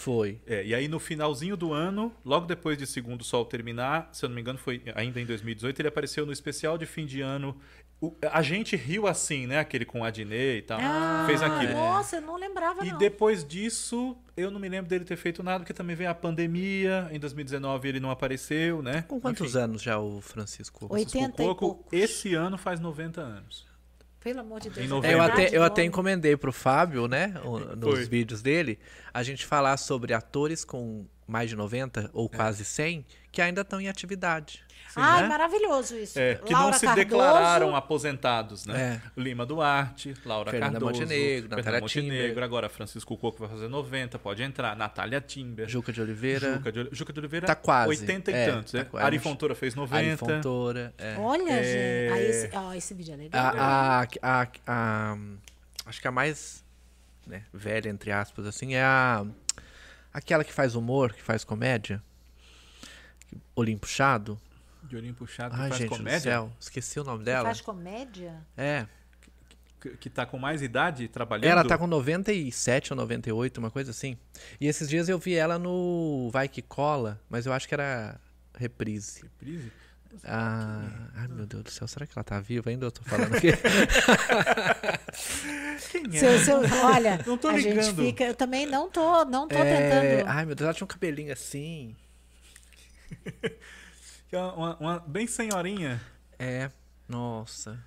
Foi. É, e aí no finalzinho do ano, logo depois de Segundo Sol terminar, se eu não me engano foi ainda em 2018, ele apareceu no especial de fim de ano. O- a gente riu assim, né? Aquele com a Adnê e tal. Ah, fez aquilo. Nossa, eu não lembrava, E não. depois disso, eu não me lembro dele ter feito nada, porque também veio a pandemia. Em 2019 ele não apareceu, né? Com quantos Enfim, anos já o Francisco? Oi. Francisco 80 e poucos. esse ano faz 90 anos. Pelo amor de Deus. Em é novembro. É, eu até, eu até encomendei pro Fábio, né, o- [LAUGHS] nos Foi. vídeos dele, a gente falar sobre atores com mais de 90 ou quase 100 que ainda estão em atividade. Ai, né? maravilhoso isso. É, que Laura não se Cardoso, declararam aposentados, né? É. Lima Duarte, Laura Fernanda Cardoso, Montenegro, Fernanda Natália Montenegro, Timber. agora Francisco Coco vai fazer 90, pode entrar, Natália Timber, Juca de Oliveira, Juca de, Juca de Oliveira, Tá quase. 80 e É, tantos, tá né? quase. Ari Fontoura fez 90. Ari Fontoura. é. Olha, É. gente. Aí esse, ó, esse vídeo é legal. A, a, a, a- acho que a mais né, velha, entre aspas, assim, é a aquela que faz humor, que faz comédia. Olhinho puxado. De olhinho puxado, que Ai, faz gente do comédia, céu, esqueci o nome dela. faz comédia? É, que, que tá com mais idade trabalhando. ela tá com 97 ou 98, uma coisa assim. E esses dias eu vi ela no Vai Que Cola, mas eu acho que era reprise. Reprise? Ah, ai meu Deus do céu, será que ela tá viva ainda? Eu tô falando [LAUGHS] aqui. Quem é? Seu, seu, olha, Não tô a gente ligando. fica. Eu também não tô, não tô É, tentando. ai meu Deus, ela tinha um cabelinho assim. [LAUGHS] Que é uma, uma bem senhorinha. É, nossa.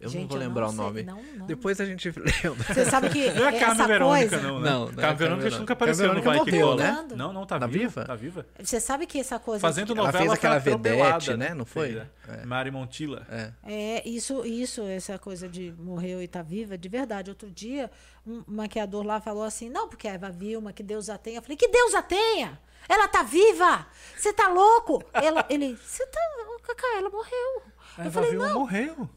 Eu Gente, não vou eu não lembrar o sei, nome. não, não. Depois a gente [LAUGHS] lembra. Você sabe que Não é a essa Carmen Verônica, coisa. não, né? Não, não é Carmen a Verônica nunca apareceu no Carmen Vai que Verônica Cola. morreu, né? Não, não, tá, Tá viva. viva? Tá viva. Você sabe que essa coisa. Fazendo Ela novela fez aquela vedete, né? Não foi? Fez, é. É. Mari Montilla. É. É, isso, isso, essa coisa de morreu e tá viva, de verdade. Outro dia, um maquiador lá falou assim: não, porque a Eva Vilma, que Deus a tenha. Eu falei: que Deus a tenha? Ela tá viva! Você tá louco? Ela, ele, você tá. Cacá, ela morreu. A eu Eva falei: Vilma não. morreu.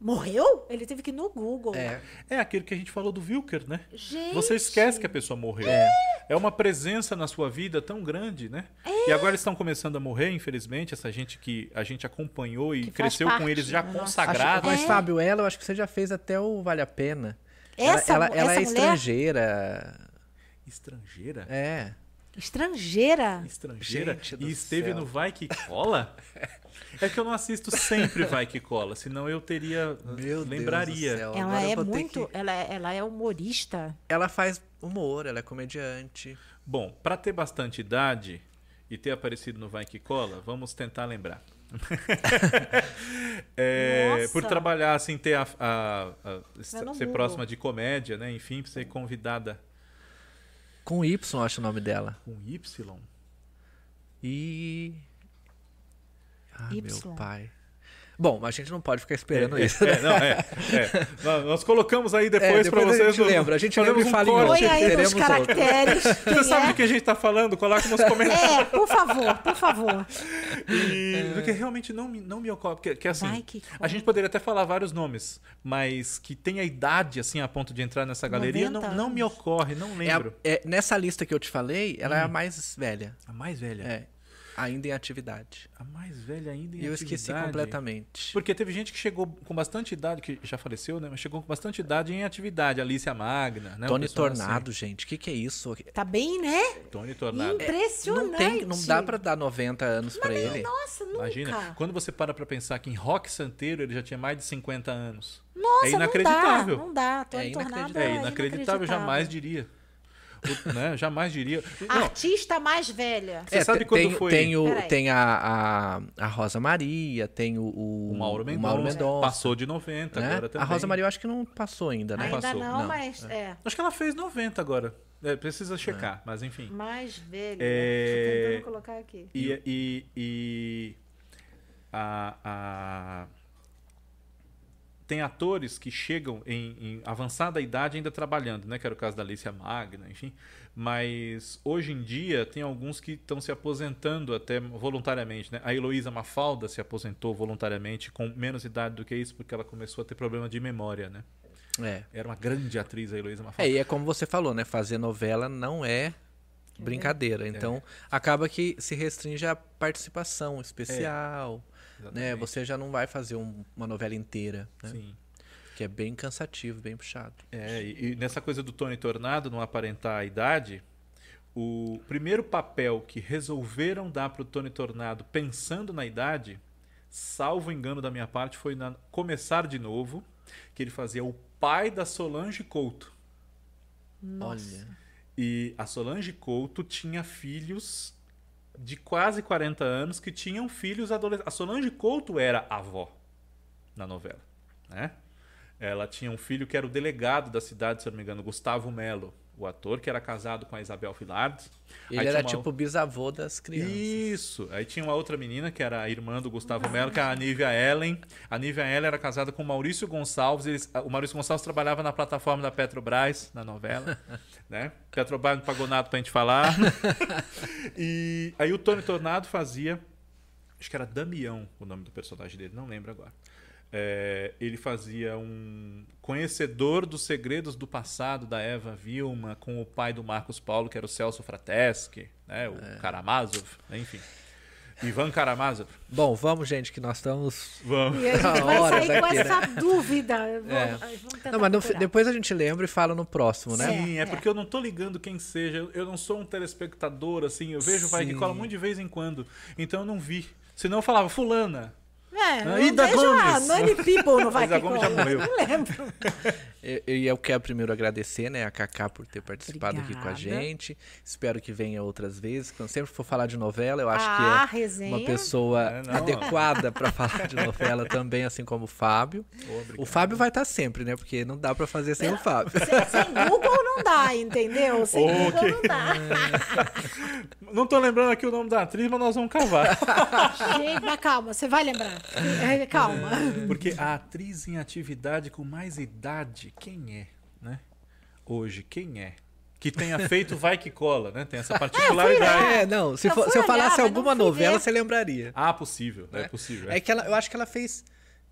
Morreu? Ele teve que ir no Google. É. É aquele que a gente falou do Wilker, né? Gente. Você esquece que a pessoa morreu. É. uma presença na sua vida tão grande, né? É. E agora eles estão começando a morrer, infelizmente, essa gente que a gente acompanhou e Que cresceu com eles já da nossa- Acho- consagrados. mas, É. Fábio, ela, eu acho que você já fez até o Vale a Pena. Essa ela ela, ela essa é mulher- estrangeira. Estrangeira? É. Estrangeira. Estrangeira? E esteve céu. no Vai Que Cola? É que eu não assisto sempre Vai Que Cola, senão eu teria. Meu lembraria. Deus do céu. Ela Agora é muito. que- Ela, é- ela é humorista. Ela faz humor, ela é comediante. Bom, para ter bastante idade e ter aparecido no Vai Que Cola, vamos tentar lembrar. [LAUGHS] É, Nossa. por trabalhar assim, ter a, a- a- ser próxima de comédia, né? Enfim, ser convidada Com Y, acho o nome dela. com Y. E. Ah, Y. meu pai. Bom, mas a gente não pode ficar esperando É, isso. é, não, é, é. Nós- colocamos aí depois É, para depois a vocês. gente no- lembra. A gente lembra e um fala corte. Põe aí nos teremos outro. caracteres. [LAUGHS] Você sabe é. do que a gente tá falando? Coloca nos comentários. É, por favor, por favor. E- Porque realmente não me, não me ocorre. Porque, que, assim, Vai que a gente poderia até falar vários nomes, mas que tem a idade assim a ponto de entrar nessa galeria, 90 não, não me ocorre, não É a- lembro. é, nessa lista que eu te falei, ela é a mais velha. A mais velha. É. Ainda em atividade. A mais velha ainda em E eu esqueci atividade. completamente. Porque teve gente que chegou com bastante idade, que já faleceu, né? Mas chegou com bastante idade em atividade. Alicia Magna, né? Tony pessoal Tornado, gente. O que, que é isso? Tá bem, né? assim. Tony Tornado. Impressionante. Não, tem, não dá pra dar 90 anos pra ele. Nossa, nunca. Imagina, quando você para pra pensar que em Rock Santeiro ele já tinha mais de 50 anos. Nossa, é inacreditável. Não dá, não dá. Tony É Tornado inacreditável. É inacreditável, jamais diria. Né? Jamais diria. Não, Artista mais velha. Você sabe te- quando tem, foi- Tem, o, tem a, a, a Rosa Maria, tem o, o, o Mauro Mendonça, Mauro Mendonça, passou de 90 né? agora também. A Rosa Maria eu acho que não passou ainda, né? Ainda passou. não, Não, mas é. Acho que ela fez 90 agora. É, precisa checar, mas enfim. Mais velha. É. Tô tentando colocar aqui. E, e, e a, a tem atores que chegam em, em, avançada idade ainda trabalhando, né? Que era o caso da Alicia Magna, enfim. Mas hoje em dia tem alguns que estão se aposentando até voluntariamente, né? A Heloísa Mafalda se aposentou voluntariamente com menos idade do que isso, porque ela começou a ter problema de memória, né? É. Era uma grande atriz a Heloísa Mafalda. É, e é como você falou, né? Fazer novela não é brincadeira. Então, é. acaba que se restringe a participação especial. É, né? Você já não vai fazer um, uma novela inteira. Né? Sim. Que é bem cansativo, bem puxado. É, e, e nessa coisa do Tony Tornado não aparentar a idade, o primeiro papel que resolveram dar para o Tony Tornado pensando na idade, salvo engano da minha parte, foi na Começar de Novo, que ele fazia o pai da Solange Couto. Nossa. Olha. E a Solange Couto tinha filhos de quase 40 anos que tinham filhos adolescentes. A Solange Couto era avó na novela, né? Ela tinha um filho que era o delegado da cidade, se não me engano, Gustavo Melo o ator, que era casado com a Isabel Filard. Ele era uma... tipo bisavô das crianças. Isso. Aí tinha uma outra menina, que era a irmã do Gustavo Melo, Mello, que é a Nívia Ellen. A Nívia Ellen era casada com o Maurício Gonçalves. Eles... O Maurício Gonçalves trabalhava na plataforma da Petrobras, na novela. [LAUGHS] né? Petrobras não pagou nada pra gente falar. [LAUGHS] e aí o Tony Tornado fazia... Acho que era Damião o nome do personagem dele, não lembro agora. É, ele fazia um conhecedor dos segredos do passado da Eva Vilma com o pai do Marcos Paulo, que era o Celso Frateschi, né, o é. Karamazov, né, enfim. Ivan Karamazov. Bom, vamos, gente, que nós estamos. Vamos. E a gente [LAUGHS] vai sair com essa né? dúvida. É. Não, mas no, depois a gente lembra e fala no próximo, né? Sim, é, é porque eu não tô ligando quem seja. Eu não sou um telespectador, assim. Eu vejo Sim. vai que cola muito de vez em quando. Então eu não vi. Senão eu falava, fulana. É, ah, Ida Gomes. Nani People não [LAUGHS] vai Ida Gomes já morreu. Não lembro. [LAUGHS] Eu, eu quero primeiro agradecer né, a Cacá por ter participado Obrigada. aqui com a gente. Espero que venha outras vezes. Quando sempre for falar de novela, eu acho ah, que é resenha. uma pessoa é, adequada para [LAUGHS] falar de novela também, assim como o Fábio. Oh, o Fábio vai estar tá sempre, né? Porque não dá para fazer sem o Fábio. Sem, sem, Google não dá, entendeu? Sem oh, Google não dá. não tô lembrando aqui o nome da atriz, mas nós vamos cavar. Gente, mas calma, você vai lembrar. É, calma. [LAUGHS] Porque a atriz em atividade com mais idade quem é, né? Hoje, quem é? Que tenha [LAUGHS] feito Vai Que Cola, né? Tem essa particularidade. É, não. Se, eu, for, se eu falasse alguma novela, você lembraria. Ah, possível. É, é possível. É. é que ela, eu acho que ela fez.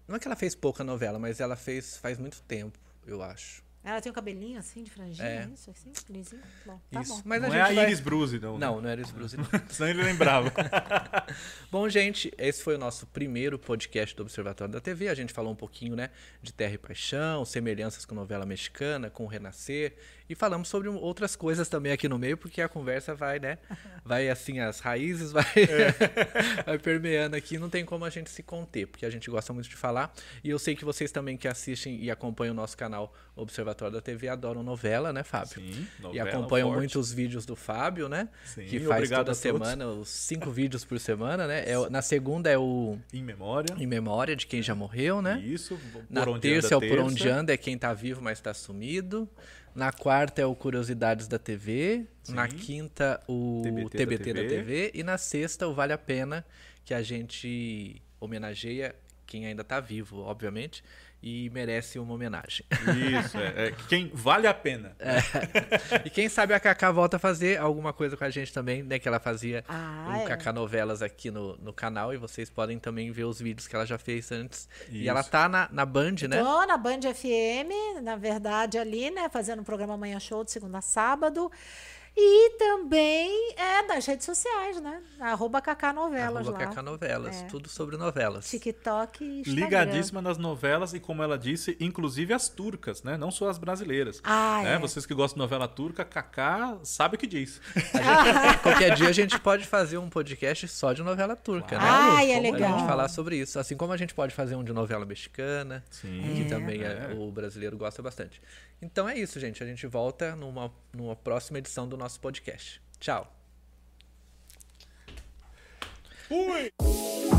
Não é que ela fez pouca novela, mas ela fez faz muito tempo, eu acho. Ela tem um cabelinho assim, de franjinha, é. isso, assim, lisinho. Bom, tá isso. bom. Mas não a é a Iris vai... Bruce, não. Né? Não, não é Iris Bruce. [LAUGHS] Senão ele lembrava. [LAUGHS] bom, gente, esse foi o nosso primeiro podcast do Observatório da TV. A gente falou um pouquinho, né, de Terra e Paixão, semelhanças com novela mexicana, com o Renascer. E falamos sobre outras coisas também aqui no meio, porque a conversa vai, né, vai assim, as raízes [LAUGHS] vai, é. vai permeando aqui. Não tem como a gente se conter, porque a gente gosta muito de falar. E eu sei que vocês também que assistem e acompanham o nosso canal Observatório da TV adoram novela, né, Fábio? Sim, novela E acompanham forte. muito os vídeos do Fábio, né? Sim, que faz toda semana, os cinco vídeos por semana, né? É, na segunda é o... Em Memória. Em Memória de quem já morreu, né? Isso. na terça é o Por Onde Anda, é quem tá vivo, mas tá sumido. Na quarta é o Curiosidades da TV. Sim. Na quinta, o TBT, TBT da, TV. da TV. E na sexta, o Vale a Pena, que a gente homenageia quem ainda está vivo, obviamente, e merece uma homenagem. Isso, é, é quem vale a pena. É. [LAUGHS] E quem sabe a Cacá volta a fazer alguma coisa com a gente também, né? Que ela fazia ah, o é. Cacá Novelas aqui no, no canal e vocês podem também ver os vídeos que ela já fez antes. Isso. E ela tá na, na Band, né? Tô na Band FM, na verdade, ali, né? Fazendo o programa Manhã Show de segunda a sábado. E também é nas redes sociais, né? Arroba Cacá Novelas Arroba Cacá Novelas, é. tudo sobre novelas. TikTok e Instagram. Ligadíssima nas novelas e, como ela disse, inclusive as turcas, né? Não só as brasileiras. Ah, né? é. Vocês que gostam de novela turca, Cacá sabe o que diz. Gente, [LAUGHS] qualquer dia a gente pode fazer um podcast só de novela turca, claro. né? Ah, é legal. A gente falar sobre isso. Assim como a gente pode fazer um de novela mexicana, Sim. que é. também é. o brasileiro gosta bastante. Então é isso, gente. A gente volta numa, numa próxima edição do nosso podcast. Tchau. Fui!